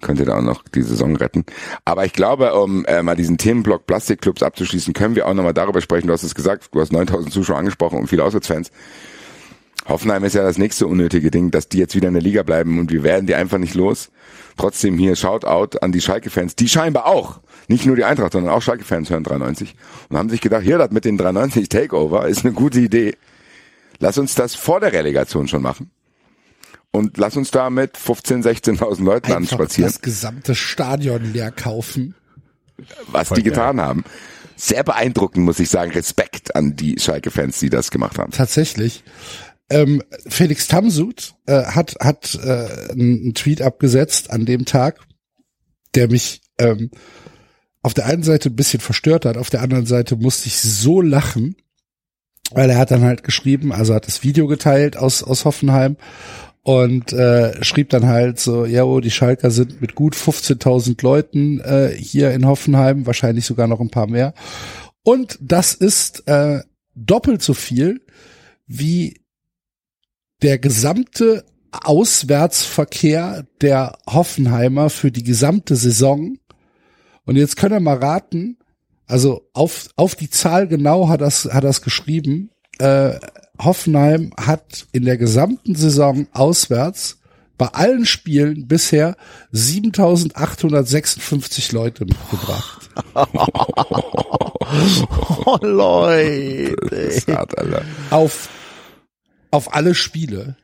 Könnte da auch noch die Saison retten. Aber ich glaube, um äh, mal diesen Themenblock Plastikclubs abzuschließen, können wir auch nochmal darüber sprechen. Du hast es gesagt, du hast 9000 Zuschauer angesprochen und viele Auswärtsfans. Hoffenheim ist ja das nächste unnötige Ding, dass die jetzt wieder in der Liga bleiben und wir werden die einfach nicht los. Trotzdem hier Shoutout an die Schalke-Fans, die scheinbar auch, nicht nur die Eintracht, sondern auch Schalke-Fans hören 93 und haben sich gedacht, hier, das mit den 93 Takeover ist eine gute Idee. Lass uns das vor der Relegation schon machen. Und lass uns da mit 15, 16.000 Leuten Einfach anspazieren, das gesamte Stadion leer kaufen. was die getan haben. Sehr beeindruckend, muss ich sagen. Respekt an die Schalke-Fans, die das gemacht haben. Tatsächlich. Ähm, Felix Tamsud äh, hat, hat äh, einen Tweet abgesetzt an dem Tag, der mich ähm, auf der einen Seite ein bisschen verstört hat, auf der anderen Seite musste ich so lachen, weil er hat dann halt geschrieben, also hat das Video geteilt aus, aus Hoffenheim und äh, schrieb dann halt so, ja, oh, die Schalker sind mit gut 15.000 Leuten äh, hier in Hoffenheim, wahrscheinlich sogar noch ein paar mehr. Und das ist äh, doppelt so viel wie der gesamte Auswärtsverkehr der Hoffenheimer für die gesamte Saison. Und jetzt können wir mal raten, also auf, auf die Zahl genau hat das, hat das geschrieben. Äh, Hoffenheim hat in der gesamten Saison auswärts bei allen Spielen bisher 7856 Leute mitgebracht. Oh, Leute. Hart. Auf, auf alle Spiele.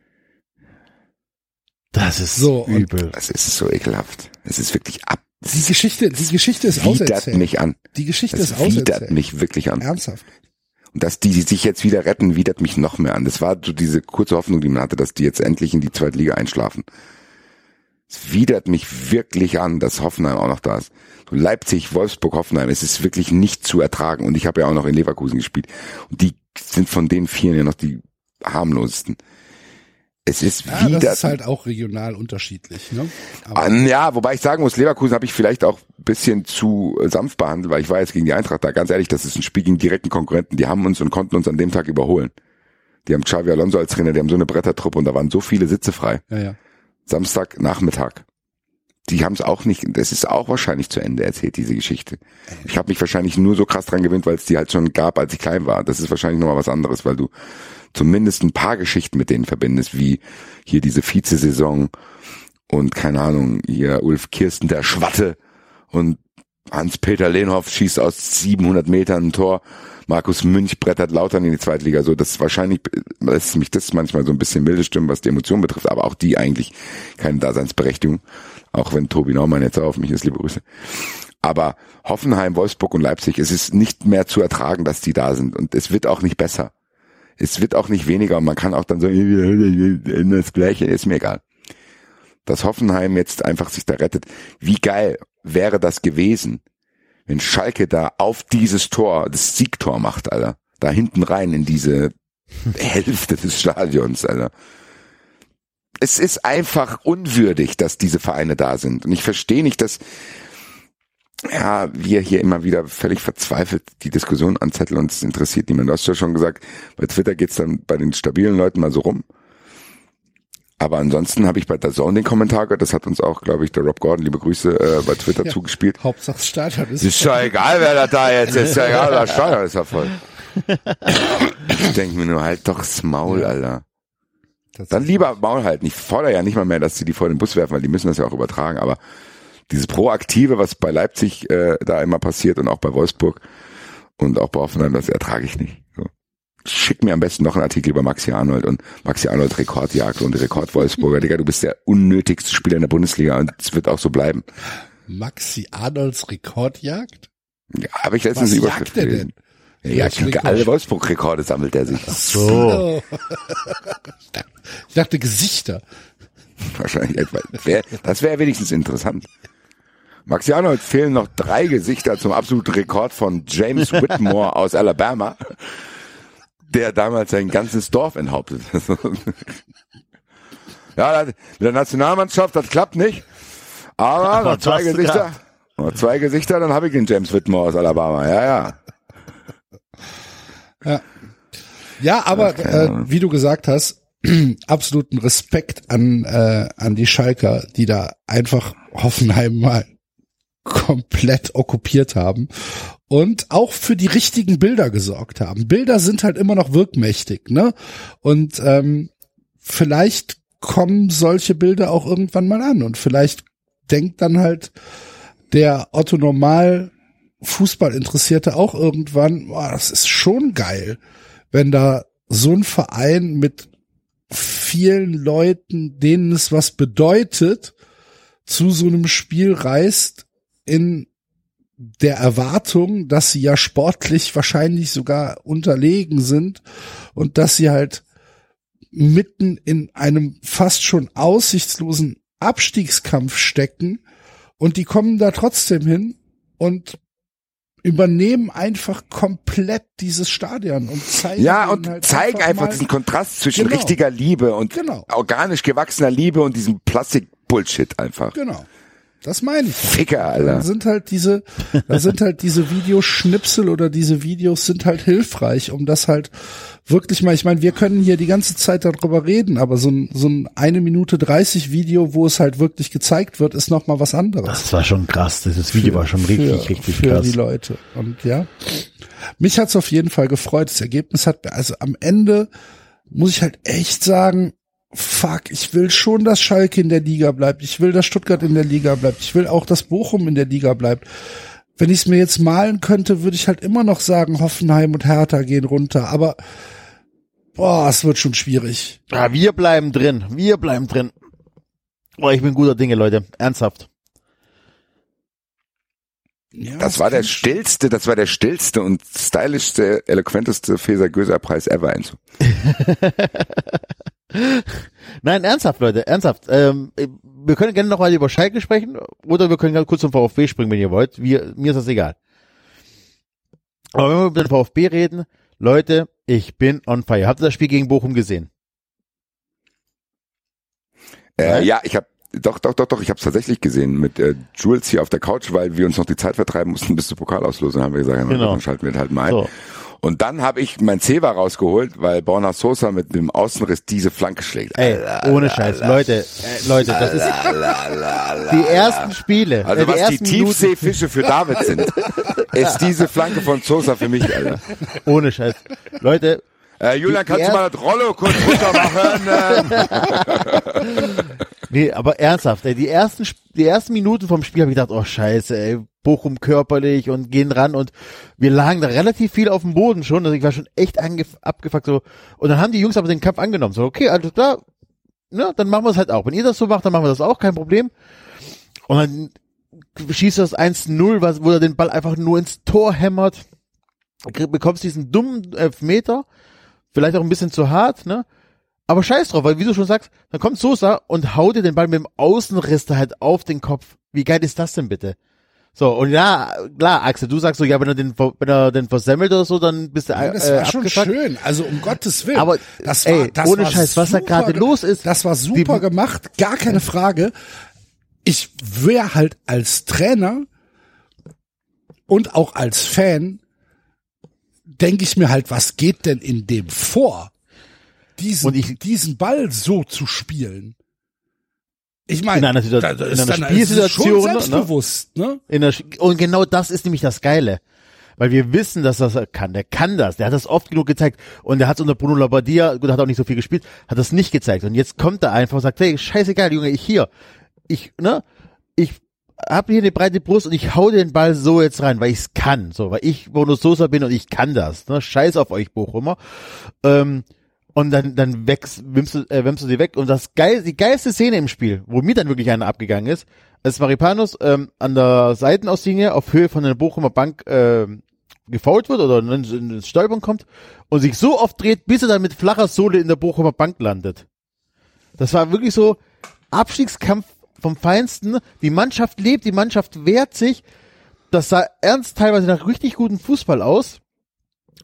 Das ist So, und- übel. Das ist so ekelhaft. Es ist wirklich ab. Die Geschichte, die Geschichte ist widert auserzählt. mich an. Die Geschichte Das ist widert auserzählt. mich wirklich an. Ernsthaft. Und dass die sich jetzt wieder retten, widert mich noch mehr an. Das war so diese kurze Hoffnung, die man hatte, dass die jetzt endlich in die zweite Liga einschlafen. Es widert mich wirklich an, dass Hoffenheim auch noch da ist. So Leipzig, Wolfsburg, Hoffenheim, es ist wirklich nicht zu ertragen. Und ich habe ja auch noch in Leverkusen gespielt. Und die sind von den vier ja noch die harmlosesten. Es ist Ja, wieder. das ist halt auch regional unterschiedlich. Ne? Aber Ja, wobei ich sagen muss, Leverkusen habe ich vielleicht auch ein bisschen zu äh, sanft behandelt, weil ich war jetzt gegen die Eintracht da. Ganz ehrlich, das ist ein Spiel gegen direkten Konkurrenten. Die haben uns und konnten uns an dem Tag überholen. Die haben Xavi Alonso als Trainer, die haben so eine Brettertruppe und da waren so viele Sitze frei. ja, ja. Samstag Nachmittag. Die haben es auch nicht, das ist auch wahrscheinlich zu Ende erzählt, diese Geschichte. Ich habe mich wahrscheinlich nur so krass dran gewöhnt, weil es die halt schon gab, als ich klein war. Das ist wahrscheinlich nochmal was anderes, weil du zumindest ein paar Geschichten mit denen verbindest, wie hier diese Vizesaison und keine Ahnung, hier Ulf Kirsten der Schwatte und Hans-Peter Lehnhoff schießt aus 700 Metern ein Tor. Markus Münch brettert Lautern in die Zweitliga. So, das wahrscheinlich lässt mich das manchmal so ein bisschen milde stimmen, was die Emotionen betrifft, aber auch die eigentlich keine Daseinsberechtigung. Auch wenn Tobi Naumann jetzt auf mich ist, liebe Grüße. Aber Hoffenheim, Wolfsburg und Leipzig, es ist nicht mehr zu ertragen, dass die da sind. Und es wird auch nicht besser. Es wird auch nicht weniger. Und man kann auch dann sagen, das Gleiche, ist mir egal. Dass Hoffenheim jetzt einfach sich da rettet. Wie geil wäre das gewesen, wenn Schalke da auf dieses Tor, das Siegtor macht, Alter. Da hinten rein in diese Hälfte des Stadions, Alter. Es ist einfach unwürdig, dass diese Vereine da sind. Und ich verstehe nicht, dass ja, wir hier immer wieder völlig verzweifelt die Diskussion anzetteln und es interessiert niemand. Du hast ja schon gesagt, bei Twitter geht's dann bei den stabilen Leuten mal so rum. Aber ansonsten habe ich bei der Zone den Kommentar gehört, das hat uns auch, glaube ich, der Rob Gordon, liebe Grüße, äh, bei Twitter Ja. zugespielt. Hauptsache Stadion ist. Ist ja egal, wer da da jetzt ist. Ist ja egal, das Stadion ist ja voll. Ich denke mir nur, halt doch das Maul, Alter. Dann lieber Maul halten. Ich fordere ja nicht mal mehr, dass sie die vor den Bus werfen, weil die müssen das ja auch übertragen. Aber dieses Proaktive, was bei Leipzig äh, da immer passiert und auch bei Wolfsburg und auch bei Hoffenheim, das ertrage ich nicht. So. Schick mir am besten noch einen Artikel über Maxi Arnold und Maxi Arnold Rekordjagd und Rekord Wolfsburger. Digga, du bist der unnötigste Spieler in der Bundesliga und es wird auch so bleiben. Maxi Arnolds Rekordjagd? Ja, habe ich letztens Was jagt er denn? Ja, Rekord? alle Wolfsburg-Rekorde sammelt er sich. So. Oh. Ich dachte Gesichter. Wahrscheinlich. Wär, das wäre wenigstens interessant. Maxi Arnold fehlen noch drei Gesichter zum absoluten Rekord von James Whitmore aus Alabama, der damals sein ganzes Dorf enthauptet. ja, mit der Nationalmannschaft, das klappt nicht. Aber Aber noch zwei Gesichter. Noch zwei Gesichter, dann habe ich den James Whitmore aus Alabama. Ja, ja. Ja, aber Okay. äh, wie du gesagt hast, absoluten Respekt an, äh, an die Schalker, die da einfach Hoffenheim mal komplett okkupiert haben und auch für die richtigen Bilder gesorgt haben. Bilder sind halt immer noch wirkmächtig, ne? Und ähm, vielleicht kommen solche Bilder auch irgendwann mal an und vielleicht denkt dann halt der Otto Normal Fußballinteressierte auch irgendwann, boah, das ist schon geil, wenn da so ein Verein mit vielen Leuten, denen es was bedeutet, zu so einem Spiel reist in der Erwartung, dass sie ja sportlich wahrscheinlich sogar unterlegen sind und dass sie halt mitten in einem fast schon aussichtslosen Abstiegskampf stecken und die kommen da trotzdem hin und übernehmen einfach komplett dieses Stadion und zeigen Ja, und halt zeigen einfach, mal- diesen Kontrast zwischen Genau. richtiger Liebe und Genau. organisch gewachsener Liebe und diesem Plastik-Bullshit einfach. Genau. Das meine ich. Ficker, Dann Alter. sind halt diese, da sind halt diese Videoschnipsel oder diese Videos sind halt hilfreich, um das halt wirklich mal, ich meine, wir können hier die ganze Zeit darüber reden, aber so ein, so ein eine Minute 30 Video, wo es halt wirklich gezeigt wird, ist noch mal was anderes. Das war schon krass. Dieses Video war schon richtig, für, richtig für krass. die Leute. Und ja, mich hat's auf jeden Fall gefreut. Das Ergebnis hat, mir- also am Ende muss ich halt echt sagen, fuck, ich will schon, dass Schalke in der Liga bleibt. Ich will, dass Stuttgart in der Liga bleibt. Ich will auch, dass Bochum in der Liga bleibt. Wenn ich es mir jetzt malen könnte, würde ich halt immer noch sagen, Hoffenheim und Hertha gehen runter. Aber boah, es wird schon schwierig. Ja, wir bleiben drin. Wir bleiben drin. Oh, ich bin guter Dinge, Leute. Ernsthaft. Ja, Das war der stillste, das war der stillste und stylischste, eloquenteste Feser Göser Preis ever. Nein, ernsthaft, Leute, ernsthaft. Ähm, wir können gerne noch mal über Schalke sprechen oder wir können ganz kurz zum VfB springen, wenn ihr wollt. Wir, mir ist das egal. Aber wenn wir über den VfB reden, Leute, ich bin on fire. Habt ihr das Spiel gegen Bochum gesehen? Äh, ja, ich habe doch, doch, doch, doch, ich habe es tatsächlich gesehen mit äh, Jules hier auf der Couch, weil wir uns noch die Zeit vertreiben mussten bis zur Pokalauslosung. Haben wir gesagt, Genau. dann schalten wir halt mal ein. So. Und dann habe ich mein Zewa rausgeholt, weil Borna Sosa mit dem Außenriss diese Flanke schlägt. Ey, ohne Scheiß, Leute, äh, Leute, das ist die ersten Spiele, Also äh, die was die Tiefseefische für David sind, ist diese Flanke von Sosa für mich, Alter. ohne Scheiß. Leute, Äh, Julian, kannst du mal das Rollo kurz runter machen? Nee, aber ernsthaft, ey, die ersten, die ersten Minuten vom Spiel habe ich gedacht, oh scheiße, ey, Bochum körperlich und gehen ran und wir lagen da relativ viel auf dem Boden schon, also ich war schon echt abgefuckt so und dann haben die Jungs aber den Kampf angenommen, so okay, also da, ne, dann machen wir es halt auch. Wenn ihr das so macht, dann machen wir das auch, kein Problem. Und dann schießt das 1-0, wo er den Ball einfach nur ins Tor hämmert, bekommst diesen dummen Elfmeter, vielleicht auch ein bisschen zu hart, ne? Aber scheiß drauf, weil wie du schon sagst, dann kommt Sosa und haut dir den Ball mit dem Außenriss halt auf den Kopf. Wie geil ist das denn bitte? So, und ja, klar, Axel, du sagst so, ja, wenn er den, wenn er den versemmelt oder so, dann bist du ja, Das äh, war schon schön, also um Gottes Willen. Aber das ey, war, das ohne war Scheiß, was da gerade los ist. Das war super die, gemacht, gar keine Frage. Ich wäre halt als Trainer und auch als Fan, denke ich mir halt, was geht denn in dem vor? diesen, ich, diesen Ball so zu spielen. Ich meine, in einer, Situa da, in einer Spielsituation, selbstbewusst, ne? ne? Der, und genau das ist nämlich das Geile. Weil wir wissen, dass das kann. Der kann das. Der hat das oft genug gezeigt. Und der hat unter Bruno Labbadia, gut, hat auch nicht so viel gespielt, hat das nicht gezeigt. Und jetzt kommt er einfach und sagt, hey, scheißegal, Junge, ich hier. Ich, ne? Ich hab hier eine breite Brust und ich hau den Ball so jetzt rein, weil ich's kann. So, weil ich Bruno Sosa bin und ich kann das. Ne? Scheiß auf euch, Bochumer. Ähm, und dann, dann wächst, wimmst du, äh, wimmst du sie weg. Und das geil, die geilste Szene im Spiel, wo mir dann wirklich einer abgegangen ist, ist Maripanus ähm, an der Seitenauslinie auf Höhe von der Bochumer Bank äh, gefault wird oder in, in Stolpern kommt und sich so oft dreht, bis er dann mit flacher Sohle in der Bochumer Bank landet. Das war wirklich so Abstiegskampf vom Feinsten. Die Mannschaft lebt, die Mannschaft wehrt sich. Das sah ernst teilweise nach richtig guten Fußball aus.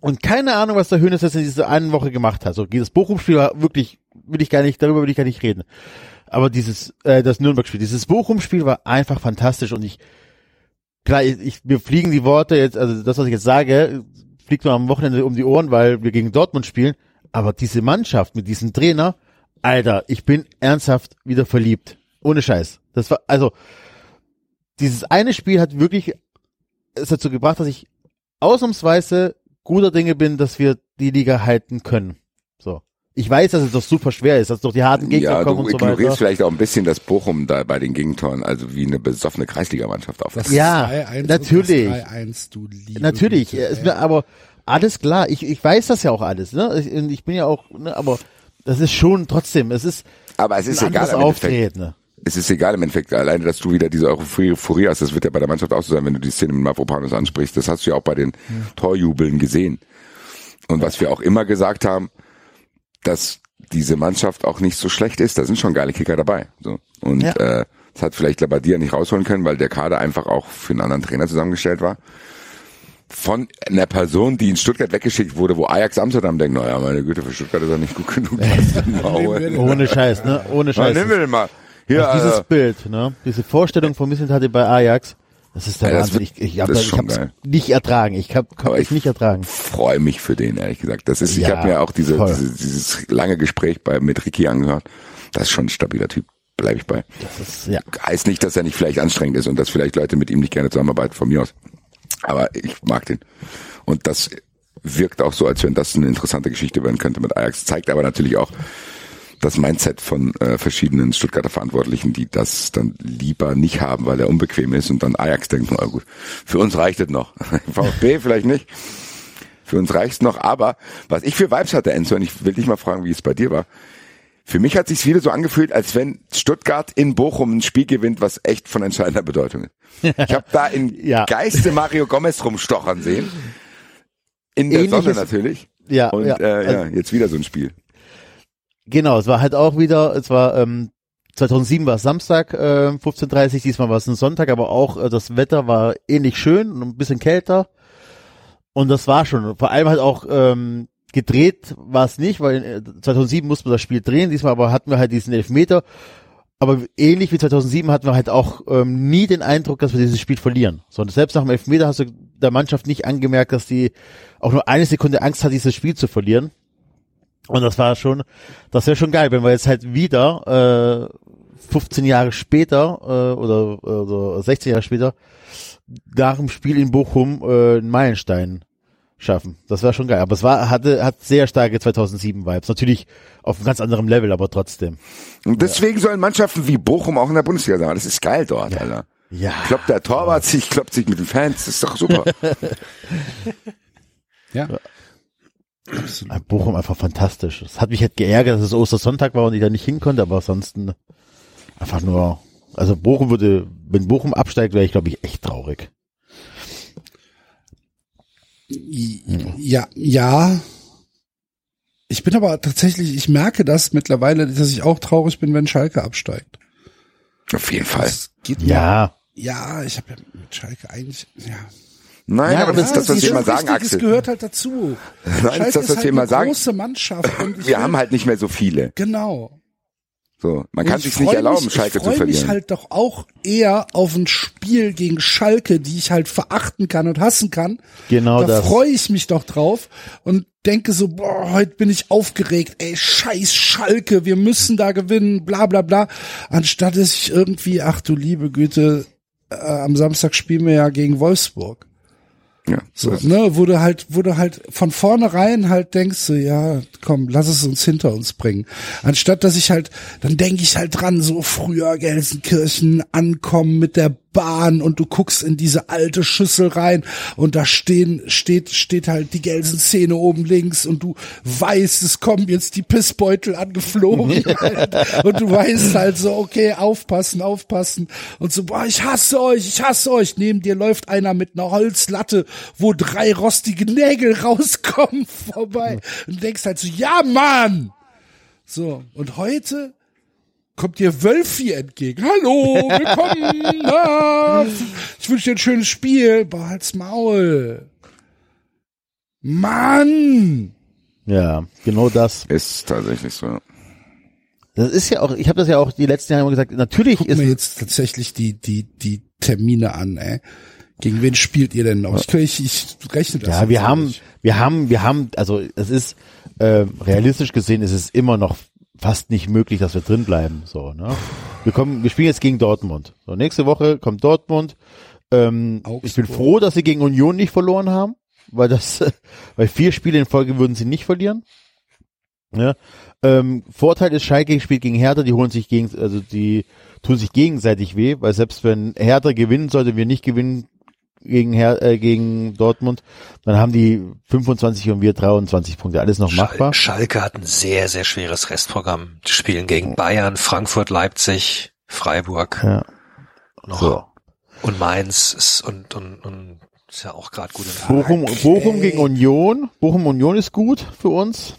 Und keine Ahnung, was der Hönes jetzt in dieser einen Woche gemacht hat. So, dieses Bochum-Spiel war wirklich, will ich gar nicht, darüber will ich gar nicht reden. Aber dieses, äh, das Nürnberg-Spiel, dieses Bochum-Spiel war einfach fantastisch und ich, klar, ich, ich, mir fliegen die Worte jetzt, also das, was ich jetzt sage, fliegt mir am Wochenende um die Ohren, weil wir gegen Dortmund spielen. Aber diese Mannschaft mit diesem Trainer, Alter, ich bin ernsthaft wieder verliebt. Ohne Scheiß. Das war, also, dieses eine Spiel hat wirklich es dazu gebracht, dass ich ausnahmsweise guter Dinge bin, dass wir die Liga halten können. So. Ich weiß, dass es doch super schwer ist, dass doch die harten Gegner ja, kommen und so weiter. Du ignorierst vielleicht auch ein bisschen, dass Bochum da bei den Gegentoren also wie eine besoffene Kreisligamannschaft auftritt. Ja, natürlich. natürlich, Güte, ist mir aber alles klar. Ich, ich weiß das ja auch alles, ne? Ich, ich bin ja auch, ne, aber das ist schon trotzdem, es ist aber es ist ein egal, Auftreten. Ne? Es ist egal im Endeffekt, alleine, dass du wieder diese Euphorie hast, das wird ja bei der Mannschaft auch so sein, wenn du die Szene mit Mavropanos ansprichst. Das hast du ja auch bei den mhm. Torjubeln gesehen. Und was wir auch immer gesagt haben, dass diese Mannschaft auch nicht so schlecht ist. Da sind schon geile Kicker dabei. So. Und ja. äh, das hat vielleicht Labadia nicht rausholen können, weil der Kader einfach auch für einen anderen Trainer zusammengestellt war. Von einer Person, die in Stuttgart weggeschickt wurde, wo Ajax Amsterdam denkt, naja, meine Güte, für Stuttgart ist er nicht gut genug. Ohne Scheiß, ne? Ohne Scheiß. Na, nimm wir mal. Hier, also dieses äh, Bild, ne? Diese Vorstellung von Misselt hatte bei Ajax. Das ist der ja, Wahnsinn. Ich, ich, ich hab's geil. nicht ertragen. Ich hab, hab ich nicht ertragen. freue mich für den, ehrlich gesagt. Das ist, ja, ich habe mir auch diese, diese, dieses lange Gespräch bei mit Ricky angehört. Das ist schon ein stabiler Typ. Bleibe ich bei. Das ist, ja. Heißt nicht, dass er nicht vielleicht anstrengend ist und dass vielleicht Leute mit ihm nicht gerne zusammenarbeiten, von mir aus. Aber ich mag den. Und das wirkt auch so, als wenn das eine interessante Geschichte werden könnte mit Ajax. Zeigt aber natürlich auch, das Mindset von äh, verschiedenen Stuttgarter Verantwortlichen, die das dann lieber nicht haben, weil er unbequem ist und dann Ajax denkt, na gut, für uns reicht es noch. VfB vielleicht nicht. Für uns reicht's noch, aber was ich für Vibes hatte, Enzo, und ich will dich mal fragen, wie es bei dir war. Für mich hat sich wieder so angefühlt, als wenn Stuttgart in Bochum ein Spiel gewinnt, was echt von entscheidender Bedeutung ist. Ich habe da in ja. Geiste Mario Gomez rumstochern sehen. In der Ähnliches, Sonne natürlich. Ja, und ja, äh, ja, jetzt wieder so ein Spiel. Genau, es war halt auch wieder, es war ähm, 2007 war es Samstag, äh, 15.30 diesmal war es ein Sonntag, aber auch äh, das Wetter war ähnlich schön und ein bisschen kälter. Und das war schon. Vor allem halt auch ähm, gedreht war es nicht, weil 2007 mussten wir das Spiel drehen, diesmal aber hatten wir halt diesen Elfmeter. Aber ähnlich wie 2007 hatten wir halt auch ähm, nie den Eindruck, dass wir dieses Spiel verlieren. Sondern selbst nach dem Elfmeter hast du der Mannschaft nicht angemerkt, dass die auch nur eine Sekunde Angst hat, dieses Spiel zu verlieren. Und das war schon, das wäre schon geil, wenn wir jetzt halt wieder äh, 15 Jahre später äh, oder, oder 16 Jahre später nach dem Spiel in Bochum äh, einen Meilenstein schaffen. Das wäre schon geil. Aber es war, hatte, hat sehr starke 2007 Vibes. Natürlich auf einem ganz anderen Level, aber trotzdem. Und deswegen ja. sollen Mannschaften wie Bochum auch in der Bundesliga sein. Das ist geil dort, ja. Alter. Ja. Kloppt der Torwart sich, kloppt sich mit den Fans, das ist doch super. Ja. Absolut. Bochum einfach fantastisch. Es hat mich halt geärgert, dass es Ostersonntag war und ich da nicht hin konnte, aber ansonsten einfach nur, also Bochum würde, wenn Bochum absteigt, wäre ich glaube ich echt traurig. Ja, ja. Ich bin aber tatsächlich, ich merke das mittlerweile, dass ich auch traurig bin, wenn Schalke absteigt. Auf jeden Fall. Geht mir- Ja, Ja, ich habe ja mit Schalke eigentlich, ja. Nein, Ja, aber das ist das, was wir schon immer sagen, Axel. gehört halt dazu. Nein, Schalke das ist das, was halt wir immer eine sagen. große Mannschaft. Und ich Wir will- haben halt nicht mehr so viele. Genau. So, man Und kann ich sich nicht erlauben, mich, Schalke ich zu freu verlieren. mich halt doch auch eher auf ein Spiel gegen Schalke, die ich halt verachten kann und hassen kann. genau da das. freue ich mich doch drauf und denke so, boah, heute bin ich aufgeregt, ey, scheiß Schalke, wir müssen da gewinnen, bla bla bla. Anstatt dass ich irgendwie, ach du liebe Güte, äh, am Samstag spielen wir ja gegen Wolfsburg. Ja, So, ne, wo du halt, wo du halt von vornherein halt denkst, so, ja, komm, lass es uns hinter uns bringen. Anstatt dass ich halt, dann denke ich halt dran, so früher Gelsenkirchen ankommen mit der Bahn und du guckst in diese alte Schüssel rein und da stehen, steht, steht halt die Gelsen-Szene oben links und du weißt, es kommen jetzt die Pissbeutel angeflogen halt. und du weißt halt so, okay, aufpassen, aufpassen und so, boah, ich hasse euch, ich hasse euch. Neben dir läuft einer mit einer Holzlatte, wo drei rostige Nägel rauskommen vorbei und denkst halt so, ja, Mann! So, und heute kommt dir Wölfi entgegen. Hallo, willkommen. Na, ich wünsche dir ein schönes Spiel. Boah, halt's Maul. Mann! Ja, genau das. ist tatsächlich so. Das ist ja auch, ich habe das ja auch die letzten Jahre immer gesagt, natürlich Guck ist mir jetzt tatsächlich die, die, die Termine an, ey. Gegen wen spielt ihr denn noch? Ich, ich, ich rechne das. Ja, wir haben, nicht. wir haben, wir haben, also es ist äh, realistisch gesehen, ist es immer noch fast nicht möglich, dass wir drin bleiben. So, ne? Wir kommen, wir spielen jetzt gegen Dortmund. So, nächste Woche kommt Dortmund. Ähm, ich bin froh, dass sie gegen Union nicht verloren haben, weil das, weil vier Spiele in Folge würden sie nicht verlieren. Ja? Ähm, Vorteil ist, Schalke spielt gegen Hertha, die holen sich gegen, also die tun sich gegenseitig weh, weil selbst wenn Hertha gewinnen sollte, wir nicht gewinnen gegen Her äh, gegen Dortmund, dann haben die 25 und wir 23 Punkte, alles noch machbar. Schal Schalke hat ein sehr, sehr schweres Restprogramm. Die spielen gegen Bayern, Frankfurt, Leipzig, Freiburg Ja. noch. So. Und Mainz ist und, und, und ist ja auch gerade gut in. Bochum, Bochum gegen Union. Bochum Union ist gut für uns.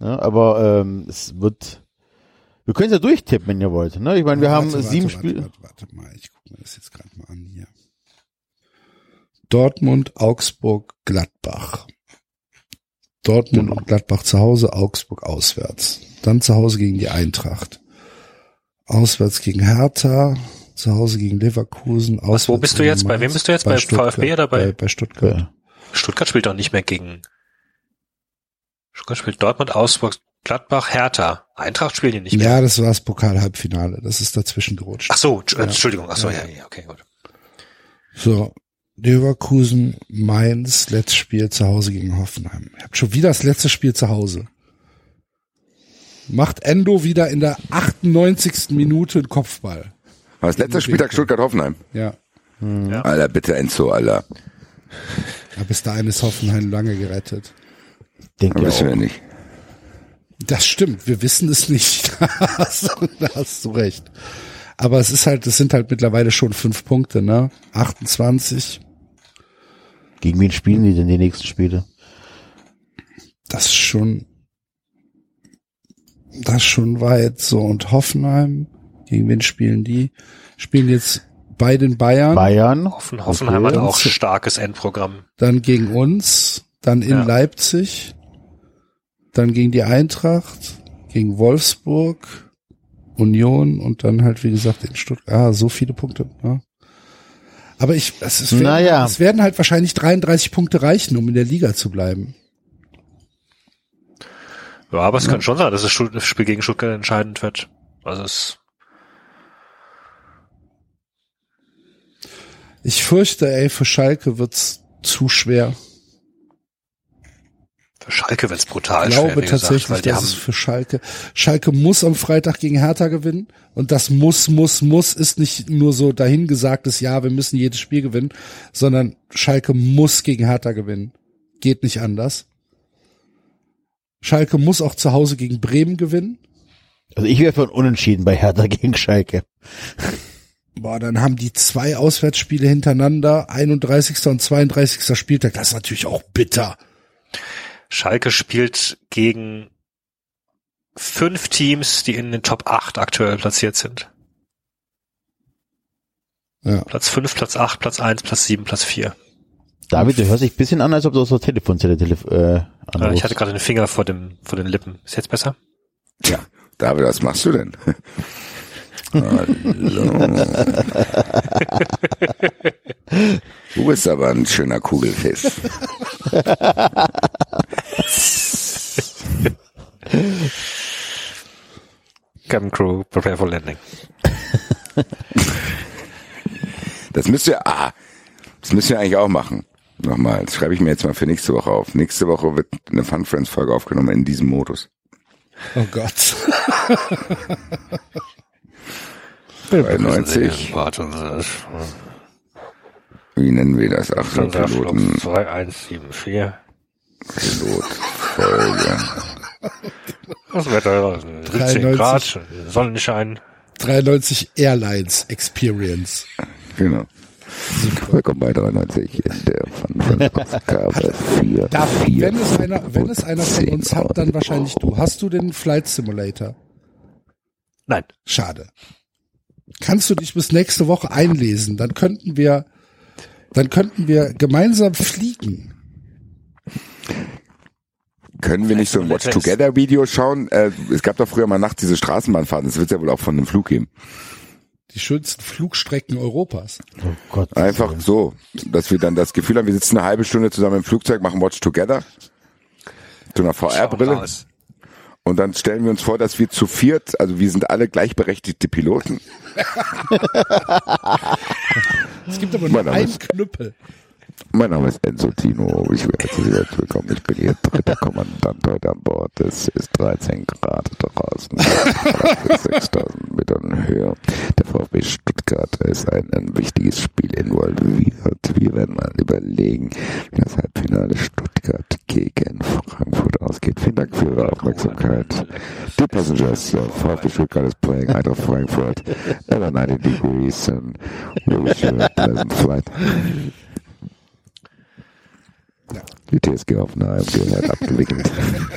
Ja, aber ähm, es wird. Wir können es ja durchtippen, wenn ihr wollt. Ne? Ich meine, wir haben Warte, sieben warte, Spiele. Warte, warte, warte mal, ich gucke mir das jetzt gerade mal an hier. Dortmund, Augsburg, Gladbach. Dortmund Genau. und Gladbach zu Hause, Augsburg auswärts. Dann zu Hause gegen die Eintracht. Auswärts gegen Hertha, zu Hause gegen Leverkusen. Auswärts wo bist du jetzt? Bei wem Mainz, bist du jetzt? Bei Stuttgart, VfB oder bei- bei, bei Stuttgart? Ja. Stuttgart spielt doch nicht mehr gegen. Stuttgart spielt Dortmund, Augsburg, Gladbach, Hertha. Eintracht spielen die nicht mehr. Ja, das war das Pokal-Halbfinale. Das ist dazwischen gerutscht. Ach so. Entschuldigung. Ach so, Ja. ja, ja, okay, gut. So, Leverkusen, Mainz, letztes Spiel zu Hause gegen Hoffenheim. Ihr habt schon wieder das letzte Spiel zu Hause. Macht Endo wieder in der 98. Minute einen Kopfball. Was letzter Spieltag Stuttgart-Hoffenheim. Ja. Alter, bitte Enzo, Alter. Aber bis dahin ist Hoffenheim lange gerettet. Denkt ihr Wissen auch. wir nicht. Das stimmt, wir wissen es nicht. da hast du recht. Aber es ist halt, es sind halt mittlerweile schon fünf Punkte, ne? 28. Gegen wen spielen die denn die nächsten Spiele? Das ist schon, das ist schon weit. So, und Hoffenheim, gegen wen spielen die? Spielen jetzt bei den Bayern, Bayern. Hoffen, Hoffenheim Okay. hat auch starkes Endprogramm. dann gegen uns, dann in Ja. Leipzig, dann gegen die Eintracht, gegen Wolfsburg, Union und dann halt, wie gesagt, in Stuttgart. Ah, so viele Punkte. Ja. Aber ich, es, es, werden, Naja. es werden halt wahrscheinlich 33 Punkte reichen, um in der Liga zu bleiben. Ja, aber es kann schon sein, dass das Spiel gegen Stuttgart entscheidend wird. Also es, Ich fürchte, ey, für Schalke wird's zu schwer. Für Schalke wird's brutal Ich schwer, glaube gesagt, tatsächlich, weil die dass haben, es für Schalke, Schalke muss am Freitag gegen Hertha gewinnen. Und das muss, muss, muss ist nicht nur so dahingesagtes, ja, wir müssen jedes Spiel gewinnen, sondern Schalke muss gegen Hertha gewinnen. Geht nicht anders. Schalke muss auch zu Hause gegen Bremen gewinnen. Also ich wäre ein Unentschieden bei Hertha gegen Schalke. Boah, dann haben die zwei Auswärtsspiele hintereinander, 31. und 32. Spieltag. Das ist natürlich auch bitter. Schalke spielt gegen fünf Teams, die in den Top 8 aktuell platziert sind. Ja. Platz 5, Platz 8, Platz 1, Platz 7, Platz 4. David, du hörst dich ein bisschen an, als ob du aus der Telefonzelle telef äh, Äh, anrufst. ich hatte gerade den Finger vor dem vor den Lippen. Ist jetzt besser? Tja, David, was machst du denn? Hallo. Du bist aber ein schöner Kugelfisch. Cabin Crew, prepare for landing. Das müsst ihr, ah, das müsst ihr eigentlich auch machen. Nochmal, das schreibe ich mir jetzt mal für nächste Woche auf. Nächste Woche wird eine Fun Friends Folge aufgenommen in diesem Modus. Oh Gott. 93. Wie nennen wir das? Achtung, Piloten, 2174. Pilot, Folge. Das Wetter 17 93. Grad, Sonnenschein. 93 Airlines Experience. Genau. Willkommen bei 93 in der Friends Ausgabe 4. Darf, 4 wenn es einer, wenn es einer von uns hat, dann wahrscheinlich du. Hast du den Flight Simulator? Nein. Schade. Kannst du dich bis nächste Woche einlesen? Dann könnten wir, dann könnten wir gemeinsam fliegen. Können wir nicht so ein Watch Together Video schauen? Äh, es gab doch früher mal nachts diese Straßenbahnfahrten. Das wird ja wohl auch von einem Flug geben. Die schönsten Flugstrecken Europas. Oh Gott. Einfach so, dass wir dann das Gefühl haben, wir sitzen eine halbe Stunde zusammen im Flugzeug, machen Watch Together. Zu einer VR-Brille. Und dann stellen wir uns vor, dass wir zu viert, also wir sind alle gleichberechtigte Piloten. Es gibt aber nur einen Knüppel. Mein Name ist Enzo Tino. Ich werde willkommen. Ich bin Ihr dritter Kommandant heute an Bord. Es ist 13 Grad draußen. 6000 Metern Höhe. Der VfB Stuttgart ist ein, ein wichtiges Spiel involviert. Wir werden mal überlegen, wie das Halbfinale Stuttgart gegen Frankfurt ausgeht. Vielen Dank für Ihre Aufmerksamkeit. The passengers of VfB Stuttgart is playing Eintracht Frankfurt at a 90 degrees and we wish you a pleasant flight. Die TSG Hoffenheim hat abgewickelt.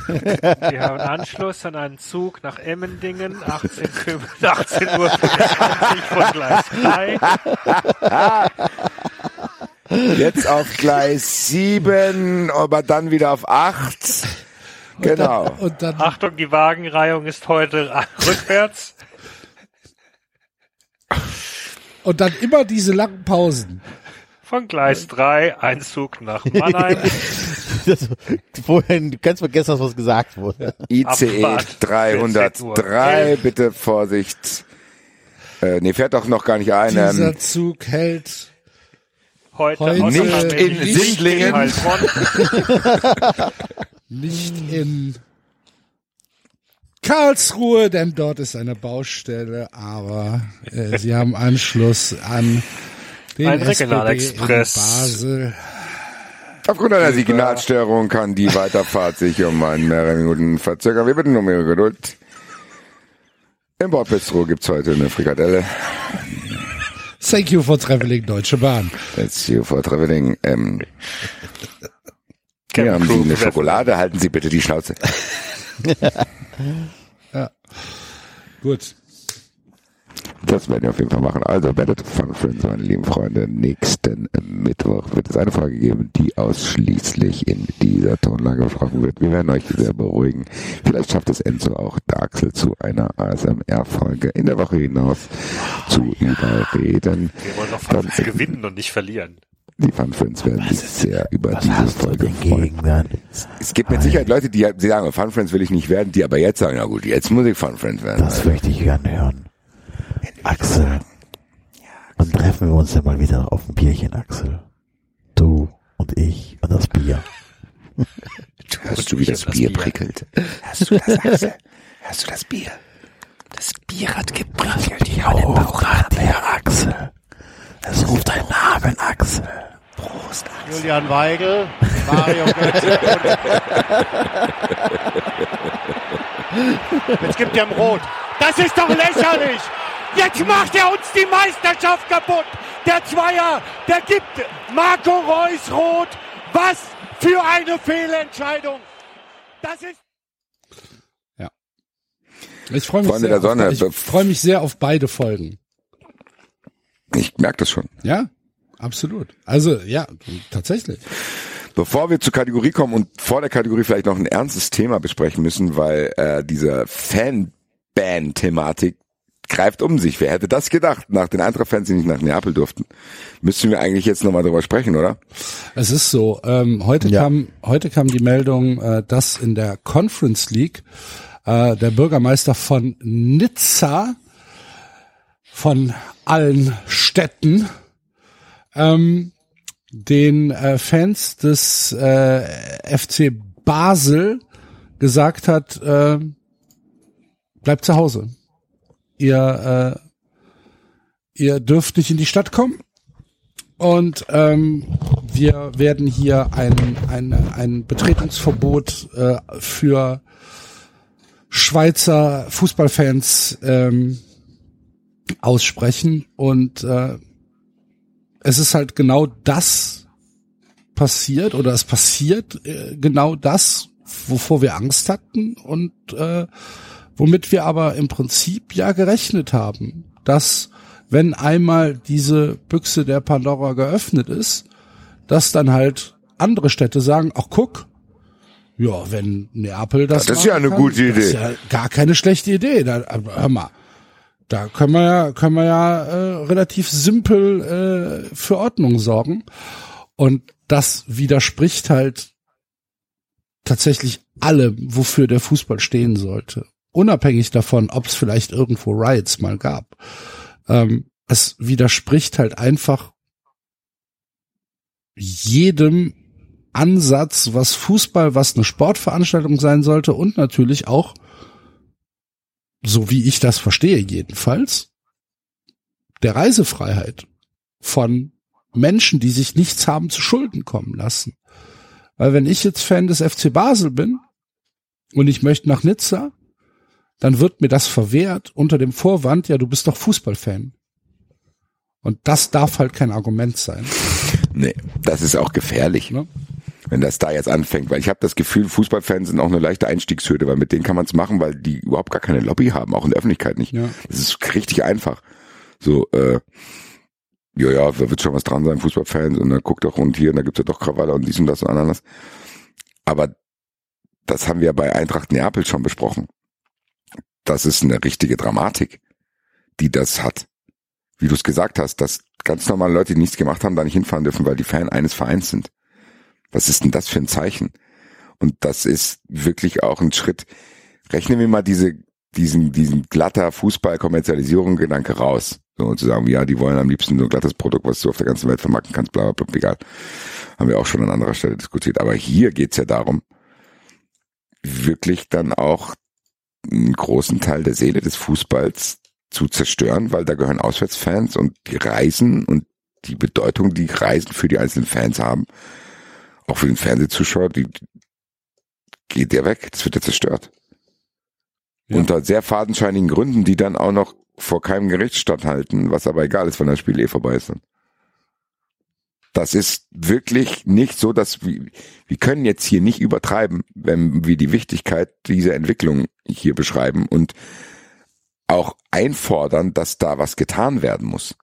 Wir haben Anschluss an einen Zug nach Emmendingen, 18, Kö- 18 Uhr 25 von Gleis 3. Jetzt auf Gleis 7, aber dann wieder auf 8. Genau. Und dann, Achtung, die Wagenreihung ist heute rückwärts. und dann immer diese langen Pausen. Von Gleis 3, ein Zug nach Mannheim. Das, vorher ganz vergessen, was gesagt wurde. ICE Abfahrt, 303, bitte Vorsicht. Äh, nee, fährt doch noch gar nicht ein. Dieser Ähm, Zug hält Heute, Heute nicht in Sindlingen. nicht in Karlsruhe, denn dort ist eine Baustelle, aber äh, sie haben Anschluss an den Ein Regionaler SBB Express. in Basel. aufgrund einer Signalstörung kann die Weiterfahrt sich um ein mehrere Minuten verzögern. Wir bitten um Ihre Geduld. Im Bordbistro gibt's heute eine Frikadelle. Thank you for traveling Deutsche Bahn. Jetzt hier vor Traveling. Ähm, hier haben Sie eine Schokolade. Halten Sie bitte die Schnauze. Gut. Das werden wir auf jeden Fall machen. Also werdet Fun Friends, meine lieben Freunde. Nächsten Mittwoch wird es eine Folge geben, die ausschließlich in dieser Tonlage besprochen wird. Wir werden euch sehr beruhigen. Vielleicht schafft es Enzo auch Daxel zu einer ASMR-Folge in der Woche hinaus zu überreden. Wir wollen doch Dann- Fun gewinnen und nicht verlieren. Die Fun Friends werden sich sehr über Was diese Folge freuen. Es gibt mit Sicherheit Leute, die die sagen, Fun Friends will ich nicht werden, die aber jetzt sagen, ja gut, jetzt muss ich Fun Friends werden. Das möchte ich gerne hören. Axel. Wann treffen wir uns denn mal wieder auf ein Bierchen, Axel? Du und ich und das Bier. Hörst du, wie das Bier prickelt? Hörst du das, Axel? Hörst du das Bier? Das Bier hat geprickelt den Bauch, der Axel. Es ruft ein Namen, Axel. Prost, Axel. Julian Weigel, Mario Götze und Jetzt gibt er ihm Rot. Das ist doch lächerlich! Jetzt macht er uns die Meisterschaft kaputt! Der Zweier, der gibt Marco Reus Rot. Was für eine Fehlentscheidung! Das ist Ich freue mich, Freunde sehr der Sonne, auf, ich freue mich sehr auf beide Folgen. Ich merke das schon. Ja, absolut. Also ja, tatsächlich. Bevor wir zur Kategorie kommen und vor der Kategorie vielleicht noch ein ernstes Thema besprechen müssen, weil äh, diese Fan-Ban-Thematik greift um sich. Wer hätte das gedacht, nach den Eintracht-Fans, die nicht nach Neapel durften? Müssten wir eigentlich jetzt nochmal drüber sprechen, oder? Es ist so. Ähm, heute Ja. kam heute kam die Meldung, äh, dass in der Conference League äh, der Bürgermeister von Nizza von allen Städten ähm, den äh, Fans des äh, FC Basel gesagt hat, äh, bleibt zu Hause. Ihr, äh, ihr dürft nicht in die Stadt kommen. Und ähm, wir werden hier ein, ein, ein Betretungsverbot äh, für Schweizer Fußballfans ähm, aussprechen. Und äh, es ist halt genau das passiert oder es passiert äh, genau das, wovor wir Angst hatten und äh, womit wir aber im Prinzip ja gerechnet haben, dass wenn einmal diese Büchse der Pandora geöffnet ist, dass dann halt andere Städte sagen, ach guck, ja, wenn Neapel das Das ist ja eine kann, gute Das ist Idee. ja gar keine schlechte Idee. Da, hör mal, da können wir ja, können wir ja äh, relativ simpel äh, für Ordnung sorgen. Und das widerspricht halt tatsächlich allem, wofür der Fußball stehen sollte. Unabhängig davon, ob es vielleicht irgendwo Riots mal gab. Ähm, es widerspricht halt einfach jedem Ansatz, was Fußball, was eine Sportveranstaltung sein sollte und natürlich auch, so wie ich das verstehe jedenfalls, der Reisefreiheit von Menschen, die sich nichts haben zu Schulden kommen lassen. Weil wenn ich jetzt Fan des FC Basel bin und ich möchte nach Nizza, dann wird mir das verwehrt unter dem Vorwand, ja, du bist doch Fußballfan. Und das darf halt kein Argument sein. Nee, das ist auch gefährlich. Ne? wenn das da jetzt anfängt, weil ich habe das Gefühl, Fußballfans sind auch eine leichte Einstiegshürde, weil mit denen kann man es machen, weil die überhaupt gar keine Lobby haben, auch in der Öffentlichkeit nicht. Ja. Das ist richtig einfach. So, äh, ja, ja, da wird schon was dran sein, Fußballfans, und dann guckt doch und hier, und da gibt's ja doch Krawalle und dies und das und anderes. Aber das haben wir bei Eintracht Neapel schon besprochen. Das ist eine richtige Dramatik, die das hat. Wie du es gesagt hast, dass ganz normale Leute, die nichts gemacht haben, da nicht hinfahren dürfen, weil die Fan eines Vereins sind. Was ist denn das für ein Zeichen? Und das ist wirklich auch ein Schritt. Rechnen wir mal diese, diesen, diesen glatter Fußball-Kommerzialisierung-Gedanke raus. So, und zu sagen, ja, die wollen am liebsten so ein glattes Produkt, was du auf der ganzen Welt vermarkten kannst, bla, bla, bla, egal. Haben wir auch schon an anderer Stelle diskutiert. Aber hier geht's ja darum, wirklich dann auch einen großen Teil der Seele des Fußballs zu zerstören, weil da gehören Auswärtsfans und die Reisen und die Bedeutung, die Reisen für die einzelnen Fans haben, auch für den Fernsehzuschauer, die geht der weg, das wird ja zerstört. Ja. Unter sehr fadenscheinigen Gründen, die dann auch noch vor keinem Gericht statthalten, was aber egal ist, wenn das Spiel eh vorbei ist. Das ist wirklich nicht so, dass wir, wir können jetzt hier nicht übertreiben, wenn wir die Wichtigkeit dieser Entwicklung hier beschreiben und auch einfordern, dass da was getan werden muss.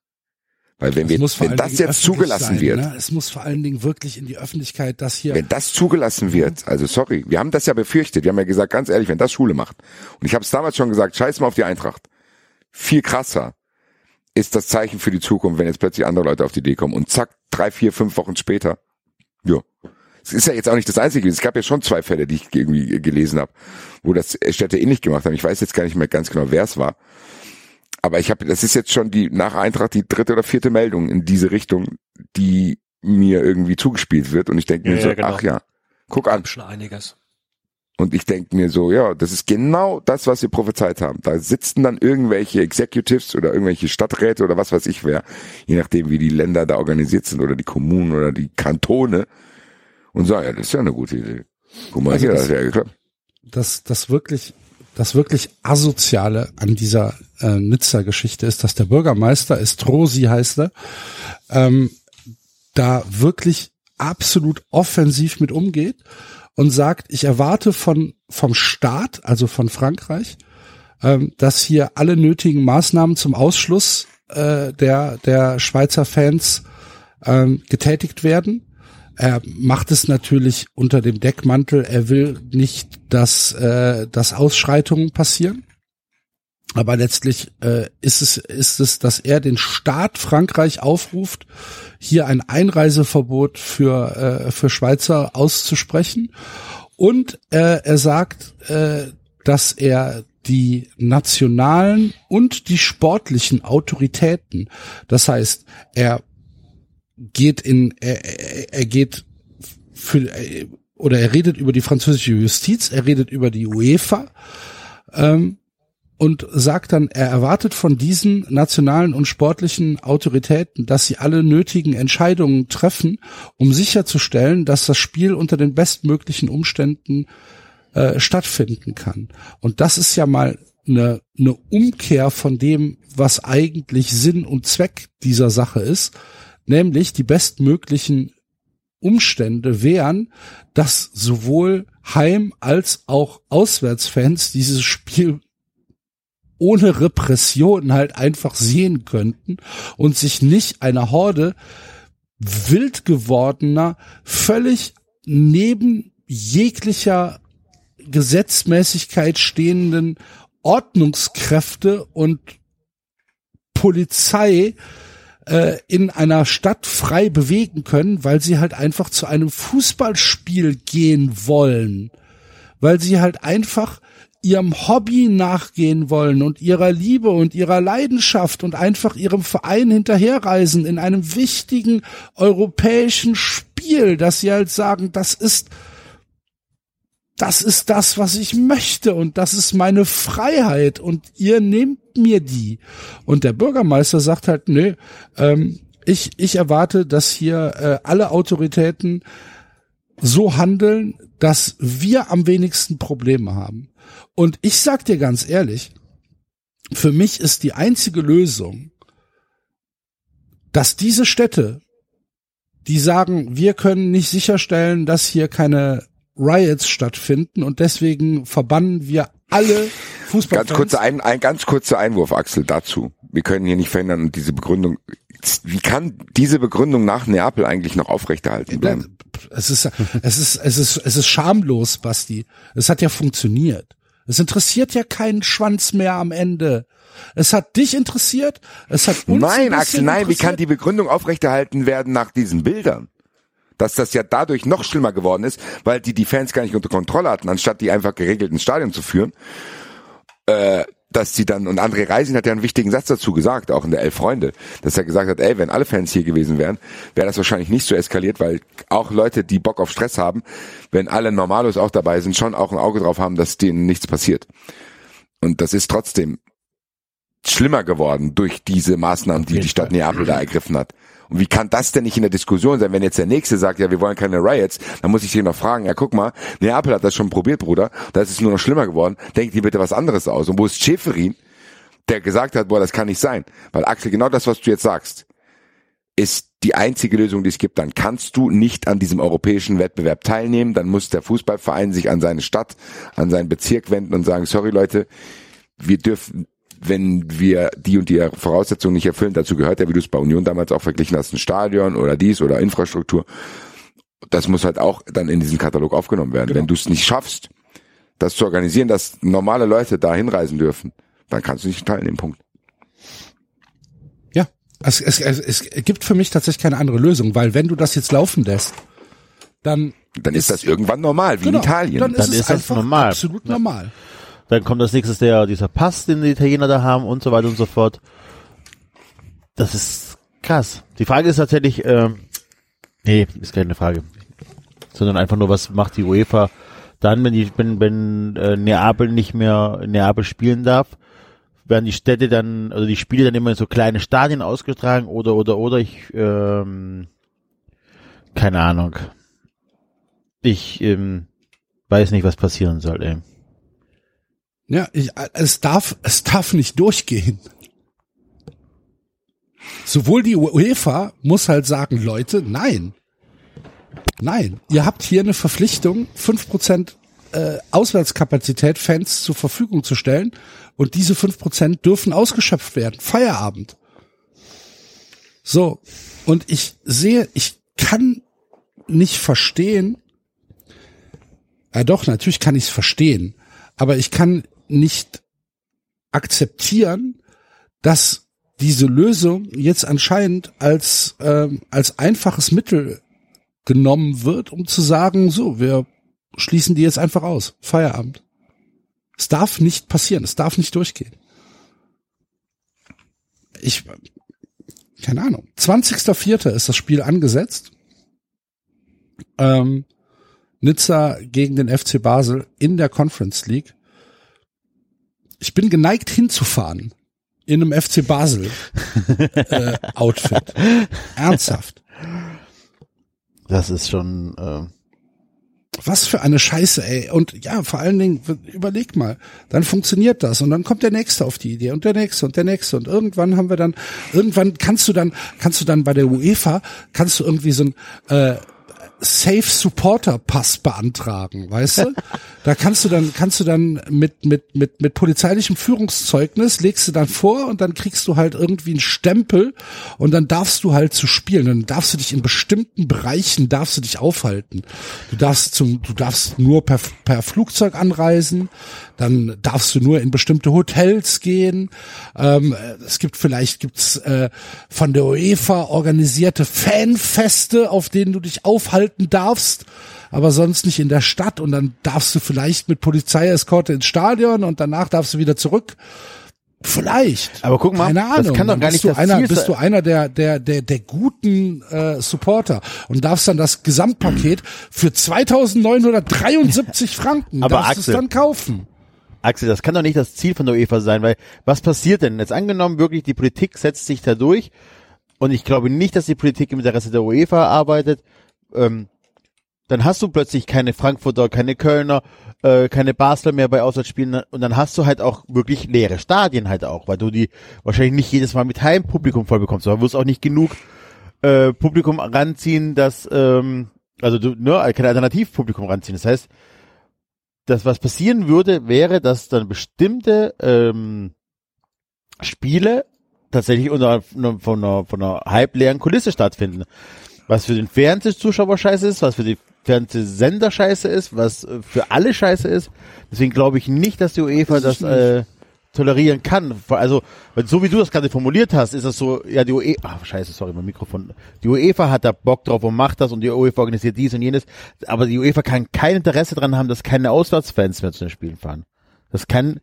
Weil wenn wir, wenn das Dingen jetzt zugelassen sein, wird, Ne? Es muss vor allen Dingen wirklich in die Öffentlichkeit, dass hier wenn das zugelassen wird, also sorry, wir haben das ja befürchtet, wir haben ja gesagt, ganz ehrlich, wenn das Schule macht, und ich habe es damals schon gesagt, scheiß mal auf die Eintracht. Viel krasser ist das Zeichen für die Zukunft, wenn jetzt plötzlich andere Leute auf die Idee kommen und zack, drei, vier, fünf Wochen später. Es ist ja jetzt auch nicht das Einzige. Es gab ja schon zwei Fälle, die ich irgendwie gelesen habe, wo das Städte ähnlich gemacht haben. Ich weiß jetzt gar nicht mehr ganz genau, wer es war. Aber ich habe, das ist jetzt schon die nach Eintracht die dritte oder vierte Meldung in diese Richtung, die mir irgendwie zugespielt wird. Und ich denke Ja, mir so, ja, genau. ach ja, guck an. Schon einiges. Und ich denke mir so, ja, das ist genau das, was wir prophezeit haben. Da sitzen dann irgendwelche Executives oder irgendwelche Stadträte oder was weiß ich wer, je nachdem wie die Länder da organisiert sind oder die Kommunen oder die Kantone und sagen, ja, das ist ja eine gute Idee. Guck mal Also hier, das- das hat ja geklappt. das, das wirklich, das wirklich asoziale an dieser äh, Nizza-Geschichte ist, dass der Bürgermeister, Estrosi heißt er, ähm, da wirklich absolut offensiv mit umgeht und sagt, ich erwarte von vom Staat, also von Frankreich, ähm, dass hier alle nötigen Maßnahmen zum Ausschluss äh, der der Schweizer Fans ähm, getätigt werden. Er macht es natürlich unter dem Deckmantel. Er will nicht, dass, äh, dass Ausschreitungen passieren. Aber letztlich äh, ist es ist es, dass er den Staat Frankreich aufruft, hier ein Einreiseverbot für äh, für Schweizer auszusprechen. Und äh, er sagt, äh, dass er die nationalen und die sportlichen Autoritäten, das heißt, er geht in, er, er, geht für, oder er redet über die französische Justiz, er redet über die UEFA ähm, und sagt dann, er erwartet von diesen nationalen und sportlichen Autoritäten, dass sie alle nötigen Entscheidungen treffen, um sicherzustellen, dass das Spiel unter den bestmöglichen Umständen äh, stattfinden kann. Und das ist ja mal eine, eine Umkehr von dem, was eigentlich Sinn und Zweck dieser Sache ist, nämlich die bestmöglichen Umstände wären, dass sowohl Heim- als auch Auswärtsfans dieses Spiel ohne Repression halt einfach sehen könnten und sich nicht einer Horde wild gewordener, völlig neben jeglicher Gesetzmäßigkeit stehenden Ordnungskräfte und Polizei äh, in einer Stadt frei bewegen können, weil sie halt einfach zu einem Fußballspiel gehen wollen, weil sie halt einfach ihrem Hobby nachgehen wollen und ihrer Liebe und ihrer Leidenschaft und einfach ihrem Verein hinterherreisen in einem wichtigen europäischen Spiel, dass sie halt sagen, das ist das ist das, was ich möchte und das ist meine Freiheit und ihr nehmt mir die. Und der Bürgermeister sagt halt, nö, ähm, ich, ich erwarte, dass hier äh, alle Autoritäten so handeln, dass wir am wenigsten Probleme haben. Und ich sag dir ganz ehrlich, für mich ist die einzige Lösung, dass diese Städte, die sagen, wir können nicht sicherstellen, dass hier keine Riots stattfinden und deswegen verbannen wir alle Fußballfans. Ganz kurzer ein, ein ganz kurzer Einwurf, Axel, dazu. Wir können hier nicht verhindern und diese Begründung. Wie kann diese Begründung nach Neapel eigentlich noch aufrechterhalten bleiben? Es ist, es ist, es ist, es ist schamlos, Basti. Es hat ja funktioniert. Es interessiert ja keinen Schwanz mehr am Ende. Es hat dich interessiert. Es hat uns Nein, ein Axel, nein, wie kann die Begründung aufrechterhalten werden nach diesen Bildern? Dass das ja dadurch noch schlimmer geworden ist, weil die die Fans gar nicht unter Kontrolle hatten, anstatt die einfach geregelt ins Stadion zu führen. Äh, dass sie dann, und André Reising hat ja einen wichtigen Satz dazu gesagt, auch in der Elf Freunde, dass er gesagt hat, ey, wenn alle Fans hier gewesen wären, wäre das wahrscheinlich nicht so eskaliert, weil auch Leute, die Bock auf Stress haben, wenn alle Normalos auch dabei sind, schon auch ein Auge drauf haben, dass denen nichts passiert. Und das ist trotzdem schlimmer geworden durch diese Maßnahmen, die die Stadt Neapel da ergriffen hat. Und wie kann das denn nicht in der Diskussion sein, wenn jetzt der Nächste sagt, ja, wir wollen keine Riots, dann muss ich dich noch fragen, ja, guck mal, Neapel hat das schon probiert, Bruder, da ist es nur noch schlimmer geworden, denkt dir bitte was anderes aus. Und wo ist Schäferin, der gesagt hat, boah, das kann nicht sein. Weil Axel, genau das, was du jetzt sagst, ist die einzige Lösung, die es gibt. Dann kannst du nicht an diesem europäischen Wettbewerb teilnehmen, dann muss der Fußballverein sich an seine Stadt, an seinen Bezirk wenden und sagen, sorry Leute, wir dürfen, wenn wir die und die Voraussetzungen nicht erfüllen, dazu gehört ja, wie du es bei Union damals auch verglichen hast, ein Stadion oder dies oder Infrastruktur. Das muss halt auch dann in diesen Katalog aufgenommen werden. Wenn du es nicht schaffst, das zu organisieren, dass normale Leute da hinreisen dürfen, dann kannst du nicht teilnehmen. Punkt. Ja, es, es, es, es gibt für mich tatsächlich keine andere Lösung, weil wenn du das jetzt laufen lässt, dann Dann ist das irgendwann normal, wie genau, in Italien. Dann ist Dann es ist das einfach normal. absolut normal. Dann kommt als nächstes der, dieser Pass, den die Italiener da haben und so weiter und so fort. Das ist krass. Die Frage ist tatsächlich, ähm, nee, ist keine Frage. Sondern einfach nur, was macht die UEFA Dann, wenn die, wenn, wenn äh, Neapel nicht mehr Neapel spielen darf, werden die Städte dann, also die Spiele dann immer in so kleine Stadien ausgetragen oder oder oder ich ähm, keine Ahnung. Ich ähm, weiß nicht, was passieren soll, ey. Ja, ich, es darf, es darf nicht durchgehen. Sowohl die UEFA muss halt sagen, Leute, nein. Nein, ihr habt hier eine Verpflichtung, fünf Prozent äh, Auswärtskapazität Fans zur Verfügung zu stellen und diese fünf Prozent dürfen ausgeschöpft werden. Feierabend. So, und ich sehe, ich kann nicht verstehen, ja doch, natürlich kann ich es verstehen, aber ich kann nicht akzeptieren, dass diese Lösung jetzt anscheinend als ähm, als einfaches Mittel genommen wird, um zu sagen, so, wir schließen die jetzt einfach aus. Feierabend. Es darf nicht passieren, es darf nicht durchgehen. Ich, keine Ahnung. 20.04. ist das Spiel angesetzt. Ähm, Nizza gegen den FC Basel in der Conference League. Ich bin geneigt hinzufahren in einem FC Basel äh, Outfit. Ernsthaft. Das ist schon äh, Was für eine Scheiße, ey. Und ja, vor allen Dingen, überleg mal, dann funktioniert das und dann kommt der nächste auf die Idee und der nächste und der nächste und irgendwann haben wir dann, irgendwann kannst du dann, kannst du dann bei der UEFA, kannst du irgendwie so ein äh, Safe Supporter Pass beantragen, weißt du? Da kannst du dann kannst du dann mit mit mit mit polizeilichem Führungszeugnis legst du dann vor und dann kriegst du halt irgendwie einen Stempel und dann darfst du halt zu spielen, dann darfst du dich in bestimmten Bereichen darfst du dich aufhalten. Du darfst zum du darfst nur per per Flugzeug anreisen, dann darfst du nur in bestimmte Hotels gehen. Ähm, es gibt vielleicht gibt's äh, von der UEFA organisierte Fanfeste, auf denen du dich aufhalten darfst, aber sonst nicht in der Stadt. Und dann darfst du vielleicht mit Polizeieskorte ins Stadion und danach darfst du wieder zurück. Vielleicht. Aber guck mal, Keine Ahnung. das kann doch gar bist nicht du das einer, Ziel bist du einer der der der der guten äh, Supporter und darfst dann das Gesamtpaket für 2.973 Franken Aber darfst Axel, dann kaufen. Axel, das kann doch nicht das Ziel von der UEFA sein, weil was passiert denn? Jetzt angenommen, wirklich die Politik setzt sich da durch und ich glaube nicht, dass die Politik im Interesse der UEFA arbeitet. Ähm, dann hast du plötzlich keine Frankfurter, keine Kölner, äh, keine Basler mehr bei Auswärtsspielen und dann hast du halt auch wirklich leere Stadien halt auch, weil du die wahrscheinlich nicht jedes Mal mit Heimpublikum voll bekommst, aber wirst auch nicht genug äh, Publikum ranziehen, das ähm, also du, ne, kein Alternativpublikum ranziehen. Das heißt, das, was passieren würde, wäre, dass dann bestimmte ähm, Spiele tatsächlich unter von einer, von einer halbleeren Kulisse stattfinden. Was für den Fernsehzuschauer scheiße ist, was für die Fernsehsender scheiße ist, was äh, für alle scheiße ist. Deswegen glaube ich nicht, dass die UEFA das äh, tolerieren kann. Also, so wie du das gerade formuliert hast, ist das so, ja, die UEFA, ach, scheiße, sorry, mein Mikrofon. Die UEFA hat da Bock drauf und macht das und die UEFA organisiert dies und jenes. Aber die UEFA kann kein Interesse dran haben, dass keine Auswärtsfans mehr zu den Spielen fahren. Das kann,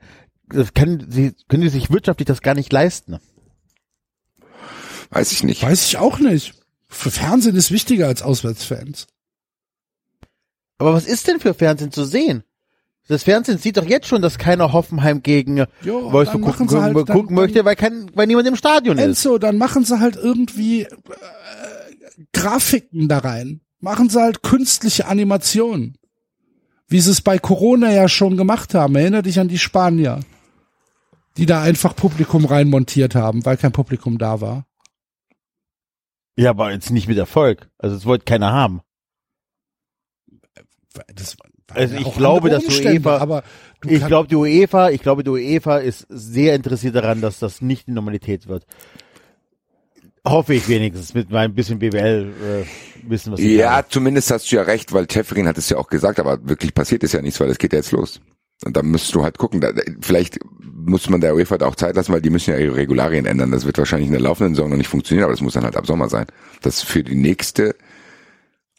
das kann, sie, können die sich wirtschaftlich das gar nicht leisten. Weiß ich nicht. Weiß ich auch nicht. Für Fernsehen ist wichtiger als Auswärtsfans. Aber was ist denn für Fernsehen zu sehen? Das Fernsehen sieht doch jetzt schon, dass keiner Hoffenheim gegen Jo, Wolfsburg gucken, halt- gucken, dann- möchte, weil kein, weil niemand im Stadion ist. Enzo, dann machen sie halt irgendwie äh, Grafiken da rein. Machen sie halt künstliche Animationen. Wie sie es bei Corona ja schon gemacht haben. Erinner dich an die Spanier, die da einfach Publikum reinmontiert haben, weil kein Publikum da war. Ja, aber jetzt nicht mit Erfolg. Also das wollte keiner haben. Das war Also ich glaube, dass die Umstände, UEFA- aber du Ich glaube, die UEFA, ich glaube, die UEFA ist sehr interessiert daran, dass das nicht die Normalität wird. Hoffe ich wenigstens mit meinem bisschen BWL äh, wissen, was ich Ja, habe. zumindest hast du ja recht, weil Tefferin hat es ja auch gesagt, aber wirklich passiert ist ja nichts, weil es geht ja jetzt los. Und da müsstest du halt gucken. Da, vielleicht muss man der UEFA da auch Zeit lassen, weil die müssen ja ihre Regularien ändern. Das wird wahrscheinlich in der laufenden Saison noch nicht funktionieren, aber das muss dann halt ab Sommer sein. Das für die nächste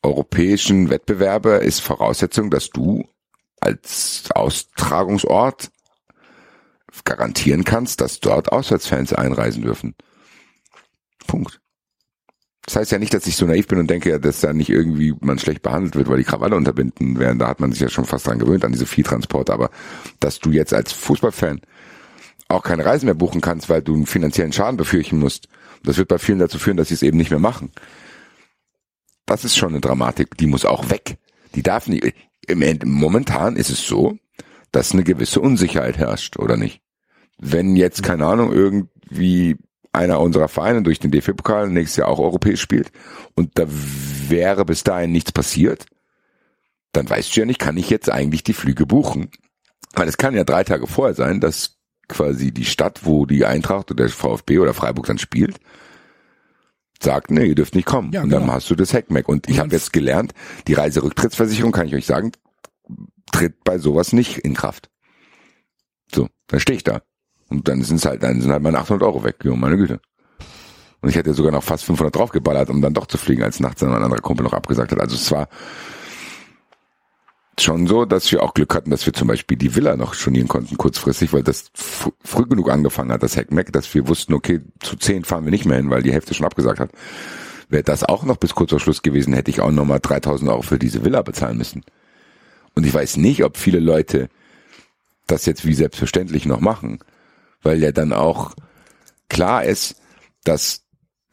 europäischen Wettbewerbe ist Voraussetzung, dass du als Austragungsort garantieren kannst, dass dort Auswärtsfans einreisen dürfen. Punkt. Das heißt ja nicht, dass ich so naiv bin und denke, dass da nicht irgendwie man schlecht behandelt wird, weil die Krawalle unterbinden werden. Da hat man sich ja schon fast dran gewöhnt, an diese Viehtransporte. Aber dass du jetzt als Fußballfan auch keine Reisen mehr buchen kannst, weil du einen finanziellen Schaden befürchten musst, das wird bei vielen dazu führen, dass sie es eben nicht mehr machen. Das ist schon eine Dramatik. Die muss auch weg. Die darf nicht. Momentan ist es so, dass eine gewisse Unsicherheit herrscht, oder nicht? Wenn jetzt, keine Ahnung, irgendwie einer unserer Vereine durch den DFB-Pokal nächstes Jahr auch europäisch spielt und da wäre bis dahin nichts passiert, dann weißt du ja nicht, kann ich jetzt eigentlich die Flüge buchen? Weil es kann ja drei Tage vorher sein, dass quasi die Stadt, wo die Eintracht oder der VfB oder Freiburg dann spielt, sagt, nee, ihr dürft nicht kommen. Ja, und dann genau. hast du das Hackmack. Und ich habe jetzt gelernt, die Reiserücktrittsversicherung, kann ich euch sagen, tritt bei sowas nicht in Kraft. So, dann stehe ich da. Und dann sind halt, dann sind halt meine 800 Euro weg. Jo, meine Güte. Und ich hätte sogar noch fast 500 draufgeballert, um dann doch zu fliegen, als nachts dann ein anderer Kumpel noch abgesagt hat. Also es war schon so, dass wir auch Glück hatten, dass wir zum Beispiel die Villa noch stornieren konnten kurzfristig, weil das fr früh genug angefangen hat, das Hackmack, dass wir wussten, okay, zu 10 fahren wir nicht mehr hin, weil die Hälfte schon abgesagt hat. Wäre das auch noch bis kurz vor Schluss gewesen, hätte ich auch nochmal 3000 Euro für diese Villa bezahlen müssen. Und ich weiß nicht, ob viele Leute das jetzt wie selbstverständlich noch machen, weil ja dann auch klar ist, dass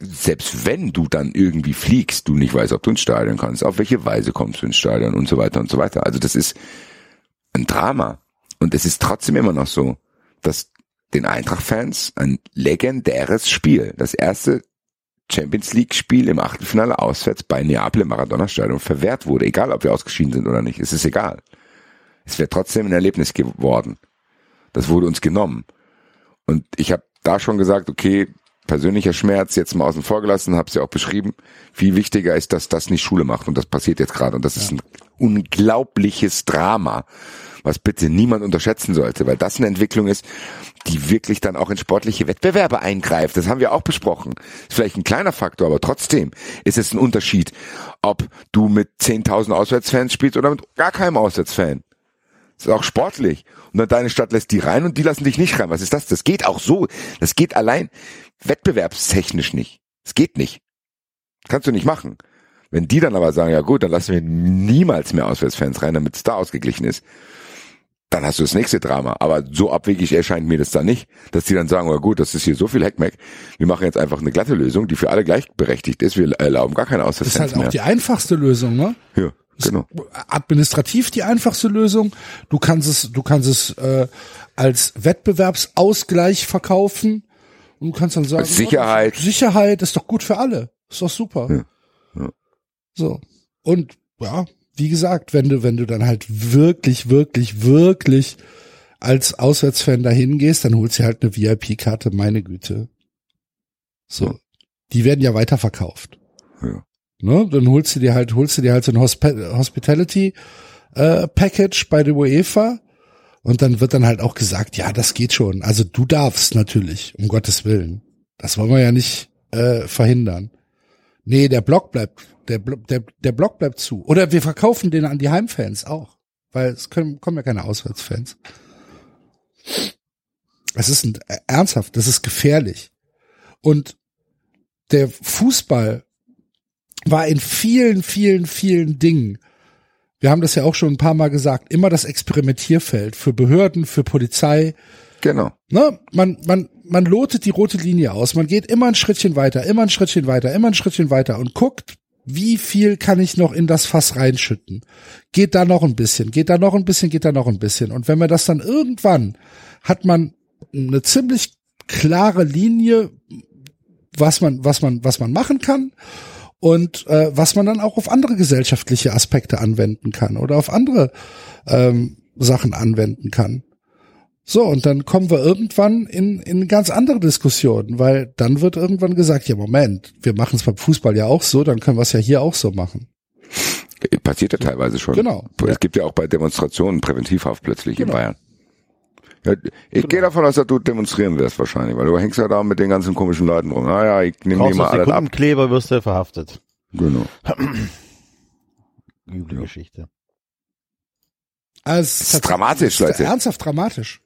selbst wenn du dann irgendwie fliegst, du nicht weißt, ob du ins Stadion kannst, auf welche Weise kommst du ins Stadion und so weiter und so weiter. Also das ist ein Drama. Und es ist trotzdem immer noch so, dass den Eintracht-Fans ein legendäres Spiel, das erste Champions League-Spiel im Achtelfinale auswärts bei Neapel im Maradona-Stadion verwehrt wurde, egal ob wir ausgeschieden sind oder nicht. Es ist egal. Es wäre trotzdem ein Erlebnis geworden. Das wurde uns genommen. Und ich habe da schon gesagt, okay, persönlicher Schmerz jetzt mal außen vor gelassen, habe es ja auch beschrieben. Viel wichtiger ist, dass das nicht Schule macht und das passiert jetzt gerade und das ist ein unglaubliches Drama, was bitte niemand unterschätzen sollte, weil das eine Entwicklung ist, die wirklich dann auch in sportliche Wettbewerbe eingreift. Das haben wir auch besprochen. Ist vielleicht ein kleiner Faktor, aber trotzdem ist es ein Unterschied, ob du mit 10.000 Auswärtsfans spielst oder mit gar keinem Auswärtsfan. Das ist auch sportlich. Und dann deine Stadt lässt die rein und die lassen dich nicht rein. Was ist das? Das geht auch so. Das geht allein wettbewerbstechnisch nicht. Es geht nicht. Kannst du nicht machen. Wenn die dann aber sagen, ja gut, dann lassen wir niemals mehr Auswärtsfans rein, damit es da ausgeglichen ist, dann hast du das nächste Drama. Aber so abwegig erscheint mir das dann nicht, dass die dann sagen, ja gut, das ist hier so viel Heckmeck, wir machen jetzt einfach eine glatte Lösung, die für alle gleichberechtigt ist, wir erlauben gar keine Das ist Auswärtsfans halt auch mehr. die einfachste Lösung, ne? ja, genau. administrativ die einfachste Lösung. Du kannst es, du kannst es äh, als Wettbewerbsausgleich verkaufen und du kannst dann sagen, Sicherheit. Ja, Sicherheit ist doch gut für alle. Ist doch super. Ja, ja. So. Und ja, wie gesagt, wenn du, wenn du dann halt wirklich, wirklich, wirklich als Auswärtsfan dahin gehst, dann holst du halt eine VIP-Karte, meine Güte. So. Ja. Die werden ja weiterverkauft. Ja. Ne? Dann holst du dir halt, holst du dir halt so ein Hosp Hospitality äh, Package bei der UEFA und dann wird dann halt auch gesagt, ja, das geht schon. Also du darfst natürlich, um Gottes Willen. Das wollen wir ja nicht äh, verhindern. Nee, der Block bleibt, der, der, der Block bleibt zu. Oder wir verkaufen den an die Heimfans auch. Weil es können, kommen ja keine Auswärtsfans. Es ist ein, äh, ernsthaft, das ist gefährlich. Und der Fußball war in vielen, vielen, vielen Dingen, wir haben das ja auch schon ein paar Mal gesagt, immer das Experimentierfeld für Behörden, für Polizei. Genau. Ne? Man, man, man lotet die rote Linie aus. Man geht immer ein Schrittchen weiter, immer ein Schrittchen weiter, immer ein Schrittchen weiter und guckt, wie viel kann ich noch in das Fass reinschütten? Geht da noch ein bisschen, geht da noch ein bisschen, geht da noch ein bisschen. Und wenn man das dann irgendwann hat man eine ziemlich klare Linie, was man, was man, was man machen kann und äh, was man dann auch auf andere gesellschaftliche Aspekte anwenden kann oder auf andere ähm, Sachen anwenden kann. So, und dann kommen wir irgendwann in, in ganz andere Diskussionen, weil dann wird irgendwann gesagt, ja Moment, wir machen es beim Fußball ja auch so, dann können wir es ja hier auch so machen. Passiert ja teilweise schon. Genau. Es gibt ja auch bei Demonstrationen Präventivhaft plötzlich Genau. in Bayern. Ja, ich gehe davon aus, dass du demonstrieren wirst wahrscheinlich, weil du hängst ja da mit den ganzen komischen Leuten rum. Naja, ich nehme die mal alle ab. Sekundenkleber, wirst du verhaftet. Genau. Üble Ja. Geschichte. Also, es ist dramatisch, es ist Leute. Ernsthaft dramatisch.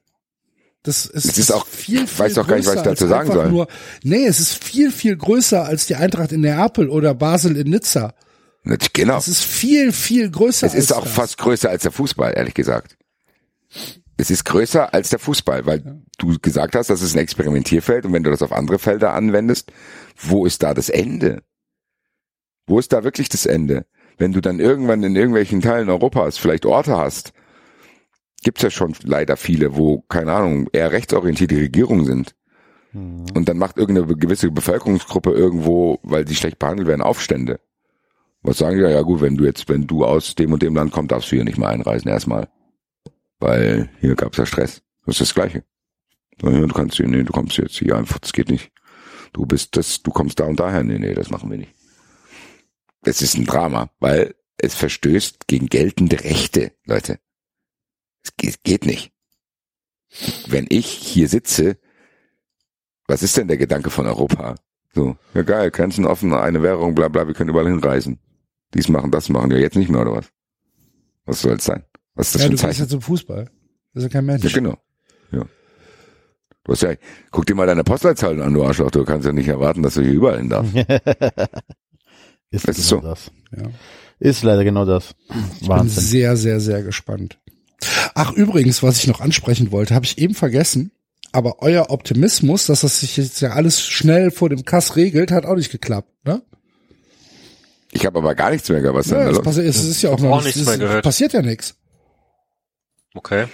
Das ist, Es ist auch- viel, ich viel weiß auch gar nicht, was ich größer dazu als sagen einfach soll. Nur, nee, es ist viel, viel größer als die Eintracht in Neapel oder Basel in Nizza. Genau. Es ist viel, viel größer Es ist als auch das. fast größer als der Fußball, ehrlich gesagt. Es ist größer als der Fußball, weil du gesagt hast, das ist ein Experimentierfeld und wenn du das auf andere Felder anwendest, wo ist da das Ende? Wo ist da wirklich das Ende? Wenn du dann irgendwann in irgendwelchen Teilen Europas vielleicht Orte hast, gibt's ja schon leider viele, wo, keine Ahnung, eher rechtsorientierte Regierungen sind. Und dann macht irgendeine gewisse Bevölkerungsgruppe irgendwo, weil sie schlecht behandelt werden, Aufstände. Was sagen die? Ja, ja gut, wenn du jetzt, wenn du aus dem und dem Land kommst, darfst du hier nicht mehr einreisen erstmal. Weil hier gab's ja Stress. Das ist das Gleiche. Du kannst hier, nee, du kommst jetzt hier einfach, das geht nicht. Du bist das, du kommst da und daher. Nee, nee, das machen wir nicht. Es ist ein Drama, weil es verstößt gegen geltende Rechte, Leute. Es geht, nicht. Wenn ich hier sitze, was ist denn der Gedanke von Europa? So, ja geil, Grenzen offen, eine Währung, bla bla, wir können überall hinreisen. Dies machen, das machen, ja jetzt nicht mehr, oder was? Was soll es sein? Was ist das ja, für du ein gehst Zeichen? ja zum Fußball. Das ist ja kein Mensch. Ja, genau. Ja. Du hast ja, guck dir mal deine Postleitzahl an, du Arschloch, du kannst ja nicht erwarten, dass du hier überall hin darfst. Ist, Das ist genau so. das. Ja. Ist leider genau das. Bin Wahnsinn. sehr, sehr, sehr gespannt. Ach, übrigens, was ich noch ansprechen wollte, habe ich eben vergessen. Aber euer Optimismus, dass das sich jetzt ja alles schnell vor dem Kass regelt, hat auch nicht geklappt, ne? Ich habe aber gar nichts mehr gehört, was denn Ja, da es, los? es ist ja auch noch auch nicht- nichts es mehr gehört. passiert ja nichts. Okay.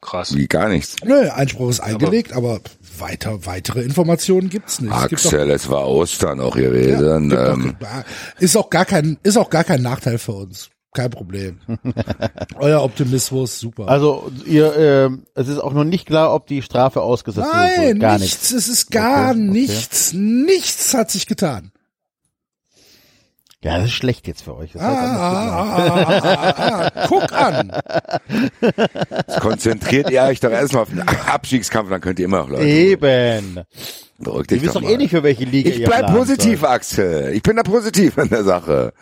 Krass. Wie gar nichts. Nö, Einspruch ist eingelegt, aber, weiter, weitere Informationen gibt's nicht. Es gibt doch- Axel, es war Ostern auch ja, gewesen. doch- ähm, ist auch gar kein, ist auch gar kein Nachteil für uns. Kein Problem. Euer Optimismus, super. Also ihr, ähm, es ist auch noch nicht klar, ob die Strafe ausgesetzt Nein, wird. Gar nichts. nichts. Es ist gar Okay, okay. nichts. Nichts hat sich getan. Ja, das ist schlecht jetzt für euch. Das Ah, ah, ah, ah, ah, guck an. konzentriert ihr euch doch erstmal auf den Abstiegskampf, dann könnt ihr immer noch Leute. Äh, Eben. Beruhigt ihr dich wisst doch eh nicht, für welche Liga Ich ihr bleib positiv, sollt. Axel. Ich bin da positiv in der Sache.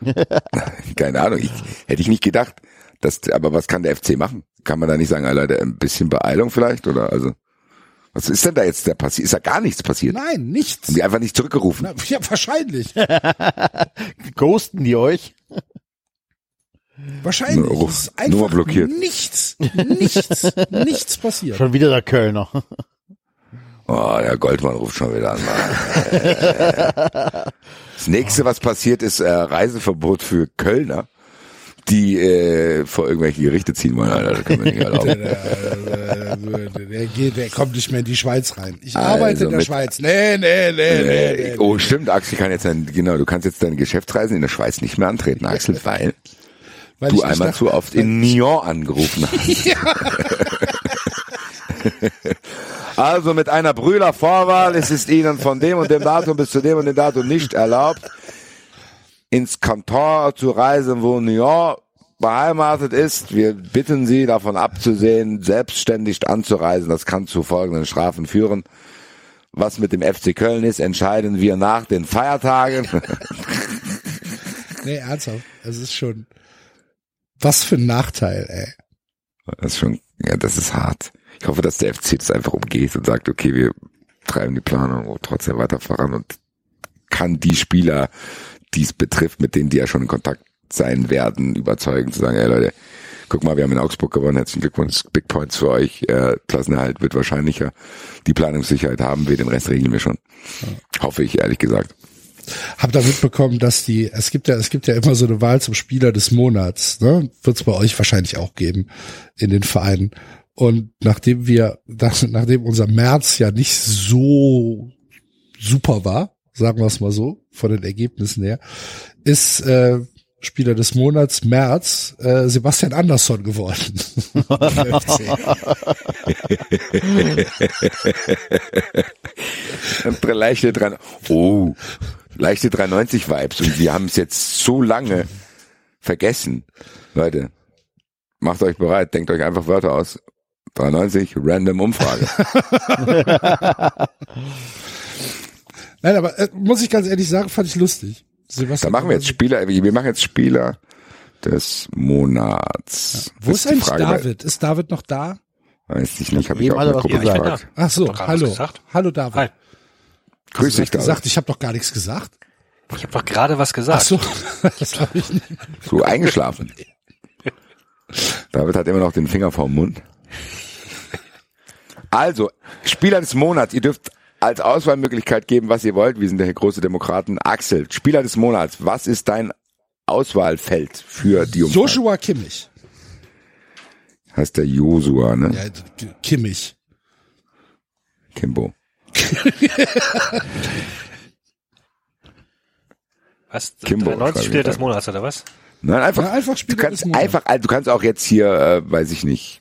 Keine Ahnung. Ich, hätte ich nicht gedacht. Dass, aber was kann der FC machen? Kann man da nicht sagen, ah, Leute, ein bisschen Beeilung vielleicht? Oder also, was ist denn da jetzt der passiert? Ist da gar nichts passiert? Nein, nichts. Haben die einfach nicht zurückgerufen? Na, ja, wahrscheinlich. Ghosten die euch? Wahrscheinlich. Nur ist Nummer einfach blockiert. nichts, nichts, nichts passiert. Schon wieder der Kölner. Oh, der Goldmann ruft schon wieder an. Das nächste, was passiert, ist äh, Reiseverbot für Kölner, die äh, vor irgendwelche Gerichte ziehen wollen. Alter, das können wir nicht erlauben. Der, geht, der kommt nicht mehr in die Schweiz rein. Ich Also arbeite in der Schweiz. Nee, nee, nee, nee, nee. Oh, stimmt, Axel kann jetzt dein, genau, du kannst jetzt deine Geschäftsreisen in der Schweiz nicht mehr antreten, Axel, weil Weil du einmal nach- zu oft in Nyon angerufen hast. Also mit einer Brüdervorwahl ist es Ihnen von dem und dem Datum bis zu dem und dem Datum nicht erlaubt, ins Kanton zu reisen, wo Nyon beheimatet ist. Wir bitten Sie davon abzusehen, selbstständig anzureisen. Das kann zu folgenden Strafen führen. Was mit dem FC Köln ist, entscheiden wir nach den Feiertagen. Nee, ernsthaft. Es ist schon, was für ein Nachteil, ey. Das ist schon, ja, das ist hart. Ich hoffe, dass der FC das einfach umgeht und sagt, okay, wir treiben die Planung trotzdem weiter voran und kann die Spieler, die es betrifft, mit denen die ja schon in Kontakt sein werden, überzeugen, zu sagen, ey Leute, guck mal, wir haben in Augsburg gewonnen, herzlichen Glückwunsch, Big Points für euch, äh, Klassenerhalt wird wahrscheinlicher, die Planungssicherheit haben wir, den Rest regeln wir schon. Hoffe ich, ehrlich gesagt. Hab da mitbekommen, dass die, es gibt ja, es gibt ja immer so eine Wahl zum Spieler des Monats, ne? Wird es bei euch wahrscheinlich auch geben in den Vereinen. Und nachdem wir, nach- nachdem unser März ja nicht so super war, sagen wir es mal so, von den Ergebnissen her, ist äh, Spieler des Monats März äh, Sebastian Andersson geworden. Leichte drei, oh, leichte 390 Vibes und wir haben es jetzt so lange vergessen. Leute, macht euch bereit, denkt euch einfach Wörter aus. 390, random Umfrage. Nein, aber äh, muss ich ganz ehrlich sagen, fand ich lustig. Da Sebastian machen wir jetzt Spieler, wir machen jetzt Spieler des Monats. Wo Das ist eigentlich Frage, David? Ist David noch da? Weiß ich nicht, habe ich auch was Gruppe gesagt. gefragt. Ach so, hallo. Hallo David. Hi. Grüß Du dich, hast gesagt, David. ich habe doch gar nichts gesagt. Ich habe doch gerade was gesagt. Ach so, das habe ich nicht. So eingeschlafen. David hat immer noch den Finger vorm Mund. Also, Spieler des Monats. Ihr dürft als Auswahlmöglichkeit geben, was ihr wollt. Wir sind ja hier große Demokraten. Axel, Spieler des Monats. Was ist dein Auswahlfeld für die Umfrage? Joshua Kimmich. Heißt der Josua, ne? Ja, Kimmich. Kimbo. Was? Kimbo, 93 schreibe Spieler des. Monats, oder was? Nein, einfach, Ja, einfach du Spieler kannst des Monats. einfach, also du kannst auch jetzt hier, äh, weiß ich nicht,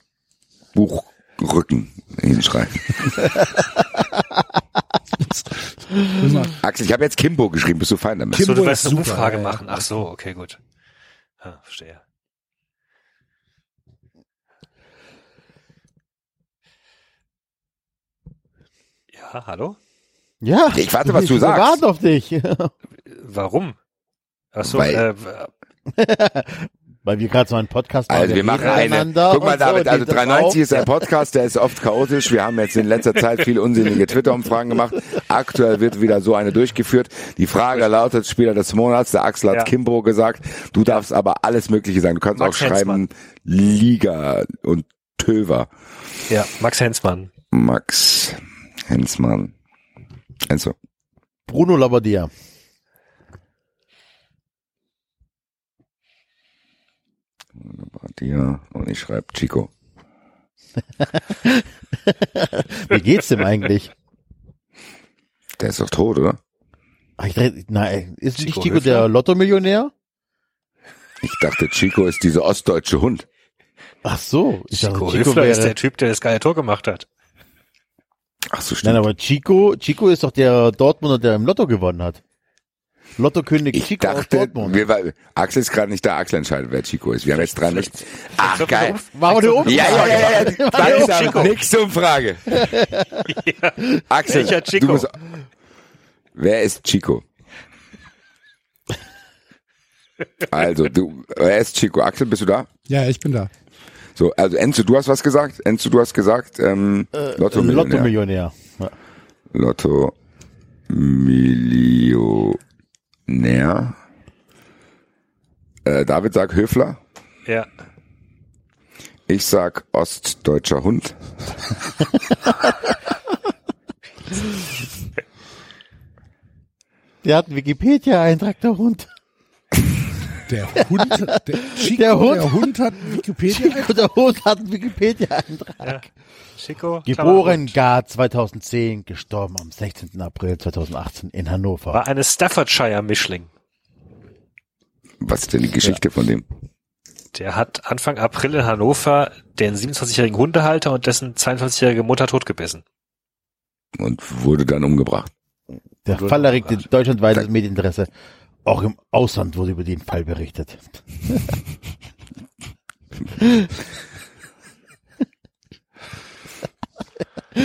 Buchrücken hinschreiben. Immer. Axel, ich habe jetzt Kimbo geschrieben. Bist du fein damit? Kim- So, du Kimbo willst ist eine super, Umfrage ja, ja. machen. Ach so, okay, gut. Ah, verstehe. Ja, hallo? Ja. Ich warte, was du sagst. warten auf dich. Warum? Ach so, Weil- äh, Weil wir gerade so einen Podcast machen. Also wir machen eine. miteinander Guck mal, und so, David, also geht das 93 auch. ist ein Podcast, der ist oft chaotisch. Wir haben jetzt in letzter Zeit viele unsinnige Twitter-Umfragen gemacht. Aktuell wird wieder so eine durchgeführt. Die Frage lautet Spieler des Monats. Der Axel hat Ja. Kimbo gesagt. Du darfst aber alles Mögliche sagen. Du kannst Max auch schreiben Liga und Töver. ja, Max Hensmann. Max Hensmann. Enzo. Bruno Labbadia. Ja, und ich schreibe Chico. Wie geht's dem eigentlich? Der ist doch tot, oder? Ach, ich, dreh- nein, ist nicht Chico Chico Höfler? der Lotto-Millionär? Ich dachte, Chico ist dieser ostdeutsche Hund. Ach so. Ich dachte, Chico Chico Höfler ist wäre, der Typ, der das geile Tor gemacht hat. Ach so, stimmt. nein, aber Chico, Chico ist doch der Dortmunder, der im Lotto gewonnen hat. Lottokönig Ich Chico aus dachte, Dortmund. wir, weil Axel ist gerade nicht da, Axel entscheidet, wer Chico ist. Wir haben jetzt drei Möglichkeiten. Ach, Vielleicht geil. Wir eine Umfrage. Ja, ja, ja, ja. ja. Eine ist Umfrage. Umfrage. Axel, Welcher Chico? du musst, wer ist Chico? Also, du, wer ist Chico? Axel, bist du da? Ja, ich bin da. So, also Enzo, du hast was gesagt? Enzo, du hast gesagt, ähm, Lotto Millionär. Lotto-Millionär. Ja. Lotto Millionär. Äh, David sagt Höfler. Ja. Ich sag ostdeutscher Hund. Der hat einen Wikipedia-Eintrag, der Hund. Der Hund, der, Chico, Der Hund- der Hund hat Wikipedia. Chico, der Hund hat einen Wikipedia-Eintrag. Chico. Geboren gar 2010, gestorben am 16. April 2018 in Hannover. War eine Staffordshire-Mischling. Was ist denn die Geschichte von dem? Der hat Anfang April in Hannover den 27-jährigen Hundehalter und dessen 22-jährige Mutter totgebissen. Und wurde dann umgebracht. Der Fall erregte deutschlandweites Medieninteresse. Auch im Ausland wurde über den Fall berichtet.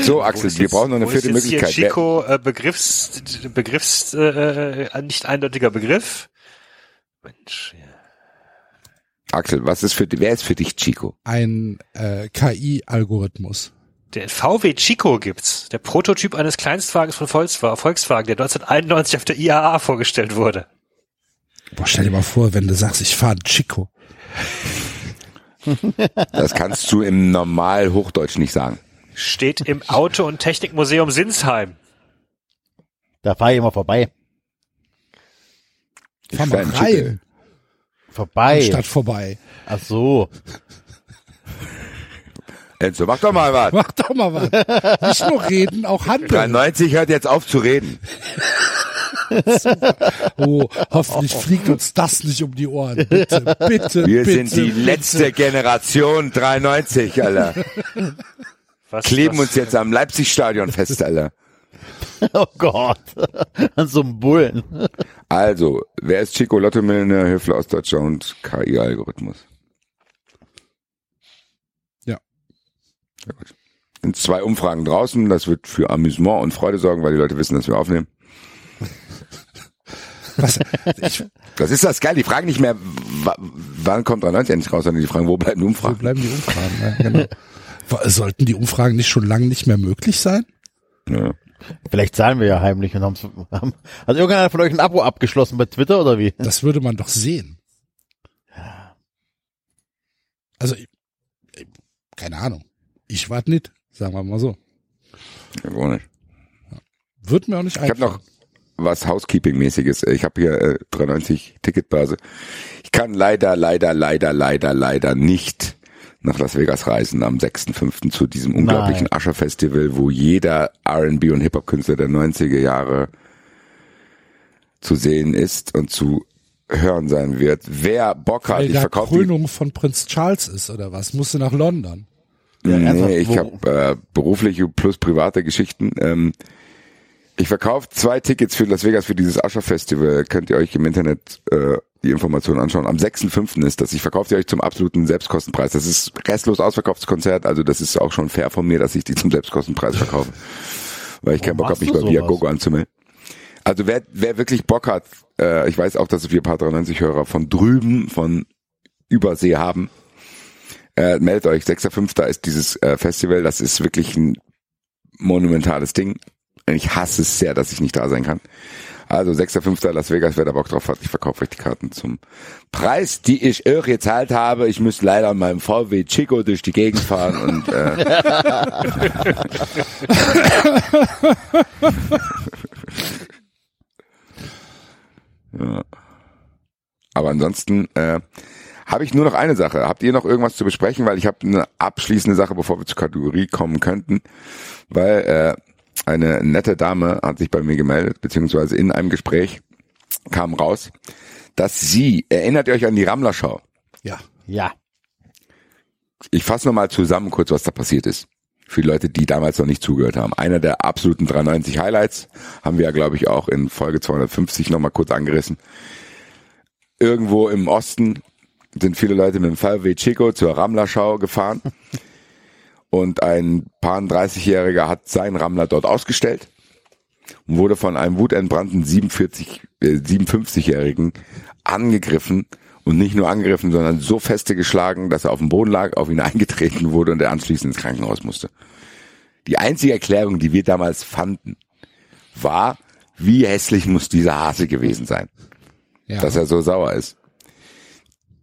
So, Axel, wir jetzt- brauchen noch eine vierte Möglichkeit. Hier Chico, äh, Begriffs, Begriffs, äh, äh, nicht eindeutiger Begriff. Mensch, ja. Axel, was ist für wer ist für dich Chico? Ein äh, KI-Algorithmus. Der VW Chico gibt's. Der Prototyp eines Kleinstwagens von Volkswagen, der 1991 auf der IAA vorgestellt wurde. Boah, stell dir mal vor, wenn du sagst, ich fahre Chico. Das kannst du im normal Hochdeutsch nicht sagen. Steht im Auto- und Technikmuseum Sinsheim. Da fahre ich immer vorbei. Ich Fahr mal rein, Vorbei. statt vorbei. Ach so. Enzo, mach doch mal was. Mach doch mal was. Nicht nur reden, auch handeln. 93 hört jetzt auf zu reden. Oh, hoffentlich fliegt uns das nicht um die Ohren. Bitte, bitte, Wir bitte. sind die bitte. letzte Generation 93, Alter. Was Kleben das- uns jetzt am Leipzig-Stadion fest, Alter. Oh Gott. An so einem Bullen. Also, wer ist Chico Lotto Millionär, Höfler aus Deutschland und KI-Algorithmus? Ja. Sehr gut. Sind zwei Umfragen draußen, das wird für Amüsement und Freude sorgen, weil die Leute wissen, dass wir aufnehmen. Was, ich, Das ist das geil, die fragen nicht mehr, wann kommt 93 endlich raus, sondern die fragen, wo bleiben die wo Umfragen? bleiben die Umfragen? Ja, genau. Sollten die Umfragen nicht schon lange nicht mehr möglich sein? Ja. Vielleicht zahlen wir ja heimlich und haben's, haben, hat irgendeiner von euch ein Abo abgeschlossen bei Twitter oder wie? Das würde man doch sehen. Also, ich- ich- keine Ahnung. Ich warte nicht, sagen wir mal so. Ja, wo nicht. Wird mir auch nicht Ich habe einfallen. noch was Housekeeping-mäßiges. Ich habe hier äh, 390 Ticketbörse. Ich kann leider, leider, leider, leider, leider nicht nach Las Vegas reisen am 6.5. zu diesem unglaublichen Nein. Ascher-Festival, wo jeder R&B und Hip-Hop-Künstler der 90er Jahre zu sehen ist und zu hören sein wird. Wer Bock hat, Weil ich verkaufe die Krönung von Prinz Charles ist, oder was? Musst du nach London? ernsthaft, nee, ich habe äh, berufliche plus private Geschichten. Ähm, ich verkaufe zwei Tickets für Las Vegas für dieses Ascher-Festival. Könnt ihr euch im Internet äh, die Informationen anschauen. Am 6.5. ist das. Ich verkaufe die euch zum absoluten Selbstkostenpreis. Das ist restlos ausverkauftes Konzert. Also das ist auch schon fair von mir, dass ich die zum Selbstkostenpreis verkaufe. Weil ich keinen Bock habe, mich bei? Viagogo anzumelden. Also wer, wer wirklich Bock hat, äh, ich weiß auch, dass wir ein paar 93 Hörer von drüben, von Übersee haben. Äh, meldet euch, 6.5. ist dieses äh, Festival, das ist wirklich ein monumentales Ding. Ich hasse es sehr, dass ich nicht da sein kann. Also 6.5. Las Vegas, wer da Bock drauf hat, ich verkaufe euch die Karten zum Preis, die ich irre gezahlt habe. Ich müsste leider in meinem VW Chico durch die Gegend fahren und äh, ja. Aber ansonsten äh, habe ich nur noch eine Sache. Habt ihr noch irgendwas zu besprechen? Weil ich habe eine abschließende Sache, bevor wir zur Kategorie kommen könnten. Weil äh, eine nette Dame hat sich bei mir gemeldet, beziehungsweise in einem Gespräch kam raus, dass sie, erinnert ihr euch an die Rammler-Show? Ja. Ja. Ich fasse nochmal zusammen kurz, was da passiert ist. Für die Leute, die damals noch nicht zugehört haben. Einer der absoluten 390 Highlights haben wir ja, glaube ich, auch in Folge 250 nochmal kurz angerissen. Irgendwo im Osten sind viele Leute mit dem VW Chico zur Rammler-Schau gefahren. Und ein paar 30-Jähriger hat seinen Rammler dort ausgestellt und wurde von einem wutentbrannten 47, äh, 57-Jährigen angegriffen und nicht nur angegriffen, sondern so feste geschlagen, dass er auf dem Boden lag, auf ihn eingetreten wurde und er anschließend ins Krankenhaus musste. Die einzige Erklärung, die wir damals fanden, war, wie hässlich muss dieser Hase gewesen sein, Ja. dass er so sauer ist.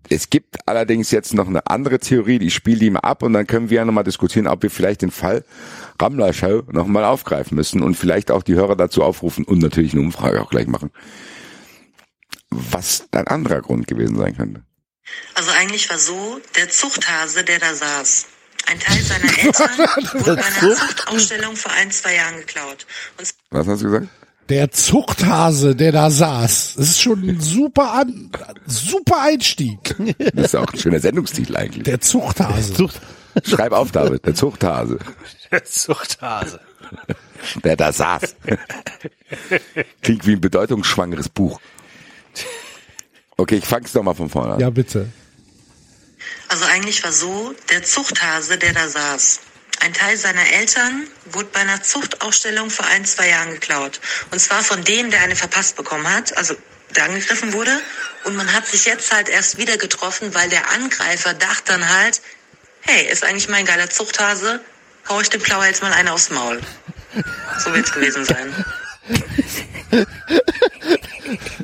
Es gibt allerdings jetzt noch eine andere Theorie, die spiele die mal ab und dann können wir ja nochmal diskutieren, ob wir vielleicht den Fall Rammler Show nochmal aufgreifen müssen und vielleicht auch die Hörer dazu aufrufen und natürlich eine Umfrage auch gleich machen. Was ein anderer Grund gewesen sein könnte. Also eigentlich war so, der Zuchthase, der da saß, ein Teil seiner Eltern wurde bei einer Zuchtausstellung vor ein, zwei Jahren geklaut. Und Was hast du gesagt? Der Zuchthase, der da saß. Das ist schon ein super, an, super Einstieg. Das ist ja auch ein schöner Sendungstitel eigentlich. Der Zuchthase. Sucht. Schreib auf, David, der Zuchthase, Zuchthase. der da saß. Klingt wie ein bedeutungsschwangeres Buch. Okay, ich fang's doch mal von vorne an. Ja, bitte. Also eigentlich war so, der Zuchthase, der da saß, ein Teil seiner Eltern wurde bei einer Zuchtausstellung vor ein, zwei Jahren geklaut. Und zwar von dem, der eine verpasst bekommen hat, also der angegriffen wurde. Und man hat sich jetzt halt erst wieder getroffen, weil der Angreifer dachte dann halt, hey, ist eigentlich mein geiler Zuchthase, hau ich dem Klauer jetzt mal eine aufs Maul. So wird's gewesen sein.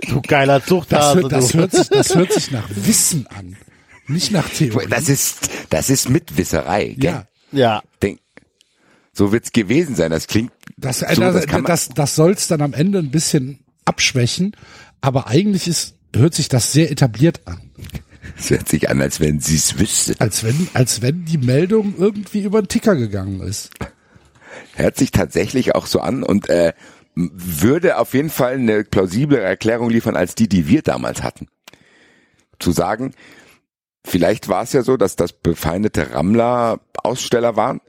Du geiler Das, Zuchthase. hört, das, hört sich, das hört sich nach Wissen an. Nicht nach Theorie. Das ist, das ist Mitwisserei. Gell? ja. Ja. Denk, so wird's gewesen sein. Das klingt Das, so, das, das das, das soll es dann am Ende ein bisschen abschwächen, aber eigentlich ist, hört sich das sehr etabliert an. das hört sich an, als wenn sie's wüsste. Als wenn, als wenn die Meldung irgendwie über den Ticker gegangen ist. Hört sich tatsächlich auch so an und äh, würde auf jeden Fall eine plausible Erklärung liefern als die, die wir damals hatten. Zu sagen, vielleicht war es ja so, dass das befeindete Rammler-Aussteller waren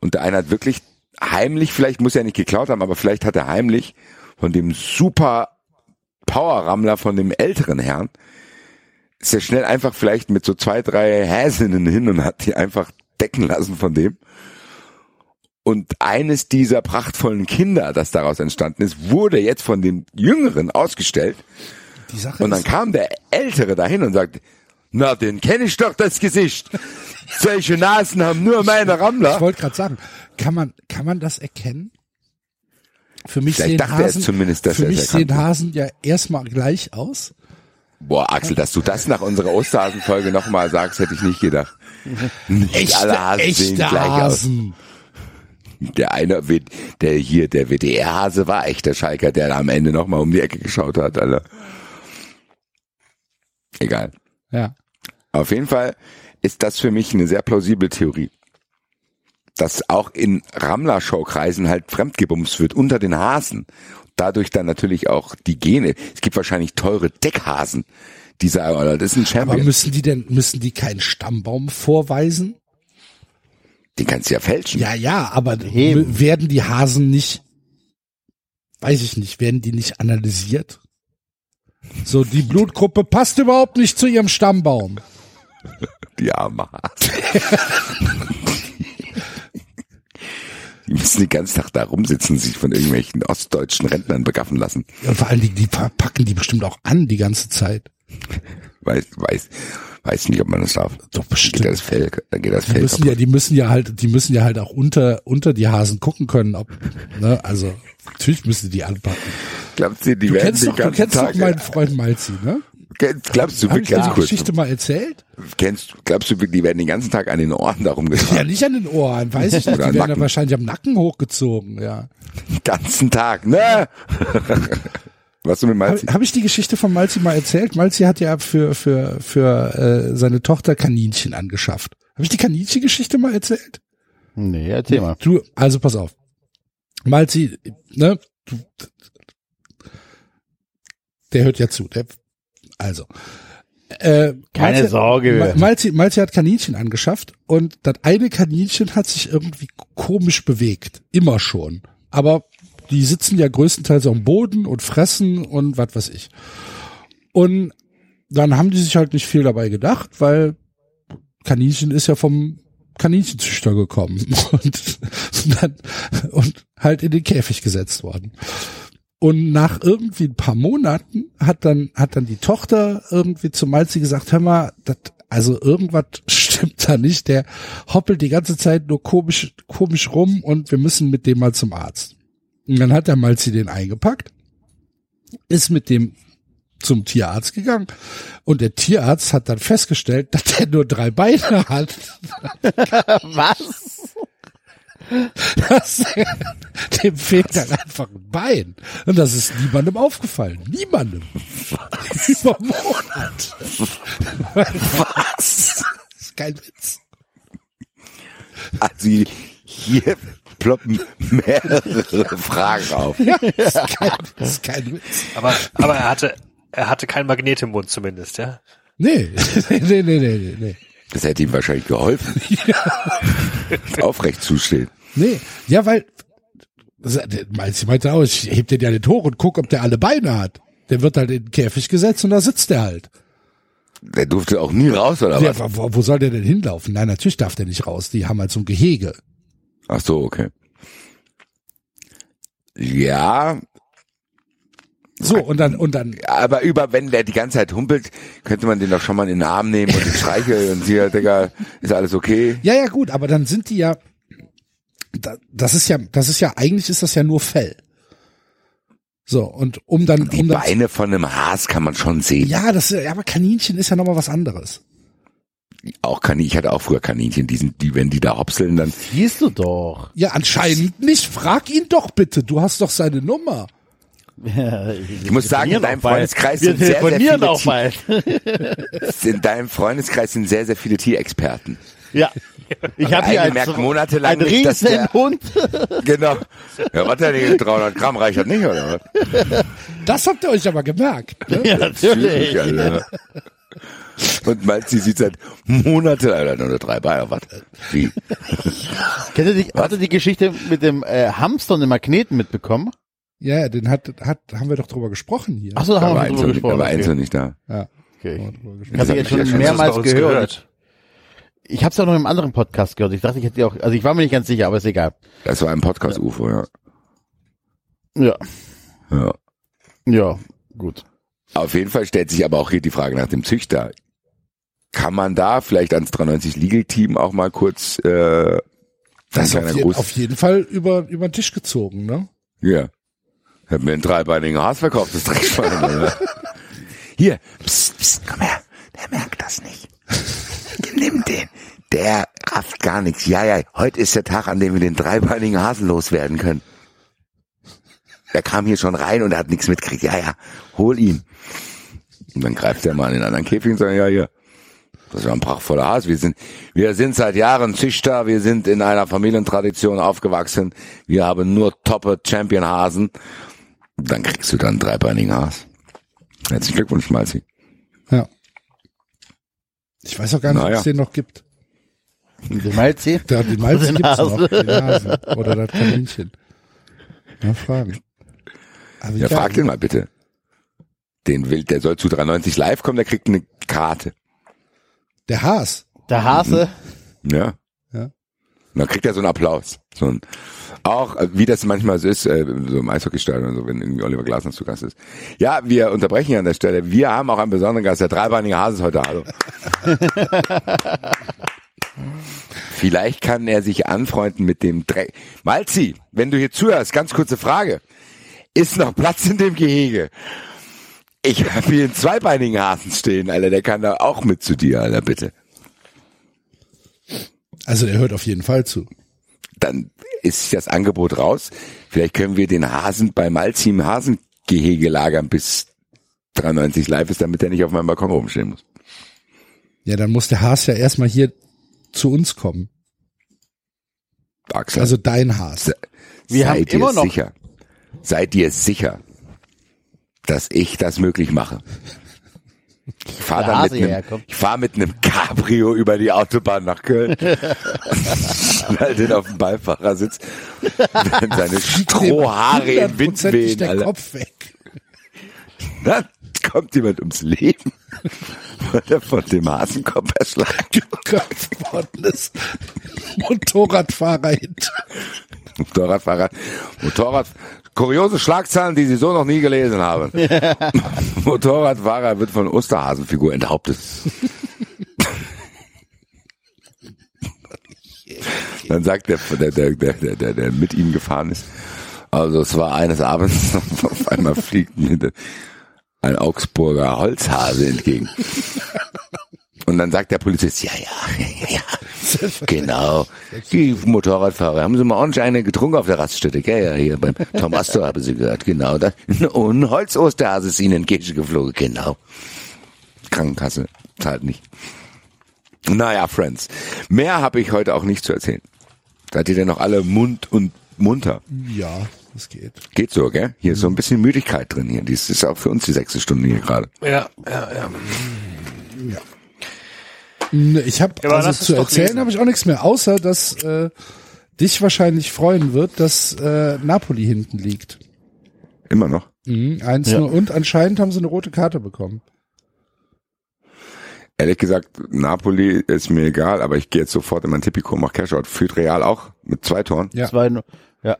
und der eine hat wirklich heimlich, vielleicht muss er nicht geklaut haben, aber vielleicht hat er heimlich von dem super Power-Rammler von dem älteren Herrn er schnell einfach vielleicht mit so zwei, drei Häsinnen hin und hat die einfach decken lassen von dem. Und eines dieser prachtvollen Kinder, das daraus entstanden ist, wurde jetzt von dem Jüngeren ausgestellt. Die Sache Und dann kam der Ältere dahin und sagte, Na, den kenne ich doch, das Gesicht. Solche Nasen haben nur meine Ich Rammler. wollte gerade sagen, kann man, kann man das erkennen? Für mich Vielleicht sehen dachte er Hasen, zumindest, dass für er mich sehen. Hasen ja erstmal gleich aus. Boah, Axel, dass du das nach unserer Osterhasenfolge nochmal sagst, hätte ich nicht gedacht. Nicht alle Hasen sehen gleich aus. Hasen. Der eine, der hier, der WDR-Hase war echt der Schalker, der da am Ende nochmal um die Ecke geschaut hat, Alter. Egal. Ja. Auf jeden Fall ist das für mich eine sehr plausible Theorie. Dass auch in Rammler-Show-Kreisen halt fremdgebumst wird unter den Hasen. Dadurch dann natürlich auch die Gene. Es gibt wahrscheinlich teure Deckhasen, die sagen, oh, das ist ein Aber Champion. müssen die denn, müssen die keinen Stammbaum vorweisen? Den kannst du ja fälschen. Ja, ja, aber Eben. w- werden die Hasen nicht, weiß ich nicht, werden die nicht analysiert? So, die Blutgruppe passt überhaupt nicht zu ihrem Stammbaum. Die arme Hase. Die müssen den ganzen Tag da rumsitzen, sich von irgendwelchen ostdeutschen Rentnern begaffen lassen. Ja, vor allen Dingen, die packen die bestimmt auch an die ganze Zeit. Weiß, weiß, weiß nicht, ob man das darf. Doch Geht bestimmt. das Fell, dann geht das Die Fell müssen kaputt. ja, die müssen ja halt, die müssen ja halt auch unter, unter die Hasen gucken können, ob, ne, also, natürlich müssen die die anpacken. Glaubst du, die Du werden kennst den doch, du ganzen kennst Tag, doch meinen Freund Malzi, ne? Glaubst du Hab ich wirklich, dir die ganz kurz, Geschichte mal erzählt? kennst, glaubst du wirklich, die werden den ganzen Tag an den Ohren darum Ja, getragen? nicht an den Ohren, weiß ich nicht. Die werden ja Nacken. wahrscheinlich am Nacken hochgezogen, ja. Den ganzen Tag, ne? Was du mit Habe meinst? hab ich die Geschichte von Malzi mal erzählt? Malzi hat ja für, für, für äh, seine Tochter Kaninchen angeschafft. Habe ich die Kaninchen-Geschichte mal erzählt? Nee, erzähl mal. Du, also pass auf. Malzi, ne? Du, der hört ja zu. Der, also. Äh, Keine Sorge. Ma- Malzi, Malzi hat Kaninchen angeschafft und das eine Kaninchen hat sich irgendwie komisch bewegt. Immer schon. Aber die sitzen ja größtenteils am Boden und fressen und was weiß ich. Und dann haben die sich halt nicht viel dabei gedacht, weil Kaninchen ist ja vom Kaninchenzüchter gekommen und, dann, und halt in den Käfig gesetzt worden. Und nach irgendwie ein paar Monaten hat dann, hat dann die Tochter irgendwie zu Malzi gesagt, hör mal, das, also irgendwas stimmt da nicht, der hoppelt die ganze Zeit nur komisch, komisch rum und wir müssen mit dem mal zum Arzt. Und dann hat der Malzi den eingepackt, ist mit dem zum Tierarzt gegangen und der Tierarzt hat dann festgestellt, dass der nur drei Beine hat. Was? Das, dem fehlt dann einfach ein Bein. Und das ist niemandem aufgefallen. Niemandem. Über Monat. Was? Das ist kein Witz. Also hier ploppen mehrere Fragen auf. Ja, das ist kein, das ist kein Witz. Aber, aber er hatte, er hatte kein Magnet im Mund zumindest, ja. Nee, nee, nee, nee, nee, nee. Das hätte ihm wahrscheinlich geholfen. Aufrecht zustehen. Nee, ja, weil, meinst du, meinte auch, ich heb den ja den hoch und guck, ob der alle Beine hat. Der wird halt in den Käfig gesetzt und da sitzt der halt. Der durfte auch nie raus, oder Ja, was? wo, wo soll der denn hinlaufen? Nein, natürlich darf der nicht raus. Die haben halt so ein Gehege. Ach so, okay. Ja, So, und dann, und dann, aber über, wenn der die ganze Zeit humpelt, könnte man den doch schon mal in den Arm nehmen und streicheln und hier, Digga, ist alles okay? ja, ja, gut, aber dann sind die ja, das ist ja, das ist ja, eigentlich ist das ja nur Fell. So, und um dann, Die um dann, Beine von einem Has kann man schon sehen. ja, das, ja, aber Kaninchen ist ja nochmal was anderes. Auch Kaninchen, ich hatte auch früher Kaninchen, die sind, die, wenn die da hopseln, dann, Siehst du doch. Ja, anscheinend nicht. Frag ihn doch bitte. Du hast doch seine Nummer. ich muss sagen, in deinem Freundeskreis sind sehr, sehr viele, auch bald. Tier- in deinem Freundeskreis sind sehr, sehr viele Tierexperten. Ja. Ich habe hier Eine ein, merkt monatelang ein nicht, dass der- Riesenhund. Genau. Ja, was denn, die 300 Gramm reicht das nicht, oder was? Das habt ihr euch aber gemerkt. Ne? Ja, natürlich. Alter. Und Malzi sieht seit Monaten, Alter, nur drei Beine, was? Wie? Kennt ihr die, hat er die Geschichte mit dem äh, Hamster und dem Magneten mitbekommen? Ja, den hat, hat, haben wir doch drüber gesprochen hier. Achso, da haben wir drüber noch nicht, da gesprochen. war eins noch Okay. nicht da. Ja. Okay. Ich Ich jetzt ja schon mehrmals uns gehört. Ich habe es auch noch im anderen Podcast gehört. Ich dachte, ich hätte die auch, also ich war mir nicht ganz sicher, aber ist egal. Das war ein Podcast-UFO, ja. Ja, ja. ja, gut. Auf jeden Fall stellt sich aber auch hier die Frage nach dem Züchter. kann man da vielleicht ans 93 Legal Team auch mal kurz äh, Das ist auf, je, auf jeden Fall über, über den Tisch gezogen, ne? Ja. Hab mir einen dreibeinigen Haas verkauft, das Dreckschwein. Hier, psst, psst, komm her. Der merkt das nicht. Nimm den. Der rafft gar nichts. Ja, ja, heute ist der Tag, an dem wir den dreibeinigen Hasen loswerden können. Der kam hier schon rein und er hat nichts mitgekriegt. Ja, ja, hol ihn. Und dann greift der mal in den anderen Käfig und sagt, ja, hier, das ja ein prachtvoller Hase. Wir sind, wir sind seit Jahren Züchter. Wir sind in einer Familientradition aufgewachsen. Wir haben nur toppe Champion-Hasen. Dann kriegst du dann dreibeinigen Has. Herzlichen Glückwunsch, Malzi. Ich weiß auch gar nicht, ob Naja. es den noch gibt. Meinst sie? Da, die Malz Den gibt's noch, den Hasen. Oder das Kaninchen. Ja, fragen. Aber Ja, frag den mal bitte. Den will, der soll zu 390 live kommen, der kriegt eine Karte. Der Haas. Der Hase. Ja. Ja. Und dann kriegt er so einen Applaus. So ein, auch, äh, wie das manchmal so ist, äh, so im Eishockeystadion, so, wenn irgendwie Oliver Glasner zu Gast ist. Ja, wir unterbrechen hier an der Stelle. Wir haben auch einen besonderen Gast. Der dreibeinige Hase ist heute Hallo. Vielleicht kann er sich anfreunden mit dem Dreck. Malzi, wenn du hier zuhörst, ganz kurze Frage. Ist noch Platz in dem Gehege? Ich habe hier einen zweibeinigen Hasen stehen, Alter. Der kann da auch mit zu dir, Alter, bitte. Also der hört auf jeden Fall zu. Dann ist das Angebot raus. Vielleicht können wir den Hasen bei Malzi im Hasengehege lagern, bis 93 live ist, damit er nicht auf meinem Balkon rumstehen muss. Ja, dann muss der Haas ja erstmal hier zu uns kommen. Axel, Also dein Haas. Wir sei haben dir immer noch- sicher, sei dir sicher, dass ich das möglich mache. Ich fahre fahr mit einem Cabrio über die Autobahn nach Köln, schnall den auf dem Beifahrersitz, wenn seine Strohhaare im Wind wehen, der. Kopf weg. Dann kommt jemand ums Leben, weil er von dem Hasenkopf erschlagen worden ist. Motorradfahrer hinter. Motorradfahrer, Motorrad, kuriose Schlagzeilen, die Sie so noch nie gelesen haben. Motorradfahrer wird von Osterhasenfigur enthauptet. Dann sagt der, der, der, der, der, der, mit ihm gefahren ist. Also es war eines Abends, auf einmal fliegt mir ein Augsburger Holzhase entgegen. Und dann sagt der Polizist, ja, ja, ja, ja, genau. Die Motorradfahrer, haben sie mal ordentlich eine getrunken auf der Raststätte, gell, ja, hier beim Tom Astor haben sie gehört, genau. Da, und ein Holzosterhase ist ihnen entgegen geflogen, genau. Krankenkasse zahlt nicht. Naja, Friends, mehr habe ich heute auch nicht zu erzählen. Seid ihr denn noch alle mund und munter? Ja, das geht. Geht so, gell? Hier ist so ein bisschen Müdigkeit drin hier. Dies ist auch für uns die sechste Stunde hier gerade. Ja, ja, ja. Ne, Ich habe Ja, also zu erzählen habe ich auch nichts mehr, außer dass äh, dich wahrscheinlich freuen wird, dass äh, Napoli hinten liegt. Immer noch. Mhm, eins Ja. nur und anscheinend haben sie eine rote Karte bekommen. Ehrlich gesagt, Napoli ist mir egal, aber ich gehe jetzt sofort in mein Tipico, mach Cashout. Führt Real auch mit zwei Toren, Ja. Zwei, ja.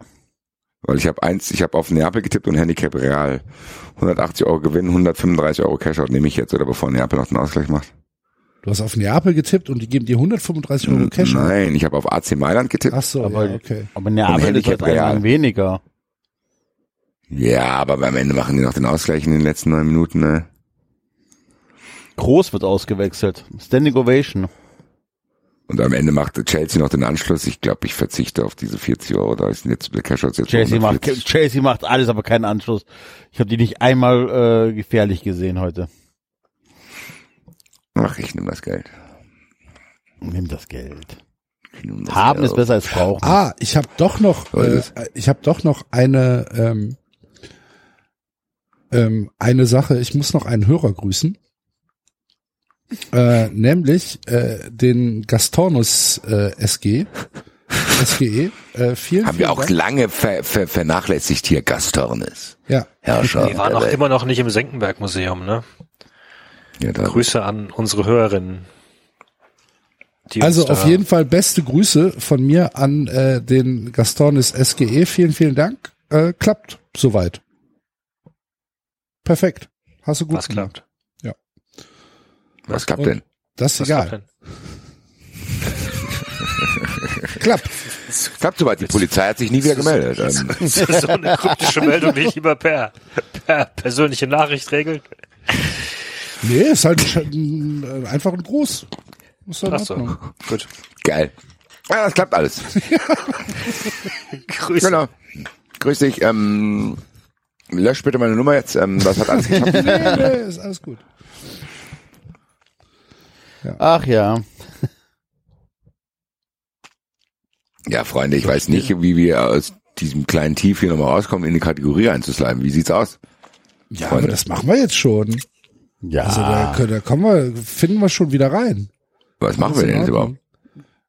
weil ich habe eins, ich habe auf Neapel getippt und Handicap Real. 180 Euro Gewinn, 135 Euro Cashout nehme ich jetzt oder bevor Neapel noch den Ausgleich macht. Du hast auf Neapel getippt und die geben dir 135 Euro Cash. Nein, ich habe auf AC Mailand getippt. Ach so, Aber- ja, okay. Aber Neapel ist halt ein weniger. Ja, aber am Ende machen die noch den Ausgleich in den letzten neun Minuten. Ne? Groß wird ausgewechselt. Standing Ovation. Und am Ende macht Chelsea noch den Anschluss. Ich glaube, ich verzichte auf diese 40 Euro. Da ist jetzt der Cashout jetzt Chelsea macht, 140. Chelsea macht alles, aber keinen Anschluss. Ich habe die nicht einmal äh, gefährlich gesehen heute. Ach, ich nehme das Geld. Nimm das Geld. Nehm das Haben Geld. ist besser als brauchen. Ah, ich habe doch noch, äh, ich habe doch noch eine, ähm, ähm, eine Sache. Ich muss noch einen Hörer grüßen, äh, nämlich äh, den Gastornus äh, SG, SGE. Äh, vielen, Haben wir vielen auch Dank. lange ver, ver, vernachlässigt hier Gastornis. Ja, Herrscher. Die waren auch immer noch nicht im Senckenberg-Museum, ne? Ja, Grüße an unsere Hörerinnen. die also auf jeden Fall beste Grüße von mir an äh, den Gastornis SGE. Vielen, vielen Dank. Äh, klappt soweit. Perfekt. Hast du gut Was gemacht. klappt. was klappt Und- denn? Das ist Was egal. klappt Klappt. Klappt soweit. Die Polizei hat sich nie wieder gemeldet. Ähm, denn? so eine kryptische Meldung nicht lieber per, per persönliche Nachricht regeln. Nee, ist halt ein, äh, einfach ein Gruß. Ist in Ach so, Ordnung. gut. geil. Ja, das klappt alles. Grüße. Genau. Grüß dich. Ähm, lösch bitte meine Nummer jetzt. Ähm, das hat alles geklappt. Nee, nee, ist alles gut. Ach ja. Ja, Freunde, ich weiß nicht, wie wir aus diesem kleinen Tief hier nochmal rauskommen, in die Kategorie einzusliden. Wie sieht's aus? Ja, Freunde. aber das machen wir jetzt schon. Ja. Also da, können- da kommen wir, finden wir schon wieder rein. Was machen wir denn jetzt überhaupt?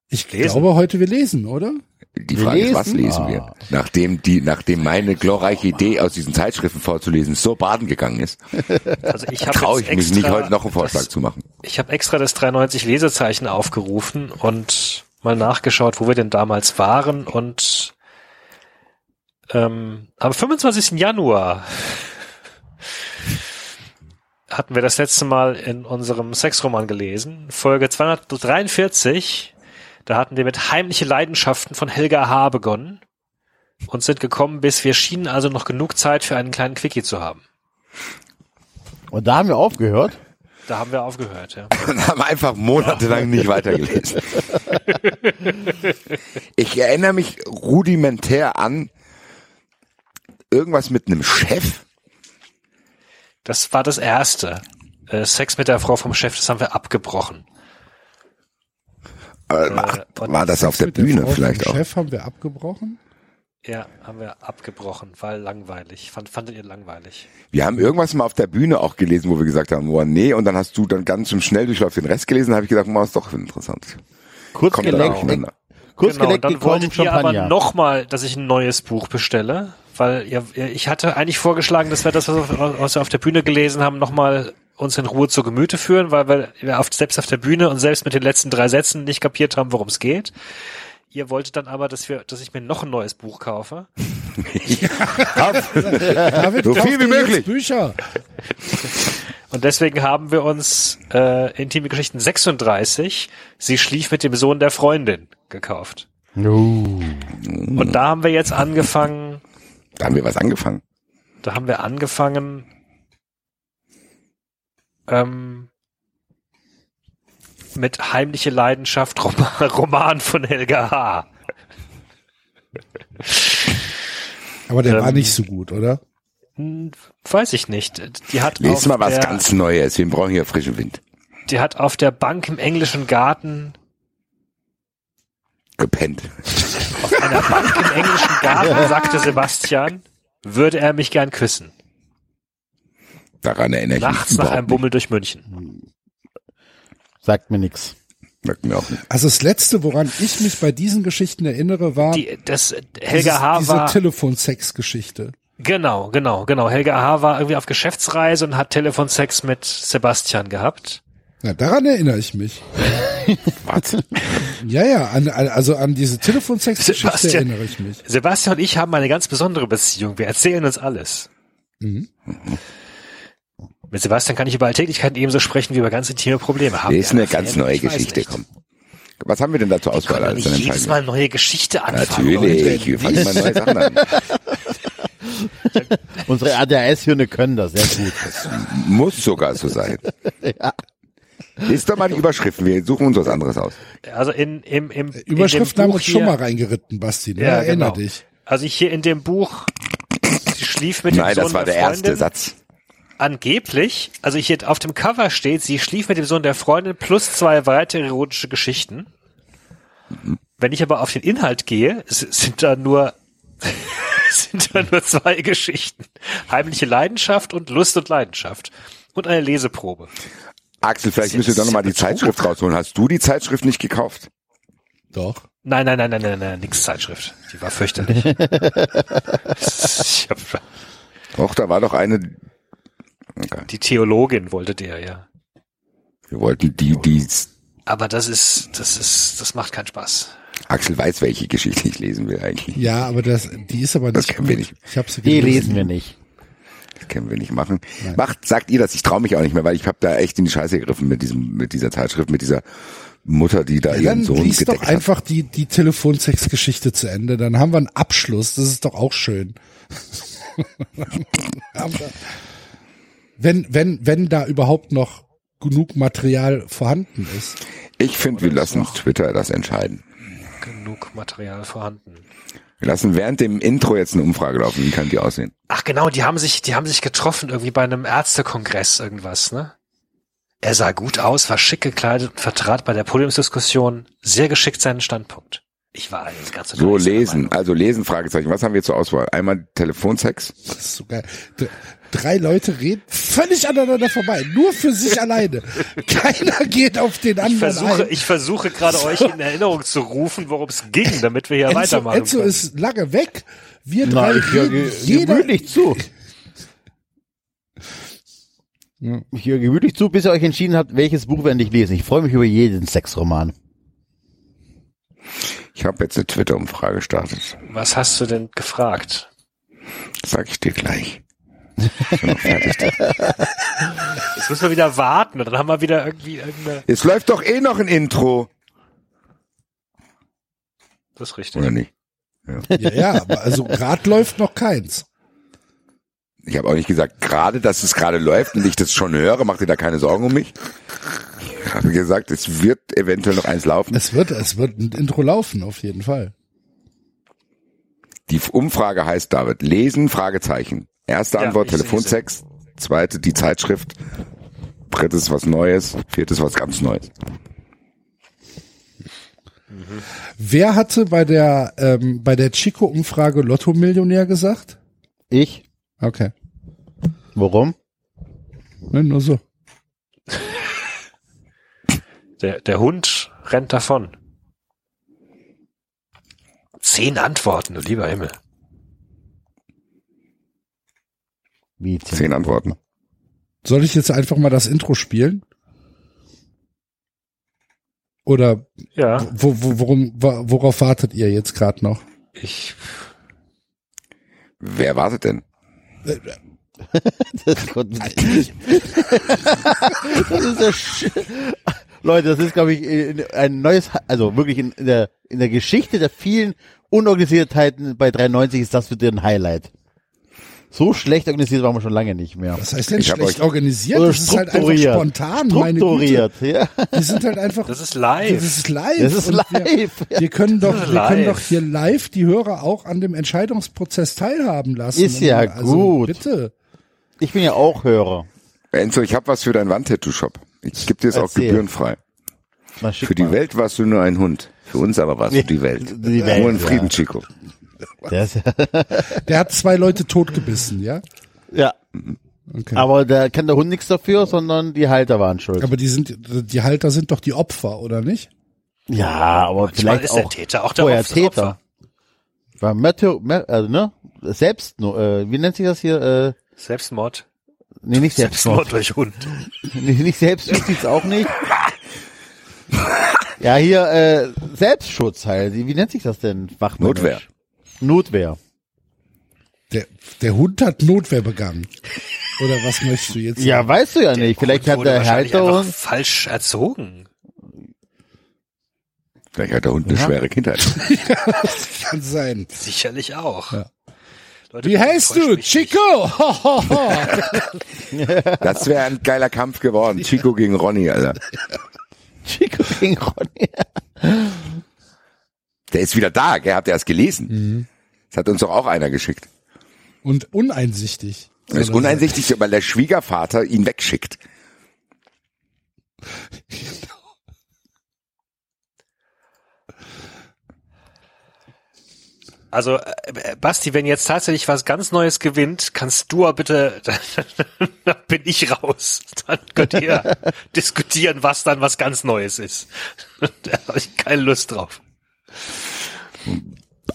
Ich Lesen. glaube heute wir lesen, oder? Die Wir Frage ist, was lesen? lesen Ah. wir? Nachdem die, nachdem meine glorreiche Idee aus diesen Zeitschriften vorzulesen so baden gegangen ist, Also ich habe traue ich mich extra nicht heute noch einen Vorschlag das, zu machen. Ich habe extra das 390 Lesezeichen aufgerufen und mal nachgeschaut, wo wir denn damals waren und ähm, am 25. Januar hatten wir das letzte Mal in unserem Sexroman gelesen, Folge 243. Da hatten wir mit heimliche Leidenschaften von Helga H. begonnen und sind gekommen, bis wir schienen also noch genug Zeit für einen kleinen Quickie zu haben. Und da haben wir aufgehört. Da haben wir aufgehört, ja. Und haben einfach monatelang nicht weitergelesen. Ich erinnere mich rudimentär an irgendwas mit einem Chef. Das war das erste. Äh, Sex mit der Frau vom Chef, das haben wir abgebrochen. Ach, und war das auf der Mit der Bühne Frau vom vielleicht auch? Chef haben wir abgebrochen. Ja, haben wir abgebrochen, weil langweilig. Fand, fandet ihr langweilig? Wir haben irgendwas mal auf der Bühne auch gelesen, wo wir gesagt haben, oh nee, und dann hast du dann ganz im Schnelldurchlauf den Rest gelesen, habe ich gedacht, oh, ist doch interessant. Kurz Kommt geleckt, durcheinander. kurz genau, geleckt dann wolltet ihr aber nochmal, dass ich ein neues Buch bestelle, weil ihr, ihr- ich hatte eigentlich vorgeschlagen, dass wir das, was wir- auf der Bühne gelesen haben, nochmal uns in Ruhe zu Gemüte führen, weil wir wir auf, selbst auf der Bühne und selbst mit den letzten drei Sätzen nicht kapiert haben, worum es geht. Ihr wolltet dann aber, dass wir, dass ich mir noch ein neues Buch kaufe. David, So viel wie möglich. Bücher. Und deswegen haben wir uns äh, Intime Geschichten 36, sie schlief mit dem Sohn der Freundin, gekauft. Uh. Und da haben wir jetzt angefangen, Da haben wir was angefangen. da haben wir angefangen, ähm, mit heimliche Leidenschaft Roman, Roman von Helga H. Aber der Ähm, war nicht so gut, oder? Weiß ich nicht. Die hat, auf mal was der, ganz Neues. Wir brauchen hier frischen Wind. die hat auf der Bank im englischen Garten, Gepennt. auf einer Bank im englischen Garten, sagte Sebastian, würde er mich gern küssen. Daran erinnere ich Nachts mich nach überhaupt einem Bummel durch München. Sagt mir nix. nicht. Sagt mir auch nicht. Also das Letzte, woran ich mich bei diesen Geschichten erinnere, war Die, das, dieses, Helga H. diese war, Telefonsex-Geschichte. genau, genau, genau. Helga H. war irgendwie auf Geschäftsreise und hat Telefonsex mit Sebastian gehabt. Na, daran erinnere ich mich. Was? Ja, ja, an, also an diese Telefonsex-Geschichte Sebastian. erinnere ich mich. Sebastian und ich haben eine ganz besondere Beziehung. Wir erzählen uns alles. Mhm. Mit Sebastian kann ich über Alltäglichkeiten ebenso sprechen wie über ganz intime Probleme. Haben Das ist eine ganz neue Geschichte. Komm. Was haben wir denn da zur Wir Auswahl? Alles nicht jedes Mal neue Geschichte anfangen. Natürlich. Wir fangen mal neue Sachen an. Unsere ADHS-Hirne können das sehr gut. Muss sogar so sein. Lies doch mal die Überschriften. Wir suchen uns was anderes aus. Also in, im, im, in dem Überschriften haben Buch uns schon mal reingeritten, Basti. Ne? Ja, Erinner genau. dich. Also ich hier in dem Buch, sie schlief mit dem Nein, Sohn das war der der erste Satz. Angeblich, also hier auf dem Cover steht, sie schlief mit dem Sohn der Freundin plus zwei weitere erotische Geschichten. Wenn ich aber auf den Inhalt gehe, sind da nur sind da nur zwei Geschichten. Heimliche Leidenschaft und Lust und Leidenschaft. Und eine Leseprobe. Axel, vielleicht Das müssen wir doch nochmal die. Zeitschrift rausholen. Hast du die Zeitschrift nicht gekauft? Doch. Nein, nein, nein, nein, nein, nein, nix Zeitschrift. Die war fürchterlich. ich hab, Doch, da war doch eine. Okay. die Theologin wollte der, ja. Wir wollten die, die. Aber das ist, das ist, das macht keinen Spaß. Axel weiß, welche Geschichte ich lesen will eigentlich. Ja, aber das, die ist aber Das nicht kennen wir gut. nicht. Ich habe sie Die gelesen. lesen wir nicht. Können wir nicht machen. Macht, sagt ihr das, ich traue mich auch nicht mehr, weil ich habe da echt in die Scheiße gegriffen mit diesem, mit dieser Zeitschrift, mit dieser Mutter, die da Ja, ihren dann Sohn liest doch gedeckt hat. einfach die, die Telefonsex-Geschichte zu Ende. Dann haben wir einen Abschluss. Das ist doch auch schön. Wenn, wenn, wenn da überhaupt noch genug Material vorhanden ist. Ich finde, wir lassen Twitter das entscheiden. Genug Material vorhanden. Wir lassen während dem Intro jetzt eine Umfrage laufen. Wie kann die aussehen? Ach genau, die haben sich, die haben sich getroffen irgendwie bei einem Ärztekongress irgendwas, ne? Er sah gut aus, war schick gekleidet und vertrat bei der Podiumsdiskussion sehr geschickt seinen Standpunkt. Ich war allerdings ganz So lesen, also lesen, Fragezeichen. Was haben wir zur Auswahl? Einmal Telefonsex. Das ist so geil. Drei Leute reden völlig aneinander vorbei. Nur für sich alleine. Keiner geht auf den Ich anderen versuche, ein. ich versuche gerade euch in Erinnerung zu rufen, worum es ging, damit wir hier Enzo, weitermachen Enzo können. ist lange weg. Wir drei ich höre reden ge jeder, gemütlich zu. Ich höre gemütlich zu, bis ihr euch entschieden habt, welches Buch wir endlich lesen. Ich freue mich über jeden Sexroman. Ich habe jetzt eine Twitter-Umfrage gestartet. Was hast du denn gefragt? Sag ich dir gleich. Jetzt müssen wir wieder warten und dann haben wir wieder irgendwie irgendeine. Es läuft doch eh noch ein Intro, Das ist richtig. oder nicht? Ja, ja, aber also grad läuft noch keins. Ich habe auch nicht gesagt, gerade, dass es gerade läuft und ich das schon höre, macht ihr da keine Sorgen um mich. Ich habe gesagt, es wird eventuell noch eins laufen. Es wird, es wird ein Intro laufen, auf jeden Fall. Die Umfrage heißt, David, lesen, Fragezeichen. Erste Ja, Antwort. Telefonsex. Zweite, die Zeitschrift. Drittes, was Neues. Viertes, was ganz Neues. Wer hatte bei der, ähm, bei der Chico-Umfrage Lotto-Millionär gesagt? Ich? Okay. Warum? Ne, nur so. Der, der Hund rennt davon. Zehn Antworten, du lieber Himmel. Wie Zehn Antworten. Soll ich jetzt einfach mal das Intro spielen? Oder Ja, wo, wo, worum, worauf wartet ihr jetzt gerade noch? ich. Wer wartet denn? Das, das ist sch Leute, das ist, glaube ich, in- ein neues, also wirklich in der, in der Geschichte der vielen Unorganisiertheiten bei 93 ist das für dir ein Highlight. So schlecht organisiert waren wir schon lange nicht mehr. Was heißt denn Ich schlecht organisiert? Das ist halt einfach strukturiert. spontan, meine Güte. Strukturiert, ja. Die sind halt einfach. Das ist live. Das ist live. Das ist Und live. Wir, wir können doch, wir können doch hier live die Hörer auch an dem Entscheidungsprozess teilhaben lassen. Ist ja also, gut. Bitte. Ich bin ja auch Hörer. Enzo, ich habe was für deinen Wandtattoo-Shop. Ich gebe dir es auch gebührenfrei. Für die mal. Welt warst du nur ein Hund. Für uns aber warst du die Welt. Die Welt, Nur in ja. Frieden, Chico. Das, Der hat zwei Leute totgebissen, ja? ja. Okay. Aber da kann der Hund nichts dafür, sondern die Halter waren schuld. Aber die sind, die Halter sind doch die Opfer, oder nicht? ja, aber Manchmal vielleicht ist der auch Täter auch der vorher Opfer- Täter. War Mörder, Mör, also, ne? Selbst, äh, wie nennt sich das hier? Äh, Selbstmord. nee, nicht Selbstmord. Selbstmord durch Hund. Nee, nicht Selbstjustiz auch nicht. Ja, hier, äh, Selbstschutz halt. Wie nennt sich das denn? Fachmännisch? Notwehr. Notwehr. Der, der Hund hat Notwehr begangen. Oder was möchtest du jetzt? Ja, weißt du ja nicht. Vielleicht Hund hat der Halter falsch erzogen. Vielleicht hat der Hund eine Ja. schwere Kindheit. kann sein. Sicherlich auch. Ja. Leute, Wie heißt du? Chico! Ho, ho, ho. Das wäre ein geiler Kampf geworden. Chico gegen Ronny, Alter. Chico gegen Ronny. Der ist wieder da, gell? Habt ihr das gelesen? Das hat uns doch auch einer geschickt. Und uneinsichtig. Das ist uneinsichtig, weil der Schwiegervater ihn wegschickt. Also, äh, Basti, wenn jetzt tatsächlich was ganz Neues gewinnt, kannst du aber bitte, dann bin ich raus. Dann könnt ihr diskutieren, was dann was ganz Neues ist. Da habe ich keine Lust drauf.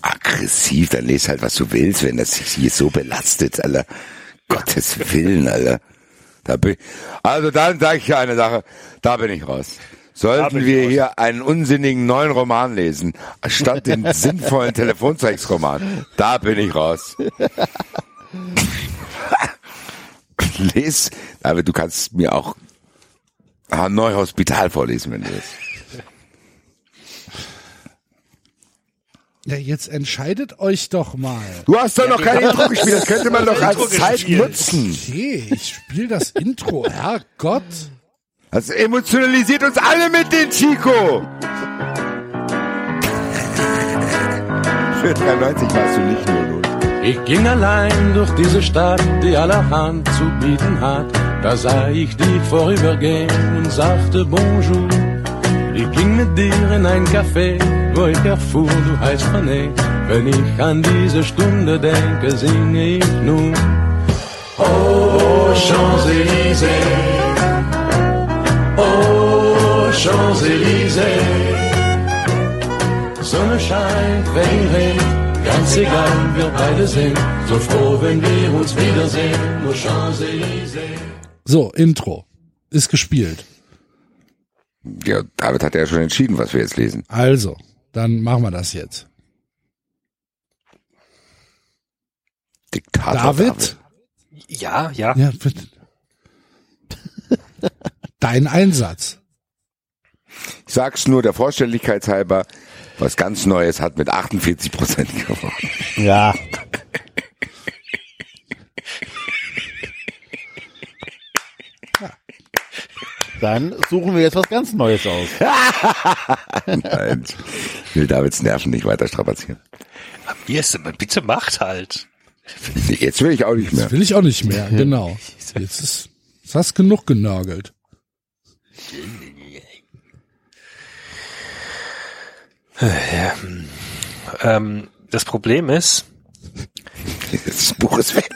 Aggressiv, dann lest halt, was du willst, wenn das sich hier so belastet, Alter. Gottes Willen, Alter. Da bin, also dann sage ich eine Sache, da bin ich raus. Sollten ich wir raus. hier einen unsinnigen neuen Roman lesen, statt den sinnvollen Telefonsex-Roman, da bin ich raus. Les, aber du kannst mir auch Hanoi Hospital vorlesen, wenn du willst. Ja, jetzt entscheidet euch doch mal. Du hast doch noch kein Intro gespielt, das könnte man doch als Zeit gespielt. nutzen. Okay, ich spiele das Intro. Herrgott. Das emotionalisiert uns alle mit den Chico. Für 93 warst du nicht nur los. Ich ging allein durch diese Stadt, die allerhand zu bieten hat. Da sah ich dich vorübergehen und sagte Bonjour. Ging mit dir in ein Café, wo ich erfuhr, du heißt René. Wenn ich an diese Stunde denke, singe ich nun. Oh, Champs-Élysées. Oh, Champs-Élysées. Sonne scheint, Regen regnet, ganz egal, wir beide sind so froh, wenn wir uns wiedersehen. Nur Champs-Élysées. So, Intro. Ist gespielt. Ja, David hat ja schon entschieden, was wir jetzt lesen. Also, dann machen wir das jetzt. Diktator David? Ja, ja. Ja, bitte. Dein Einsatz. Ich sag's nur der Vorstelligkeit halber, was ganz Neues hat mit 48 Prozent gewonnen. Ja. Dann suchen wir jetzt was ganz Neues aus. Nein, ich will Davids Nerven nicht weiter strapazieren. Hier ist aber bitte macht halt. Jetzt will ich auch nicht mehr. Das will ich auch nicht mehr, genau. Jetzt ist, jetzt hast genug genörgelt. Ähm, das Problem ist, Das Buch ist weg.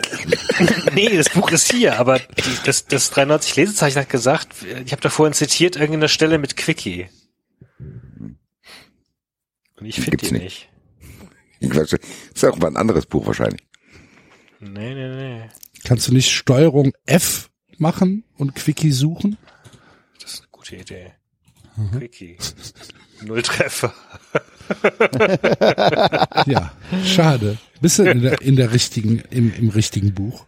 nee, das Buch ist hier, aber die, das, das 93 Lesezeichen hat gesagt, ich habe da vorhin zitiert irgendeine Stelle mit Quickie. Und ich finde die nicht. nicht. Ich weiß Ist auch mal ein anderes Buch wahrscheinlich. Nee, nee, nee. Kannst du nicht Steuerung F machen und Quickie suchen? Das ist eine gute Idee. Quickie. Null Treffer. Ja, schade. Bist du in der, in der richtigen, im, im richtigen Buch?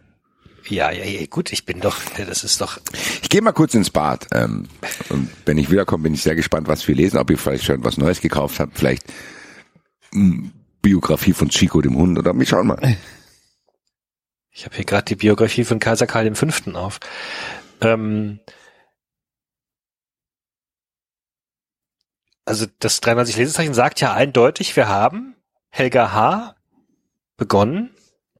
Ja, ja, ja, gut, ich bin doch, das ist doch, Ich gehe mal kurz ins Bad. Ähm, und wenn ich wiederkomme, bin ich sehr gespannt, was wir lesen. Ob ihr vielleicht schon was Neues gekauft habt. Vielleicht mh, Biografie von Chico dem Hund oder wir schauen mal. ich habe hier gerade die Biografie von Kaiser Karl V. auf. Ähm, also das 93 Lesezeichen sagt ja eindeutig, wir haben Helga H. begonnen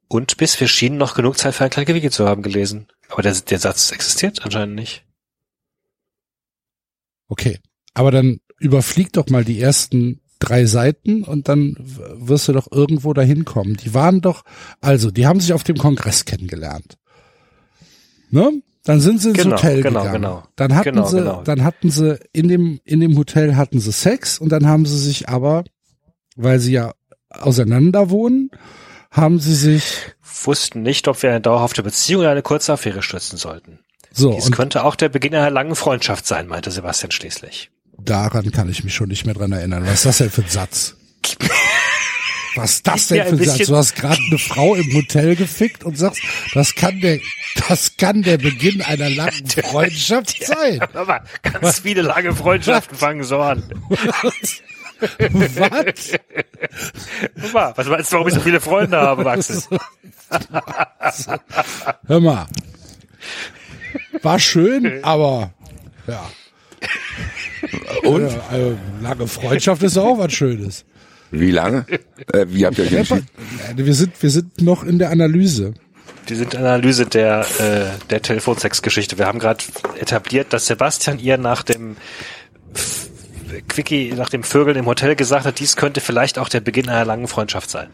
und bis wir schienen noch genug Zeit für ein kleines Wiki zu haben gelesen. Aber der, der Satz existiert anscheinend nicht. Okay. Aber dann überflieg doch mal die ersten drei Seiten und dann wirst du doch irgendwo dahin kommen. Die waren doch, also, die haben sich auf dem Kongress kennengelernt. Ne? Dann sind sie ins Genau, Hotel genau, gegangen. genau. Dann hatten Genau, sie, genau. dann hatten sie in dem, in dem Hotel hatten sie Sex und dann haben sie sich aber, weil sie ja auseinander wohnen, haben sie sich Wussten nicht, ob wir eine dauerhafte Beziehung oder eine kurze Affäre stützen sollten. so Dies könnte auch der Beginn einer langen Freundschaft sein, meinte Sebastian schließlich. daran kann ich mich schon nicht mehr dran erinnern. Was ist das denn für ein Satz? Was ist das denn für ein Satz? Du hast gerade eine Frau im Hotel gefickt und sagst, das kann der, das kann der Beginn einer langen Freundschaft sein. Aber ganz viele lange Freundschaften fangen so an. Was? Guck mal, Was meinst du, warum ich so viele Freunde habe, Max? Hör mal. War schön, aber ja. Und? Ja, also, lange Freundschaft ist auch was Schönes. Wie lange? Äh, wie habt ihr euch entschieden? Wir sind, wir sind noch in der Analyse. Wir sind Analyse der, äh, der Telefonsex-Geschichte. Wir haben gerade etabliert, dass Sebastian ihr nach dem Quickie, nach dem Vögeln im Hotel gesagt hat, dies könnte vielleicht auch der Beginn einer langen Freundschaft sein.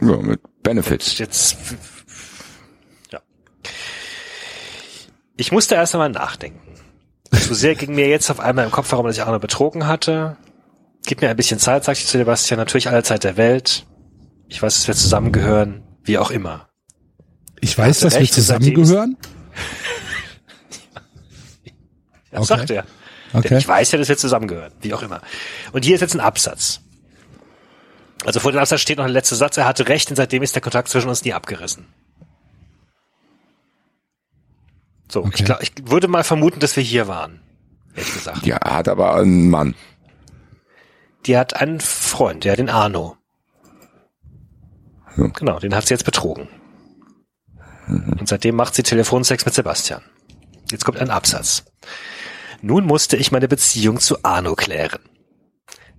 Ja, mit Benefits. Jetzt, ja. Ich musste erst einmal nachdenken. Zu sehr ging mir jetzt auf einmal im Kopf herum, dass ich Arne betrogen hatte. Gib mir ein bisschen Zeit, sagte ich zu Sebastian. Natürlich alle Zeit der Welt. Ich weiß, dass wir zusammengehören. Wie auch immer. Ich weiß, dass wir recht, seitdem- zusammengehören. Ja, Okay. sagt er. Okay. Ich weiß ja, dass wir zusammengehören. Wie auch immer. Und hier ist jetzt ein Absatz. Also vor dem Absatz steht noch der letzte Satz. Er hatte recht und seitdem ist der Kontakt zwischen uns nie abgerissen. So, Okay. ich, glaub, ich würde mal vermuten, dass wir hier waren. Ehrlich gesagt. Die hat aber einen Mann. Die hat einen Freund, ja, den Arno. Ja. Genau, den hat sie jetzt betrogen. Und seitdem macht sie Telefonsex mit Sebastian. Jetzt kommt ein Absatz. Nun musste ich meine Beziehung zu Arno klären.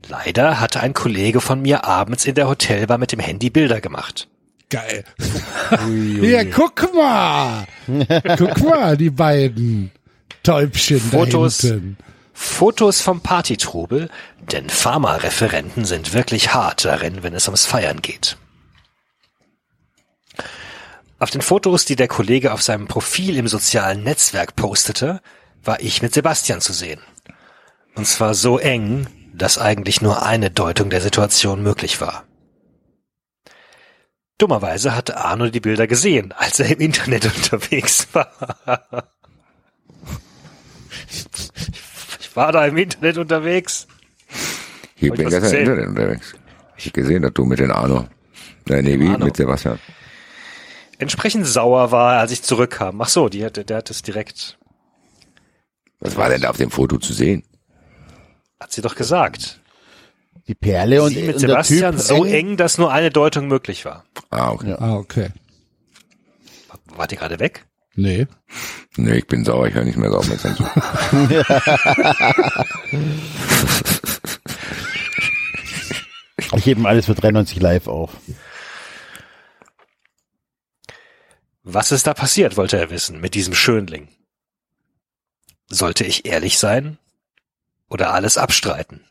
Leider hatte ein Kollege von mir abends in der Hotelbar mit dem Handy Bilder gemacht. Geil. Hier, guck mal. guck mal, die beiden Täubchen Fotos. da hinten. Fotos vom Partytrubel, denn Pharmareferenten sind wirklich hart darin, wenn es ums Feiern geht. Auf den Fotos, die der Kollege auf seinem Profil im sozialen Netzwerk postete, war ich mit Sebastian zu sehen. Und zwar so eng, dass eigentlich nur eine Deutung der Situation möglich war. Dummerweise hatte Arno die Bilder gesehen, als er im Internet unterwegs war. Ich war da im Internet unterwegs. Ich Hab bin ich gestern im? Internet unterwegs. Ich hab gesehen, dass du mit den Arno. Nein, nee, wie? Arno. Mit Sebastian. Entsprechend sauer war er, als ich zurückkam. Ach so, die hatte, der hat es direkt, Was war denn da auf dem Foto zu sehen? hat sie doch gesagt. Die Perle und, sie mit und der Sebastian Typ so eng, dass nur eine Deutung möglich war. Ah, okay. Ah, okay. Wart ihr gerade weg? Nee. Nee, ich bin sauer, ich höre nicht mehr sauer mit zu. Ich hebe alles für 93 live auf. Was ist da passiert, wollte er wissen, mit diesem Schönling. Sollte ich ehrlich sein oder alles abstreiten?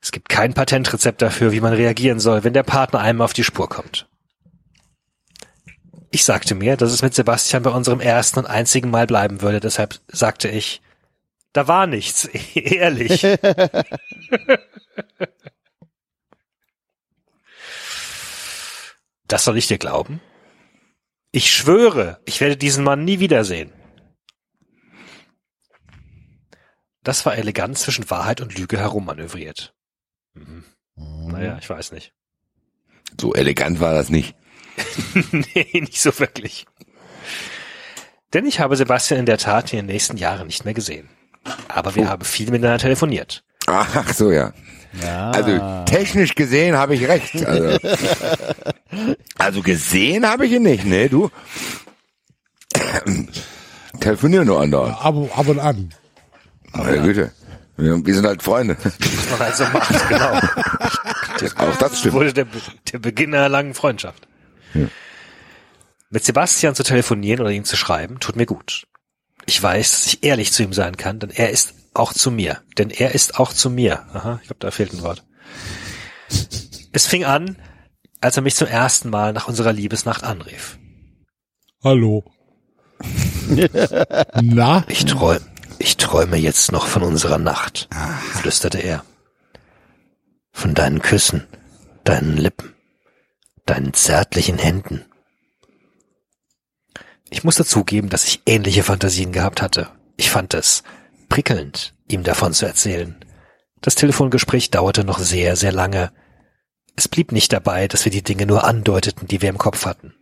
Es gibt kein Patentrezept dafür, wie man reagieren soll, wenn der Partner einem auf die Spur kommt. Ich sagte mir, dass es mit Sebastian bei unserem ersten und einzigen Mal bleiben würde, deshalb sagte ich, da war nichts, ehrlich. Das soll ich dir glauben? Ich schwöre, ich werde diesen Mann nie wiedersehen. Das war elegant zwischen Wahrheit und Lüge herummanövriert. Mhm. Naja, ich weiß nicht. So elegant war das nicht. nee, nicht so wirklich. Denn ich habe Sebastian in der Tat in den nächsten Jahren nicht mehr gesehen. Aber wir haben viel miteinander telefoniert. Ach so, ja. Ja. Also technisch gesehen habe ich recht. Also, also gesehen habe ich ihn nicht, ne, du? Telefonieren nur andauernd. Ab, ab und an. Meine Güte. Wir, wir sind halt Freunde. Was man also macht, genau. Auch das stimmt. wurde der, der Beginn einer langen Freundschaft. Mit Sebastian zu telefonieren oder ihm zu schreiben, tut mir gut. Ich weiß, dass ich ehrlich zu ihm sein kann, denn er ist auch zu mir. Denn er ist auch zu mir. Aha, ich glaube, da fehlt ein Wort. Es fing an, als er mich zum ersten Mal nach unserer Liebesnacht anrief. Hallo. Na? Ich träume, ich träume jetzt noch von unserer Nacht, flüsterte er. Von deinen Küssen, deinen Lippen, deinen zärtlichen Händen. Ich musste zugeben, dass ich ähnliche Fantasien gehabt hatte. Ich fand es prickelnd, ihm davon zu erzählen. Das Telefongespräch dauerte noch sehr, sehr lange. Es blieb nicht dabei, dass wir die Dinge nur andeuteten, die wir im Kopf hatten.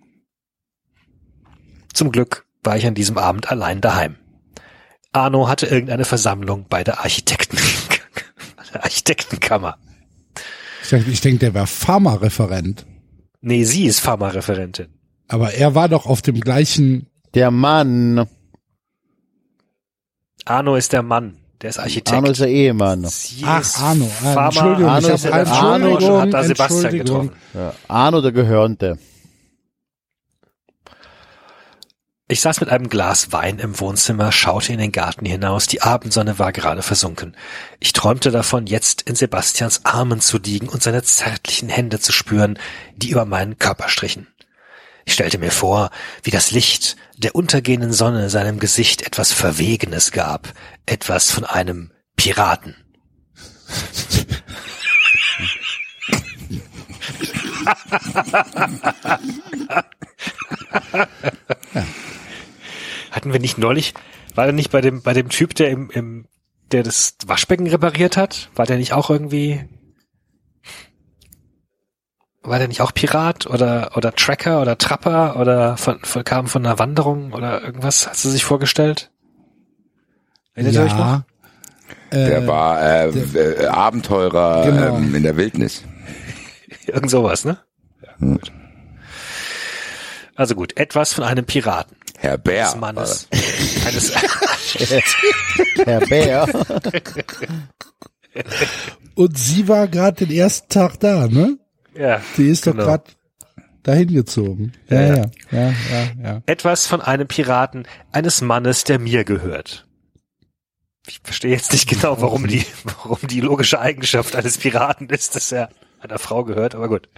Zum Glück war ich an diesem Abend allein daheim. Arno hatte irgendeine Versammlung bei der Architekten, der Architektenkammer. Ich denke, ich denk, der war Pharmareferent. Nee, sie ist Pharmareferentin. Aber er war doch auf dem gleichen. Der Mann. Arno ist der Mann, der ist Architekt. Arno ist der Ehemann. Sie Ach, ist Arno. Ah, Pharma- Entschuldigung, Arno ich ist habe der- Arno Entschuldigung, hat da Sebastian Entschuldigung. getroffen. Ja, Arno der Gehörnte. Ich saß mit einem Glas Wein im Wohnzimmer, schaute in den Garten hinaus, die Abendsonne war gerade versunken. Ich träumte davon, jetzt in Sebastians Armen zu liegen und seine zärtlichen Hände zu spüren, die über meinen Körper strichen. Ich stellte mir vor, wie das Licht der untergehenden Sonne seinem Gesicht etwas Verwegenes gab, etwas von einem Piraten. Hatten wir nicht neulich, war der nicht bei dem, bei dem Typ, der im, im, der das Waschbecken repariert hat? War der nicht auch irgendwie? war der nicht auch Pirat oder, oder Tracker oder Trapper oder von, von, kam von einer Wanderung oder irgendwas? Hast du sich vorgestellt? Erinnert ihr euch noch? ja. Der Äh, war äh, äh, Abenteurer Genau. ähm, in der Wildnis. Irgend sowas, ne? Ja, gut. Also gut, etwas von einem Piraten. Herr Bär. Des Mannes. Eines, Herr Bär. Und sie war gerade den ersten Tag da, ne? ja, Die ist Genau. doch gerade dahin gezogen. Ja, ja, ja, ja, ja. ja. etwas von einem Piraten, eines Mannes, der mir gehört. Ich verstehe jetzt nicht genau, warum die, warum die logische Eigenschaft eines Piraten ist, dass er einer Frau gehört, aber gut.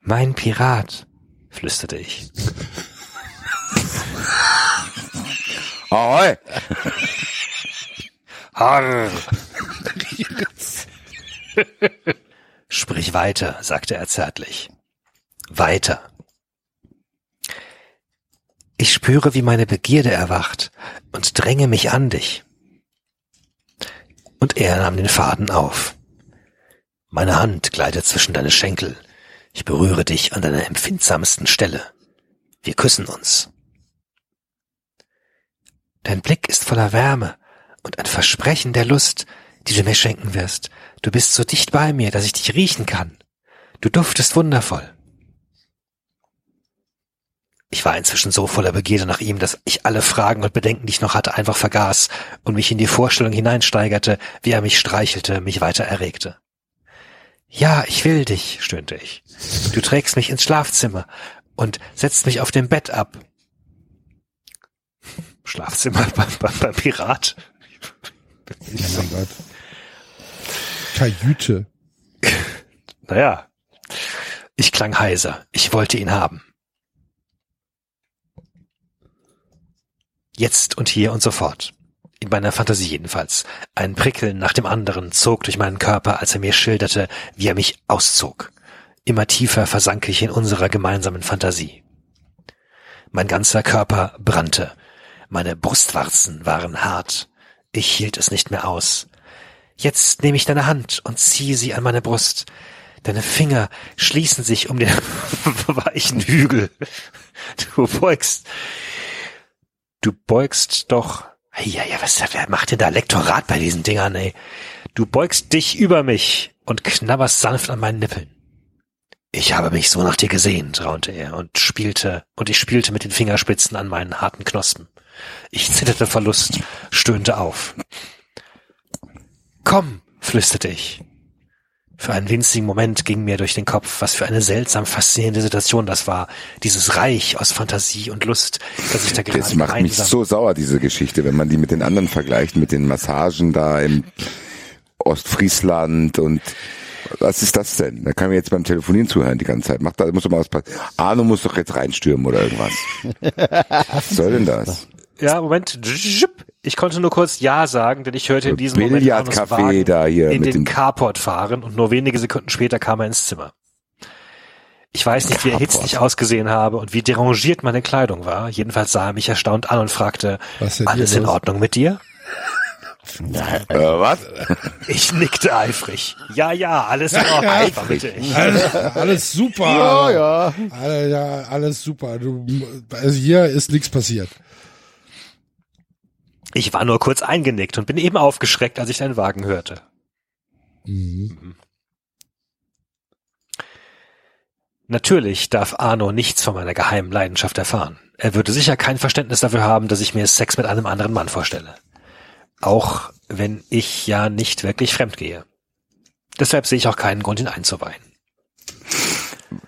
Mein Pirat, flüsterte ich. Ahoi. Harr. Sprich weiter, sagte er zärtlich. Weiter. Ich spüre, wie meine Begierde erwacht und dränge mich an dich. Und er nahm den Faden auf. Meine Hand gleitet zwischen deine Schenkel. Ich berühre dich an deiner empfindsamsten Stelle. Wir küssen uns. Dein Blick ist voller Wärme und ein Versprechen der Lust, die du mir schenken wirst. Du bist so dicht bei mir, dass ich dich riechen kann. Du duftest wundervoll. Ich war inzwischen so voller Begierde nach ihm, dass ich alle Fragen und Bedenken, die ich noch hatte, einfach vergaß und mich in die Vorstellung hineinsteigerte, wie er mich streichelte, mich weiter erregte. Ja, ich will dich, stöhnte ich. Du trägst mich ins Schlafzimmer und setzt mich auf dem Bett ab. Schlafzimmer beim, beim, beim Pirat? Ja, mein Gott. Kajüte. Naja. Ich klang heiser. Ich wollte ihn haben. Jetzt und hier und sofort. In meiner Fantasie jedenfalls. Ein Prickeln nach dem anderen zog durch meinen Körper, als er mir schilderte, wie er mich auszog. Immer tiefer versank ich in unserer gemeinsamen Fantasie. Mein ganzer Körper brannte. Meine Brustwarzen waren hart. Ich hielt es nicht mehr aus. Jetzt nehme ich deine Hand und ziehe sie an meine Brust. Deine Finger schließen sich um den weichen Hügel. Du beugst, du beugst doch, ja, ja, was, wer macht denn da Lektorat bei diesen Dingern, ey? Du beugst dich über mich und knabberst sanft an meinen Nippeln. Ich habe mich so nach dir gesehnt, raunte er und spielte, und ich spielte mit den Fingerspitzen an meinen harten Knospen. Ich zitterte vor Lust, stöhnte auf. Komm, flüsterte ich. Für einen winzigen Moment ging mir durch den Kopf, was für eine seltsam faszinierende Situation das war. Dieses Reich aus Fantasie und Lust, das ich da gerade Das macht mich so sauer, diese Geschichte, wenn man die mit den anderen vergleicht, mit den Massagen da im Ostfriesland und was ist das denn? Da kann man jetzt beim Telefonieren zuhören die ganze Zeit. Macht da, muss doch mal was passieren. Arno muss doch jetzt reinstürmen oder irgendwas. was soll denn das? Ja, Moment. Ich konnte nur kurz Ja sagen, denn ich hörte in diesem Moment Arnos Wagen da hier in mit den Carport fahren und nur wenige Sekunden später kam er ins Zimmer. Ich weiß nicht, wie erhitzt ich ausgesehen habe und wie derangiert meine Kleidung war. Jedenfalls sah er mich erstaunt an und fragte, alles in los?" Ordnung mit dir? Äh, was? Ich nickte eifrig. Ja, ja, alles in Ordnung, ich. Alles, alles super. Ja, ja. Alle, ja, alles super. Du, also hier ist nichts passiert. Ich war nur kurz eingenickt und bin eben aufgeschreckt, als ich deinen Wagen hörte. Natürlich darf Arno nichts von meiner geheimen Leidenschaft erfahren. Er würde sicher kein Verständnis dafür haben, dass ich mir Sex mit einem anderen Mann vorstelle. Auch wenn ich ja nicht wirklich fremd gehe. Deshalb sehe ich auch keinen Grund, ihn einzuweihen.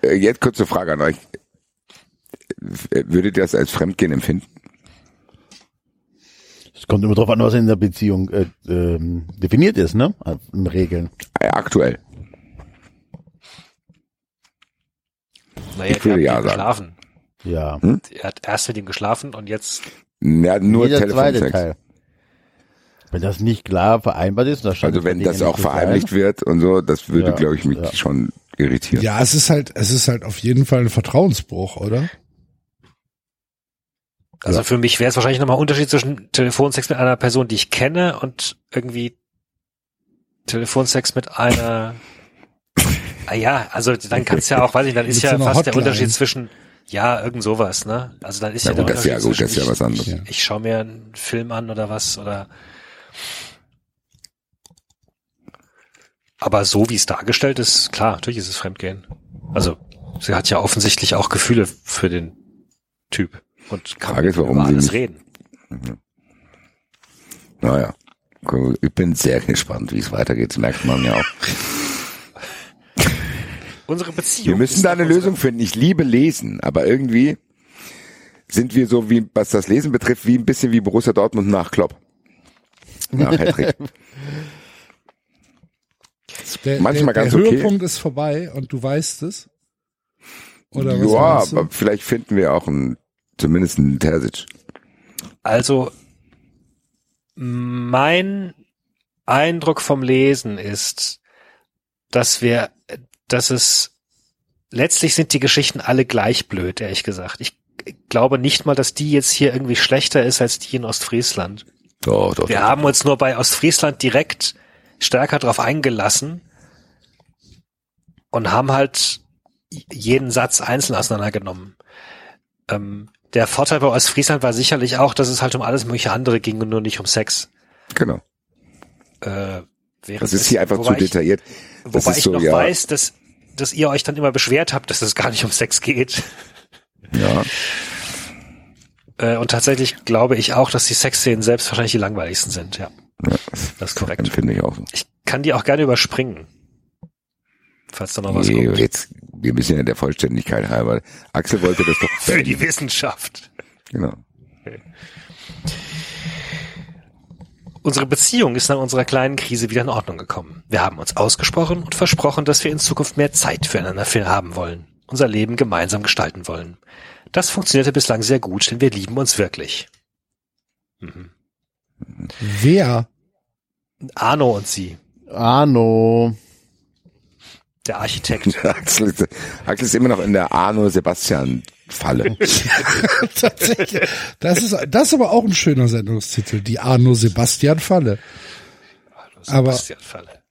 Äh, Jetzt kurze Frage an euch. Würdet ihr das als Fremdgehen empfinden? Es kommt immer drauf an, was in der Beziehung äh, ähm, definiert ist, ne? In Regeln. Aktuell. Naja, Ich würde ja haben mit ihm sagen. geschlafen. Ja. Er hat erst mit ihm geschlafen und jetzt Ja, nur Telefonsex. Teil. Wenn das nicht klar vereinbart ist, da stand Also wenn das auch verheimlicht sein. wird und so, das würde, Ja, glaube ich, mich ja. schon irritieren. Ja, es ist halt, es ist halt auf jeden Fall ein Vertrauensbruch, oder? Also für mich wäre es wahrscheinlich nochmal ein Unterschied zwischen Telefonsex mit einer Person, die ich kenne und irgendwie Telefonsex mit einer Ah ja, also dann kannst ja auch, weiß ich, dann ist ja so fast der Hotline. Unterschied zwischen, ja, irgend sowas, ne? Also dann ist Ja ja, der gut, das ja Unterschied gut, das ist ja was anderes. Ja. ich, ich schaue mir einen Film an oder was oder aber so wie es dargestellt ist, klar, natürlich ist es Fremdgehen. Also sie hat ja offensichtlich auch Gefühle für den Typ und kann Frage ist, warum über sie alles nicht- reden. Naja. Cool. Ich bin sehr gespannt, wie es weitergeht. Das merkt man ja auch. Unsere Beziehung. Wir müssen da eine Lösung finden. Ich liebe Lesen, aber irgendwie sind wir so, wie was das Lesen betrifft, wie ein bisschen wie Borussia Dortmund nach Klopp. Nach Hattrick. Der, Manchmal der, ganz der okay. Höhepunkt ist vorbei und du weißt es. Oder was ja, aber vielleicht finden wir auch einen, zumindest einen Terzic. Also mein Eindruck vom Lesen ist, dass wir, dass es letztlich sind die Geschichten alle gleich blöd, ehrlich gesagt. Ich glaube nicht mal, dass die jetzt hier irgendwie schlechter ist als die in Ostfriesland. Doch, doch, Wir doch. haben uns nur bei Ostfriesland direkt stärker drauf eingelassen und haben halt jeden Satz einzeln auseinandergenommen. Ähm, der Vorteil bei Ostfriesland war sicherlich auch, dass es halt um alles mögliche andere ging und nur nicht um Sex. Genau. Äh, Das ist hier einfach zu detailliert. Ich, wobei ich so, noch ja. weiß, dass, dass ihr euch dann immer beschwert habt, dass es gar nicht um Sex geht. Ja. Äh, und tatsächlich glaube ich auch, dass die Sexszenen selbst wahrscheinlich die langweiligsten sind, ja. ja. Das ist korrekt. Finde ich auch. Ich kann die auch gerne überspringen. Falls da noch was Nee, kommt. jetzt, wir müssen ja der Vollständigkeit halber. Axel wollte das doch. Für die Wissenschaft. Genau. Unsere Beziehung ist nach unserer kleinen Krise wieder in Ordnung gekommen. Wir haben uns ausgesprochen und versprochen, dass wir in Zukunft mehr Zeit füreinander für- haben wollen, unser Leben gemeinsam gestalten wollen. Das funktionierte bislang sehr gut, denn wir lieben uns wirklich. Mhm. Wer? Arno und sie, Arno. Der Architekt. Axel, ist- Axel ist immer noch in der Arno Sebastian Falle. Tatsächlich. Das ist, das ist aber auch ein schöner Sendungstitel. Die Arno Sebastian Falle. Aber- Sebastian Falle.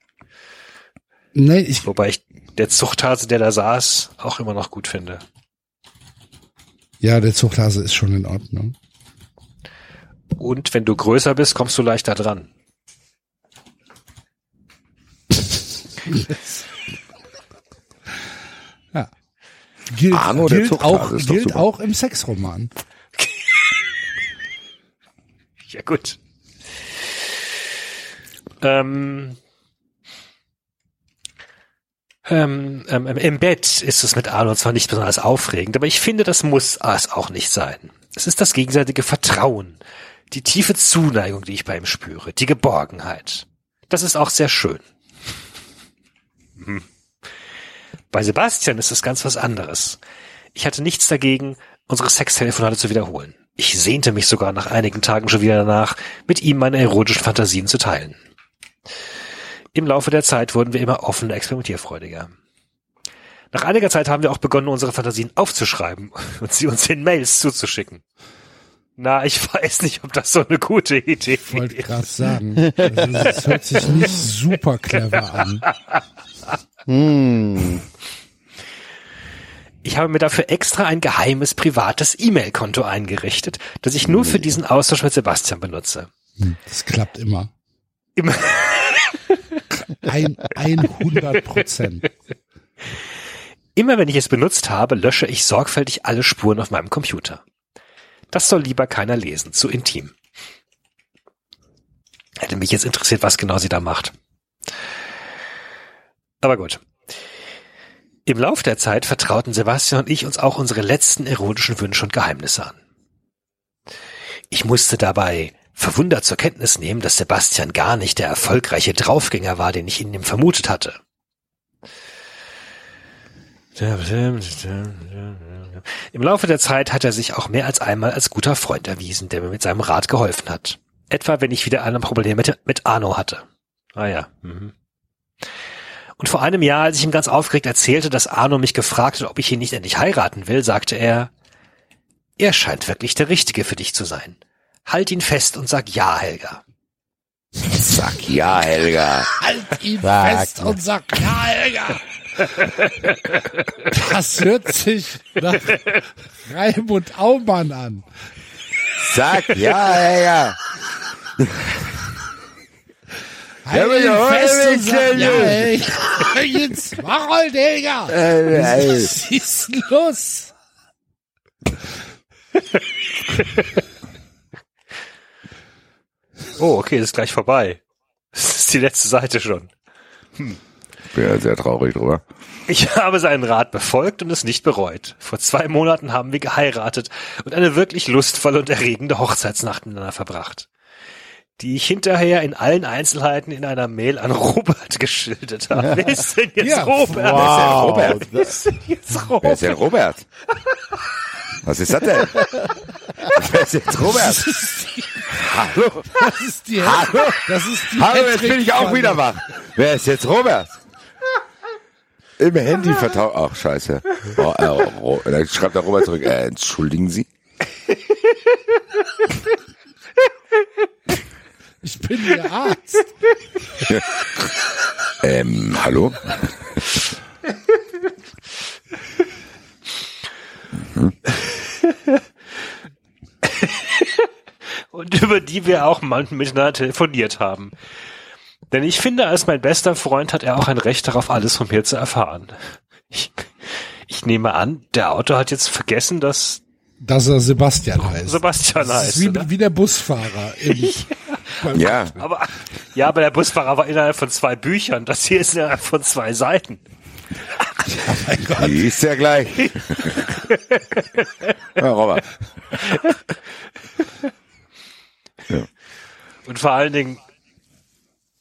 Nee, ich, Wobei ich der Zuchthase, der da saß, auch immer noch gut finde. ja, der Zuchthase ist schon in Ordnung. Und wenn du größer bist, kommst du leichter dran. Ja. Gilt, Arno, gilt, auch, gilt auch im Sexroman. Ja, gut. Ähm, ähm, ähm, Im Bett ist es mit Arno zwar nicht besonders aufregend, aber ich finde, das muss es auch nicht sein. Es ist das gegenseitige Vertrauen, die tiefe Zuneigung, die ich bei ihm spüre, die Geborgenheit. Das ist auch sehr schön. Hm. Bei Sebastian ist es ganz was anderes. Ich hatte nichts dagegen, unsere Sextelefonate zu wiederholen. Ich sehnte mich sogar nach einigen Tagen schon wieder danach, mit ihm meine erotischen Fantasien zu teilen. Im Laufe der Zeit wurden wir immer offener experimentierfreudiger. Nach einiger Zeit haben wir auch begonnen, unsere Fantasien aufzuschreiben und sie uns in Mails zuzuschicken. Na, ich weiß nicht, ob das so eine gute Idee Ich wollte ist. gerade sagen. Das hört sich nicht super clever an. Hm. Ich habe mir dafür extra ein geheimes privates E-Mail-Konto eingerichtet, das ich nur für diesen Austausch mit Sebastian benutze. Das klappt immer. Immer, Ein, 100 Prozent. immer wenn ich es benutzt habe, lösche ich sorgfältig alle Spuren auf meinem Computer. Das soll lieber keiner lesen, zu intim. Hätte mich jetzt interessiert, was genau sie da macht. Aber gut. Im Lauf der Zeit vertrauten Sebastian und ich uns auch unsere letzten erotischen Wünsche und Geheimnisse an. Ich musste dabei verwundert zur Kenntnis nehmen, dass Sebastian gar nicht der erfolgreiche Draufgänger war, den ich in ihm vermutet hatte. Im Laufe der Zeit hat er sich auch mehr als einmal als guter Freund erwiesen, der mir mit seinem Rat geholfen hat. Etwa, wenn ich wieder ein Problem mit, mit Arno hatte. Ah ja. Mhm. Und vor einem Jahr, als ich ihm ganz aufgeregt erzählte, dass Arno mich gefragt hat, ob ich ihn nicht endlich heiraten will, sagte er, er scheint wirklich der Richtige für dich zu sein. Halt ihn fest und sag ja, Helga. Sag ja, Helga. Halt ihn Sag fest und sag, ja, Helga. Das hört sich nach Reim und Aumann an. Sag, ja, ja. Halt ihn fest und sag, ja, ey, jetzt mach halt, Digga. Äh, ey. Was ist denn los? Oh, okay, das ist gleich vorbei. Das ist die letzte Seite schon. Bin ja sehr traurig drüber. Ich habe seinen Rat befolgt und es nicht bereut. Vor zwei Monaten haben wir geheiratet und eine wirklich lustvolle und erregende Hochzeitsnacht miteinander verbracht. Die ich hinterher in allen Einzelheiten in einer Mail an Robert geschildert habe. Wer ist denn jetzt Ja, Robert? Wow. Robert. Wer ist denn jetzt Wer ist Robert? denn Robert? Was ist das denn? Wer ist jetzt Robert? Hallo? Das ist die, Hallo? das ist die Hallo, jetzt bin ich auch wieder wach. Wer ist jetzt Robert? Im Handy vertauscht. Ach, scheiße. Oh, äh, oh, dann schreibt der Robert zurück. Äh, entschuldigen Sie? Ich bin der Arzt. Ähm, hallo? und über die wir auch mal miteinander telefoniert haben. Denn ich finde, als mein bester Freund hat er auch ein Recht darauf, alles von mir zu erfahren. Ich, ich nehme an, der Autor hat jetzt vergessen, dass Dass er Sebastian heißt. Sebastian Das ist heißt. wie, oder? wie der Busfahrer. Im, Ja, Aber, ja, aber der Busfahrer war innerhalb von zwei Büchern. Das hier ist innerhalb von zwei Seiten. die ist ja gleich. Ja, Robert. Und vor allen Dingen,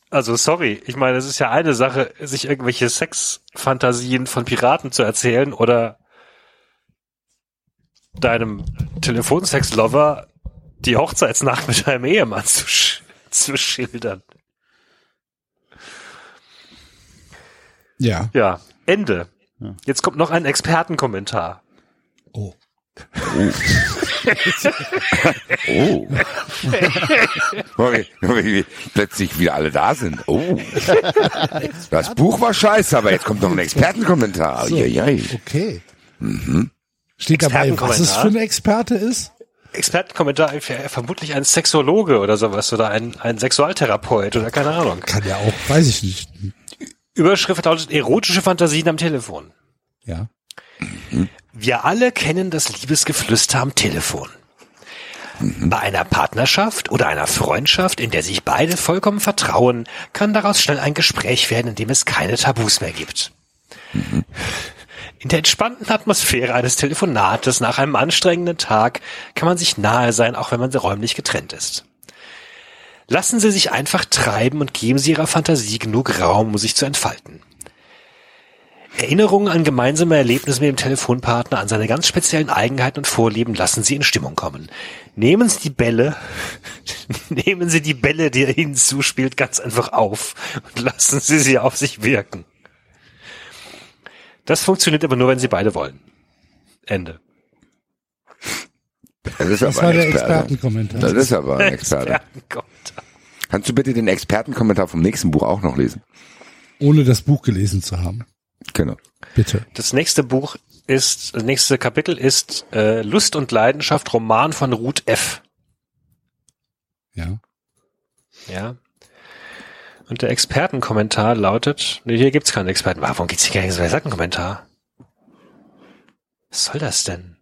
also sorry, ich meine, es ist ja eine Sache, sich irgendwelche Sexfantasien von Piraten zu erzählen oder deinem Telefonsex-Lover die Hochzeitsnacht mit deinem Ehemann zu, sch zu schildern. ja. Ja, Ende. Jetzt kommt noch ein Expertenkommentar. Oh. Oh. Okay, wie plötzlich wieder alle da sind. Oh. Das Buch war scheiße, aber jetzt kommt noch ein Expertenkommentar. So. Okay. Mhm. Steht dabei, was es für ein Experte ist? Expertenkommentar, vermutlich ein Sexologe oder sowas oder ein, ein Sexualtherapeut oder keine Ahnung. Kann ja auch, weiß ich nicht. Überschrift lautet erotische Fantasien am Telefon. Ja. Wir alle kennen das Liebesgeflüster am Telefon. Bei einer Partnerschaft oder einer Freundschaft, in der sich beide vollkommen vertrauen, kann daraus schnell ein Gespräch werden, in dem es keine Tabus mehr gibt. In der entspannten Atmosphäre eines Telefonates nach einem anstrengenden Tag kann man sich nahe sein, auch wenn man räumlich getrennt ist. Lassen Sie sich einfach treiben und geben Sie Ihrer Fantasie genug Raum, um sich zu entfalten. Erinnerungen an gemeinsame Erlebnisse mit dem Telefonpartner, an seine ganz speziellen Eigenheiten und Vorlieben lassen Sie in Stimmung kommen. Nehmen Sie die Bälle, nehmen Sie die Bälle, die er Ihnen zuspielt, ganz einfach auf und lassen Sie sie auf sich wirken. Das funktioniert aber nur, wenn Sie beide wollen. Ende. Das ist Das aber war ein der Experte. Expertenkommentar. Das ist aber ein Experte. Expertenkommentar. Kannst du bitte den Expertenkommentar vom nächsten Buch auch noch lesen? Ohne das Buch gelesen zu haben. Genau. Bitte. Das nächste Buch ist, das nächste Kapitel ist äh, Lust und Leidenschaft, Roman von Ruth F. Ja. Ja. Und der Expertenkommentar lautet, nee, hier gibt's keinen Experten. Warum gibt's hier keinen Expertenkommentar? Was soll das denn?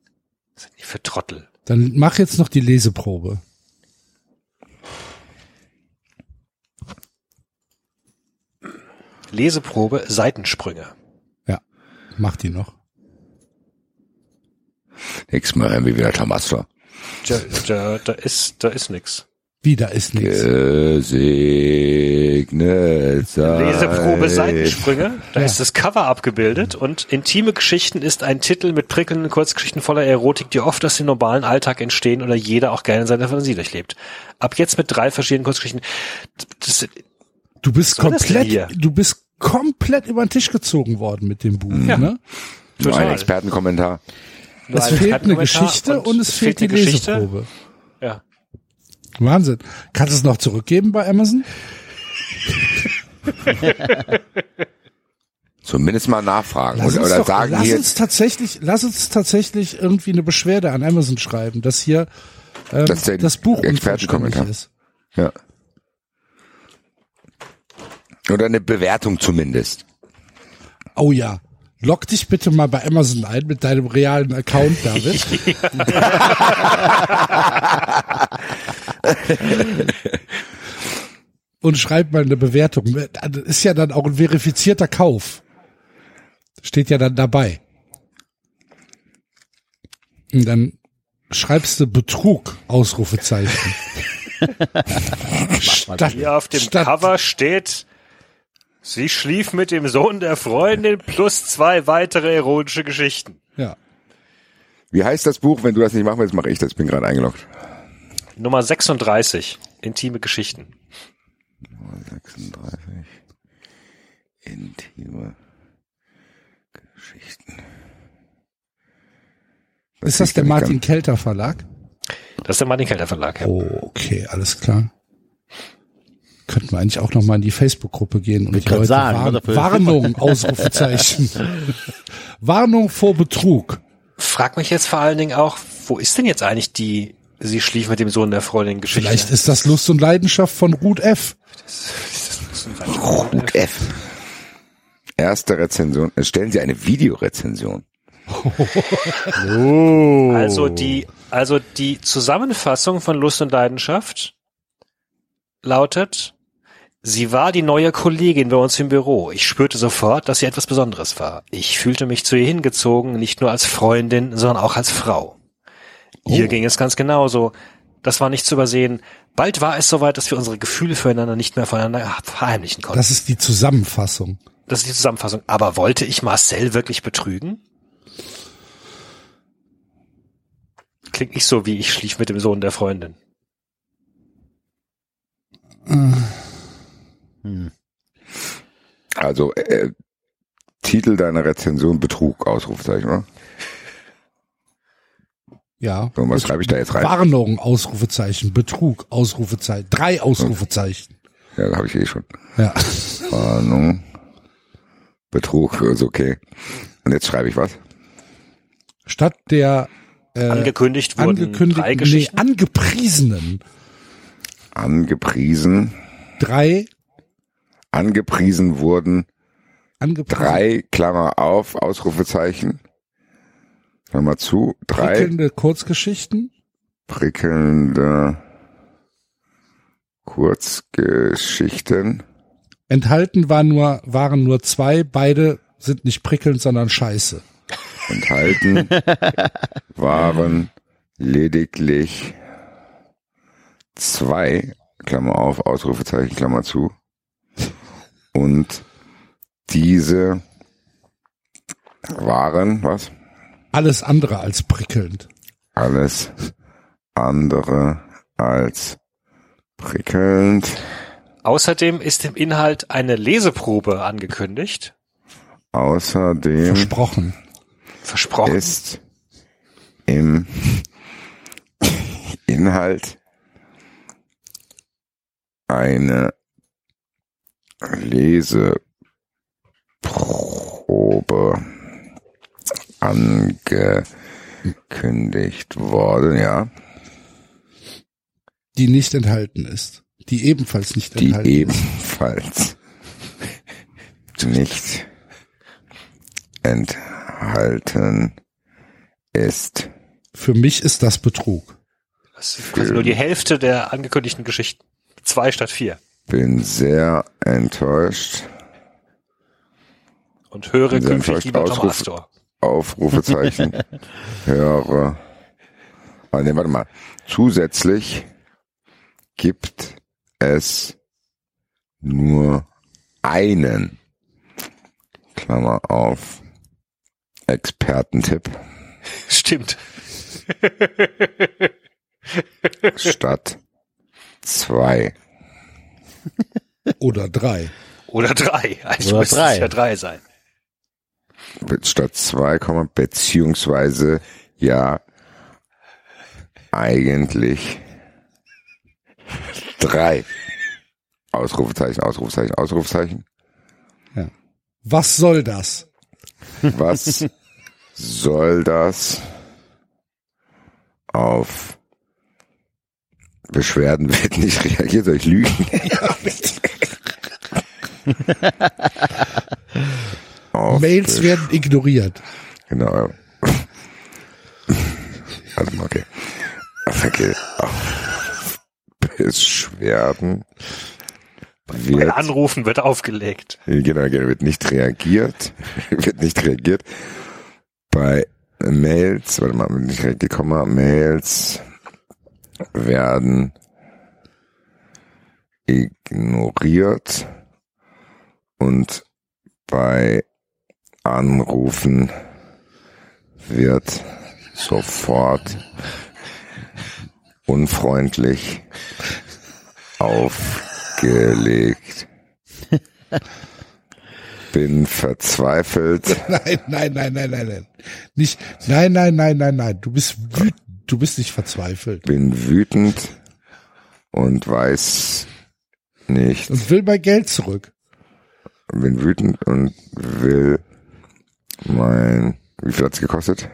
Was sind die für Trottel? Dann mach jetzt noch die Leseprobe. Leseprobe, Seitensprünge. Ja. Mach die noch. Nächstes Mal hören wir wieder Tamastra. Da, da, da ist, da ist nix. Wieder ist nichts. Gesegnet sei. Leseprobe Seitensprünge. Da Ja. ist das Cover abgebildet und intime Geschichten ist ein Titel mit prickelnden Kurzgeschichten voller Erotik, die oft aus dem normalen Alltag entstehen oder jeder auch gerne seine Fantasie durchlebt. Ab jetzt mit drei verschiedenen Kurzgeschichten. Das, Du bist komplett, du bist komplett über den Tisch gezogen worden mit dem Buch, Ja. ne? Nur ein Total. Expertenkommentar. nur Es ein fehlt eine Geschichte und, es fehlt die Geschichte. Leseprobe. Wahnsinn. Kannst du es noch zurückgeben bei Amazon? Zumindest mal nachfragen Lass oder, uns, oder doch, sagen lass uns tatsächlich, lass uns tatsächlich irgendwie eine Beschwerde an Amazon schreiben, dass hier ähm, Dass das Buch Expertenkommentar. ist. ja. Oder eine Bewertung zumindest. Oh ja. Log dich bitte mal bei Amazon ein mit deinem realen Account, David. Und schreib mal eine Bewertung. Das ist ja dann auch ein verifizierter Kauf. Steht ja dann dabei. Und dann schreibst du Betrug, Ausrufezeichen. statt, Hier auf dem statt, Cover steht, sie schlief mit dem Sohn der Freundin plus zwei weitere erotische Geschichten. Ja. Wie heißt das Buch? Wenn du das nicht machen willst, mache ich das. Ich bin gerade eingeloggt. Nummer 36, intime Geschichten. 36. Intime Geschichten. Ist das der Martin Kelter Verlag? Das ist der Martin Kelter Verlag. Ja. Oh, okay, alles klar. Könnten wir eigentlich auch noch mal in die Facebook-Gruppe gehen und die können Leute sagen, warn was dafür- Warnung, Ausrufezeichen. Warnung vor Betrug. Frag mich jetzt vor allen Dingen auch, wo ist denn jetzt eigentlich die Sie schlief mit dem Sohn der Freundin Geschichte? Vielleicht ist das Lust und Leidenschaft von Ruth F. Gut F. Erste Rezension. Stellen Sie eine Videorezension. Also die, also die Zusammenfassung von Lust und Leidenschaft lautet, sie war die neue Kollegin bei uns im Büro. Ich spürte sofort, dass sie etwas Besonderes war. Ich fühlte mich zu ihr hingezogen, nicht nur als Freundin, sondern auch als Frau. Ihr ging es ganz genauso. Das war nicht zu übersehen. Bald war es soweit, dass wir unsere Gefühle füreinander nicht mehr voneinander verheimlichen konnten. Das ist die Zusammenfassung. Das ist die Zusammenfassung. Aber wollte ich Marcel wirklich betrügen? Klingt nicht so, wie ich schlief mit dem Sohn der Freundin. Also äh, Titel deiner Rezension Betrug, Ausrufezeichen, oder? Ja. So, was schreibe ich da jetzt rein? Warnung, Ausrufezeichen. Betrug, Ausrufezeichen. Drei Ausrufezeichen. Ja, da habe ich eh schon. Ja. Warnung. Betrug, ist okay. Und jetzt schreibe ich was? Statt der äh, Angekündigt wurden drei angekündigten, nee, Geschichten. angepriesenen Angepriesen. drei, Angepriesen wurden angepriesen, drei, Klammer auf, Ausrufezeichen. Klammer zu, drei prickelnde Kurzgeschichten. prickelnde Kurzgeschichten. Enthalten war nur, waren nur zwei, beide sind nicht prickelnd, sondern scheiße. enthalten waren lediglich zwei, Klammer auf, Ausrufezeichen, Klammer zu. Und diese waren, was? Alles andere als prickelnd. Alles andere als prickelnd. Außerdem ist im Inhalt eine Leseprobe angekündigt. Außerdem Versprochen. Versprochen. ist im Inhalt eine Leseprobe angekündigt worden, ja, Die nicht enthalten ist. Die ebenfalls nicht die enthalten ist. ebenfalls nicht enthalten ist. Für mich ist das Betrug. Das ist quasi nur die Hälfte der angekündigten Geschichten. Zwei statt vier. Bin sehr enttäuscht. Und höre künftig lieber Tom Ausruf- Astor. Aufrufezeichen. höre. Ah, nee, warte mal. Zusätzlich gibt es nur einen, Klammer auf, Expertentipp Stimmt. statt zwei. Oder drei. Oder drei. Eigentlich Oder müsste drei. es ja drei sein. Statt zwei, Komma, beziehungsweise ja eigentlich drei. Ausrufezeichen, Ausrufezeichen, Ausrufezeichen. Was soll das? Was soll das auf Beschwerden wird nicht reagiert, soll ich lügen? Mails werden ignoriert. Genau. Warte mal, okay. Okay. Auf Beschwerden wird Anrufen wird aufgelegt. Genau, genau, wird nicht reagiert. wird nicht reagiert. Bei Mails, warte mal, nicht reagiert, Komma, Mails werden ignoriert und bei Anrufen wird sofort unfreundlich aufgelegt. Bin verzweifelt. Nein, nein, nein, nein, nein, nein. Nicht, nein, nein, nein, nein, nein. Du bist wütend. Du bist nicht verzweifelt. bin wütend und weiß nicht, Und will mein Geld zurück. bin wütend und will mein, wie viel hat's gekostet?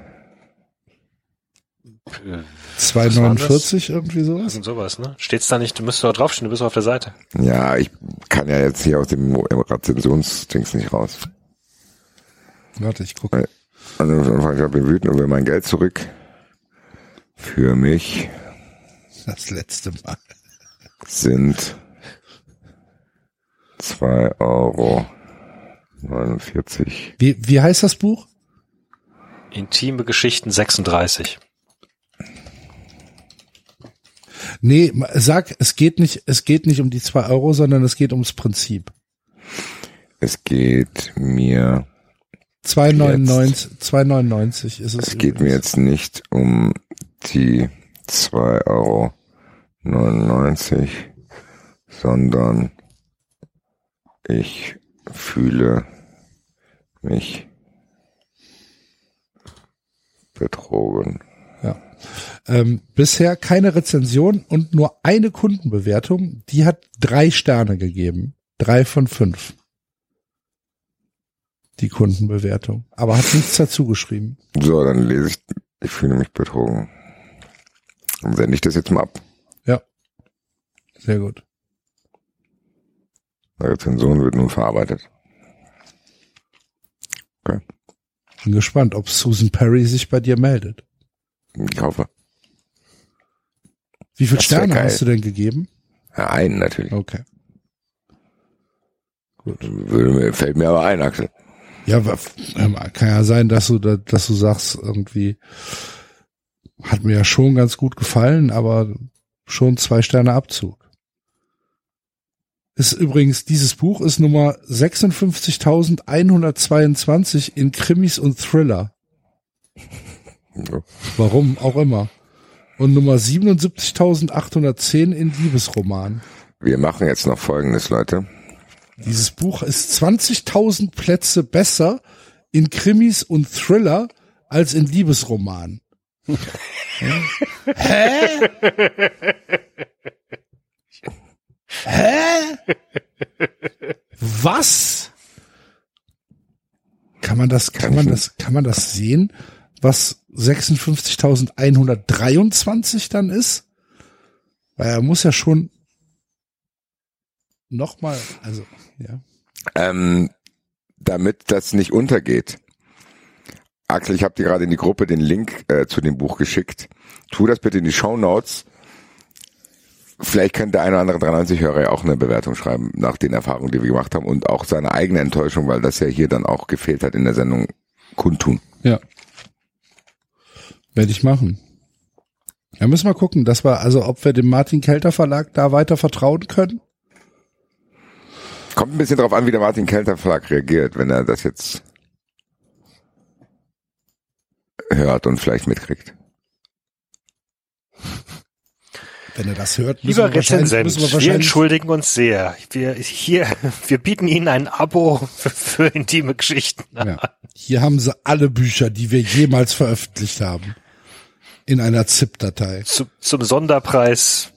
2,49 irgendwie sowas? Und sowas, ne? Steht's da nicht, du müsstest doch draufstehen, du bist auf der Seite. Ja, ich kann ja jetzt hier aus dem Rezensionsdings nicht raus. Warte, ich gucke. Also, ich bin wütend und will mein Geld zurück. Für mich Das letzte Mal. sind zwei Euro. 49. Wie, wie heißt das Buch? Intime Geschichten 36. Nee, sag, es geht nicht, es geht nicht um die zwei Euro, sondern es geht ums Prinzip. Es geht mir 2,99 2,99 ist es. Es geht mir übrigens. jetzt nicht um die 2,99 Euro, sondern ich fühle mich betrogen. Ja. Ähm, bisher keine Rezension und nur eine Kundenbewertung. Die hat drei Sterne gegeben. Drei von fünf. Die Kundenbewertung. Aber hat nichts dazu geschrieben. So, dann lese ich, ich fühle mich betrogen. Dann sende ich das jetzt mal ab. Ja. Sehr gut. Rezension wird nun verarbeitet. Bin gespannt, ob Susan Perry sich bei dir meldet. Ich hoffe. Wie viele Sterne hast du denn gegeben? Einen natürlich. Okay. Würde mir, fällt mir aber ein, Axel. Ja, kann ja sein, dass du, da- dass du sagst, irgendwie hat mir ja schon ganz gut gefallen, aber schon zwei Sterne Abzug. Ist übrigens, dieses Buch ist Nummer 56.122 in Krimis und Thriller. Warum auch immer. Und Nummer 77.810 in Liebesroman. Wir machen jetzt noch Folgendes, Leute. Dieses Buch ist 20.000 Plätze besser in Krimis und Thriller als in Liebesromanen. Hä? Hä? Was? Kann man das, kann man das, kann man das sehen, was 56.123 dann ist? Weil er muss ja schon nochmal, also, ja. Ähm, damit das nicht untergeht. Axel, ich habe dir gerade in die Gruppe den Link äh, zu dem Buch geschickt. Tu das bitte in die Show Notes. Vielleicht könnte der eine oder andere 93-Hörer ja auch eine Bewertung schreiben nach den Erfahrungen, die wir gemacht haben und auch seine eigene Enttäuschung, weil das ja hier dann auch gefehlt hat in der Sendung kundtun. Ja. Werde ich machen. Ja, müssen wir gucken, dass wir, also ob wir dem Martin Kelter Verlag da weiter vertrauen können. Kommt ein bisschen drauf an, wie der Martin Kelter Verlag reagiert, wenn er das jetzt hört und vielleicht mitkriegt. Wenn er das hört, müssen Lieber wir wahrscheinlich, Rezensent, müssen wir wir, entschuldigen uns sehr. Wir, hier, wir bieten Ihnen ein Abo für, für intime Geschichten an. ja. Hier haben sie alle Bücher, die wir jemals veröffentlicht haben. In einer ZIP-Datei. Zu, zum Sonderpreis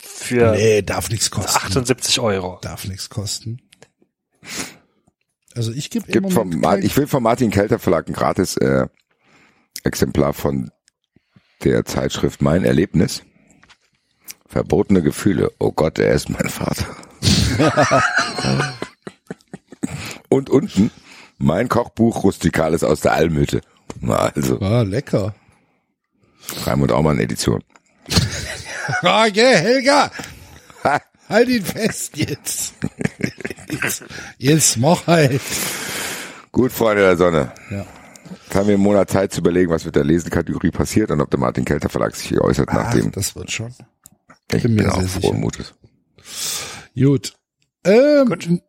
für Nee, darf nichts kosten. 78 Euro. Darf nichts kosten. Also ich gebe vom, kein- ich will vom Martin Kelter Verlag ein gratis äh, Exemplar von der Zeitschrift Mein Erlebnis. Verbotene Gefühle. Oh Gott, er ist mein Vater. Und unten mein Kochbuch Rustikales aus der Almhütte. Also Ah, lecker. Raimund Aumann Edition. Ah, yeah, Helga! Ha, Halt ihn fest jetzt. jetzt, jetzt mach halt. gut, Freunde der Sonne. Ja. Jetzt haben wir einen Monat Zeit zu überlegen, was mit der Lesenkategorie passiert und ob der Martin Kelter Verlag sich hier äußert nach Ach, dem. das wird schon. Ich bin bin, mir auch sehr frohen sicher. Mutes. Gut. Ähm,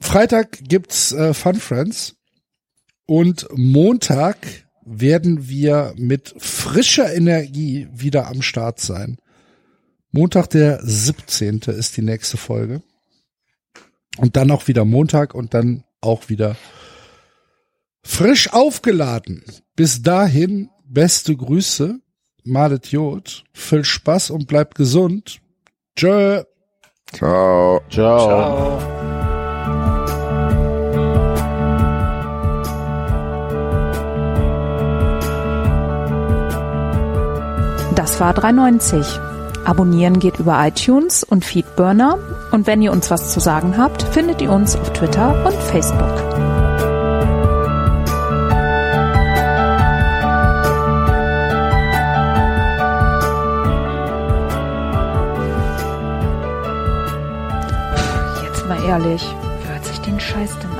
Freitag gibt's äh, Fun Friends und Montag werden wir mit frischer Energie wieder am Start sein. Montag der 17. ist die nächste Folge. Und dann auch wieder Montag und dann auch wieder frisch aufgeladen. Bis dahin beste Grüße. Malet Jod. Viel Spaß und bleibt gesund. Tschö. Ciao. Ciao. Ciao. Das war 390. Abonnieren geht über iTunes und Feedburner. Und wenn ihr uns was zu sagen habt, findet ihr uns auf Twitter und Facebook. Ehrlich, hört sich den Scheiß denn?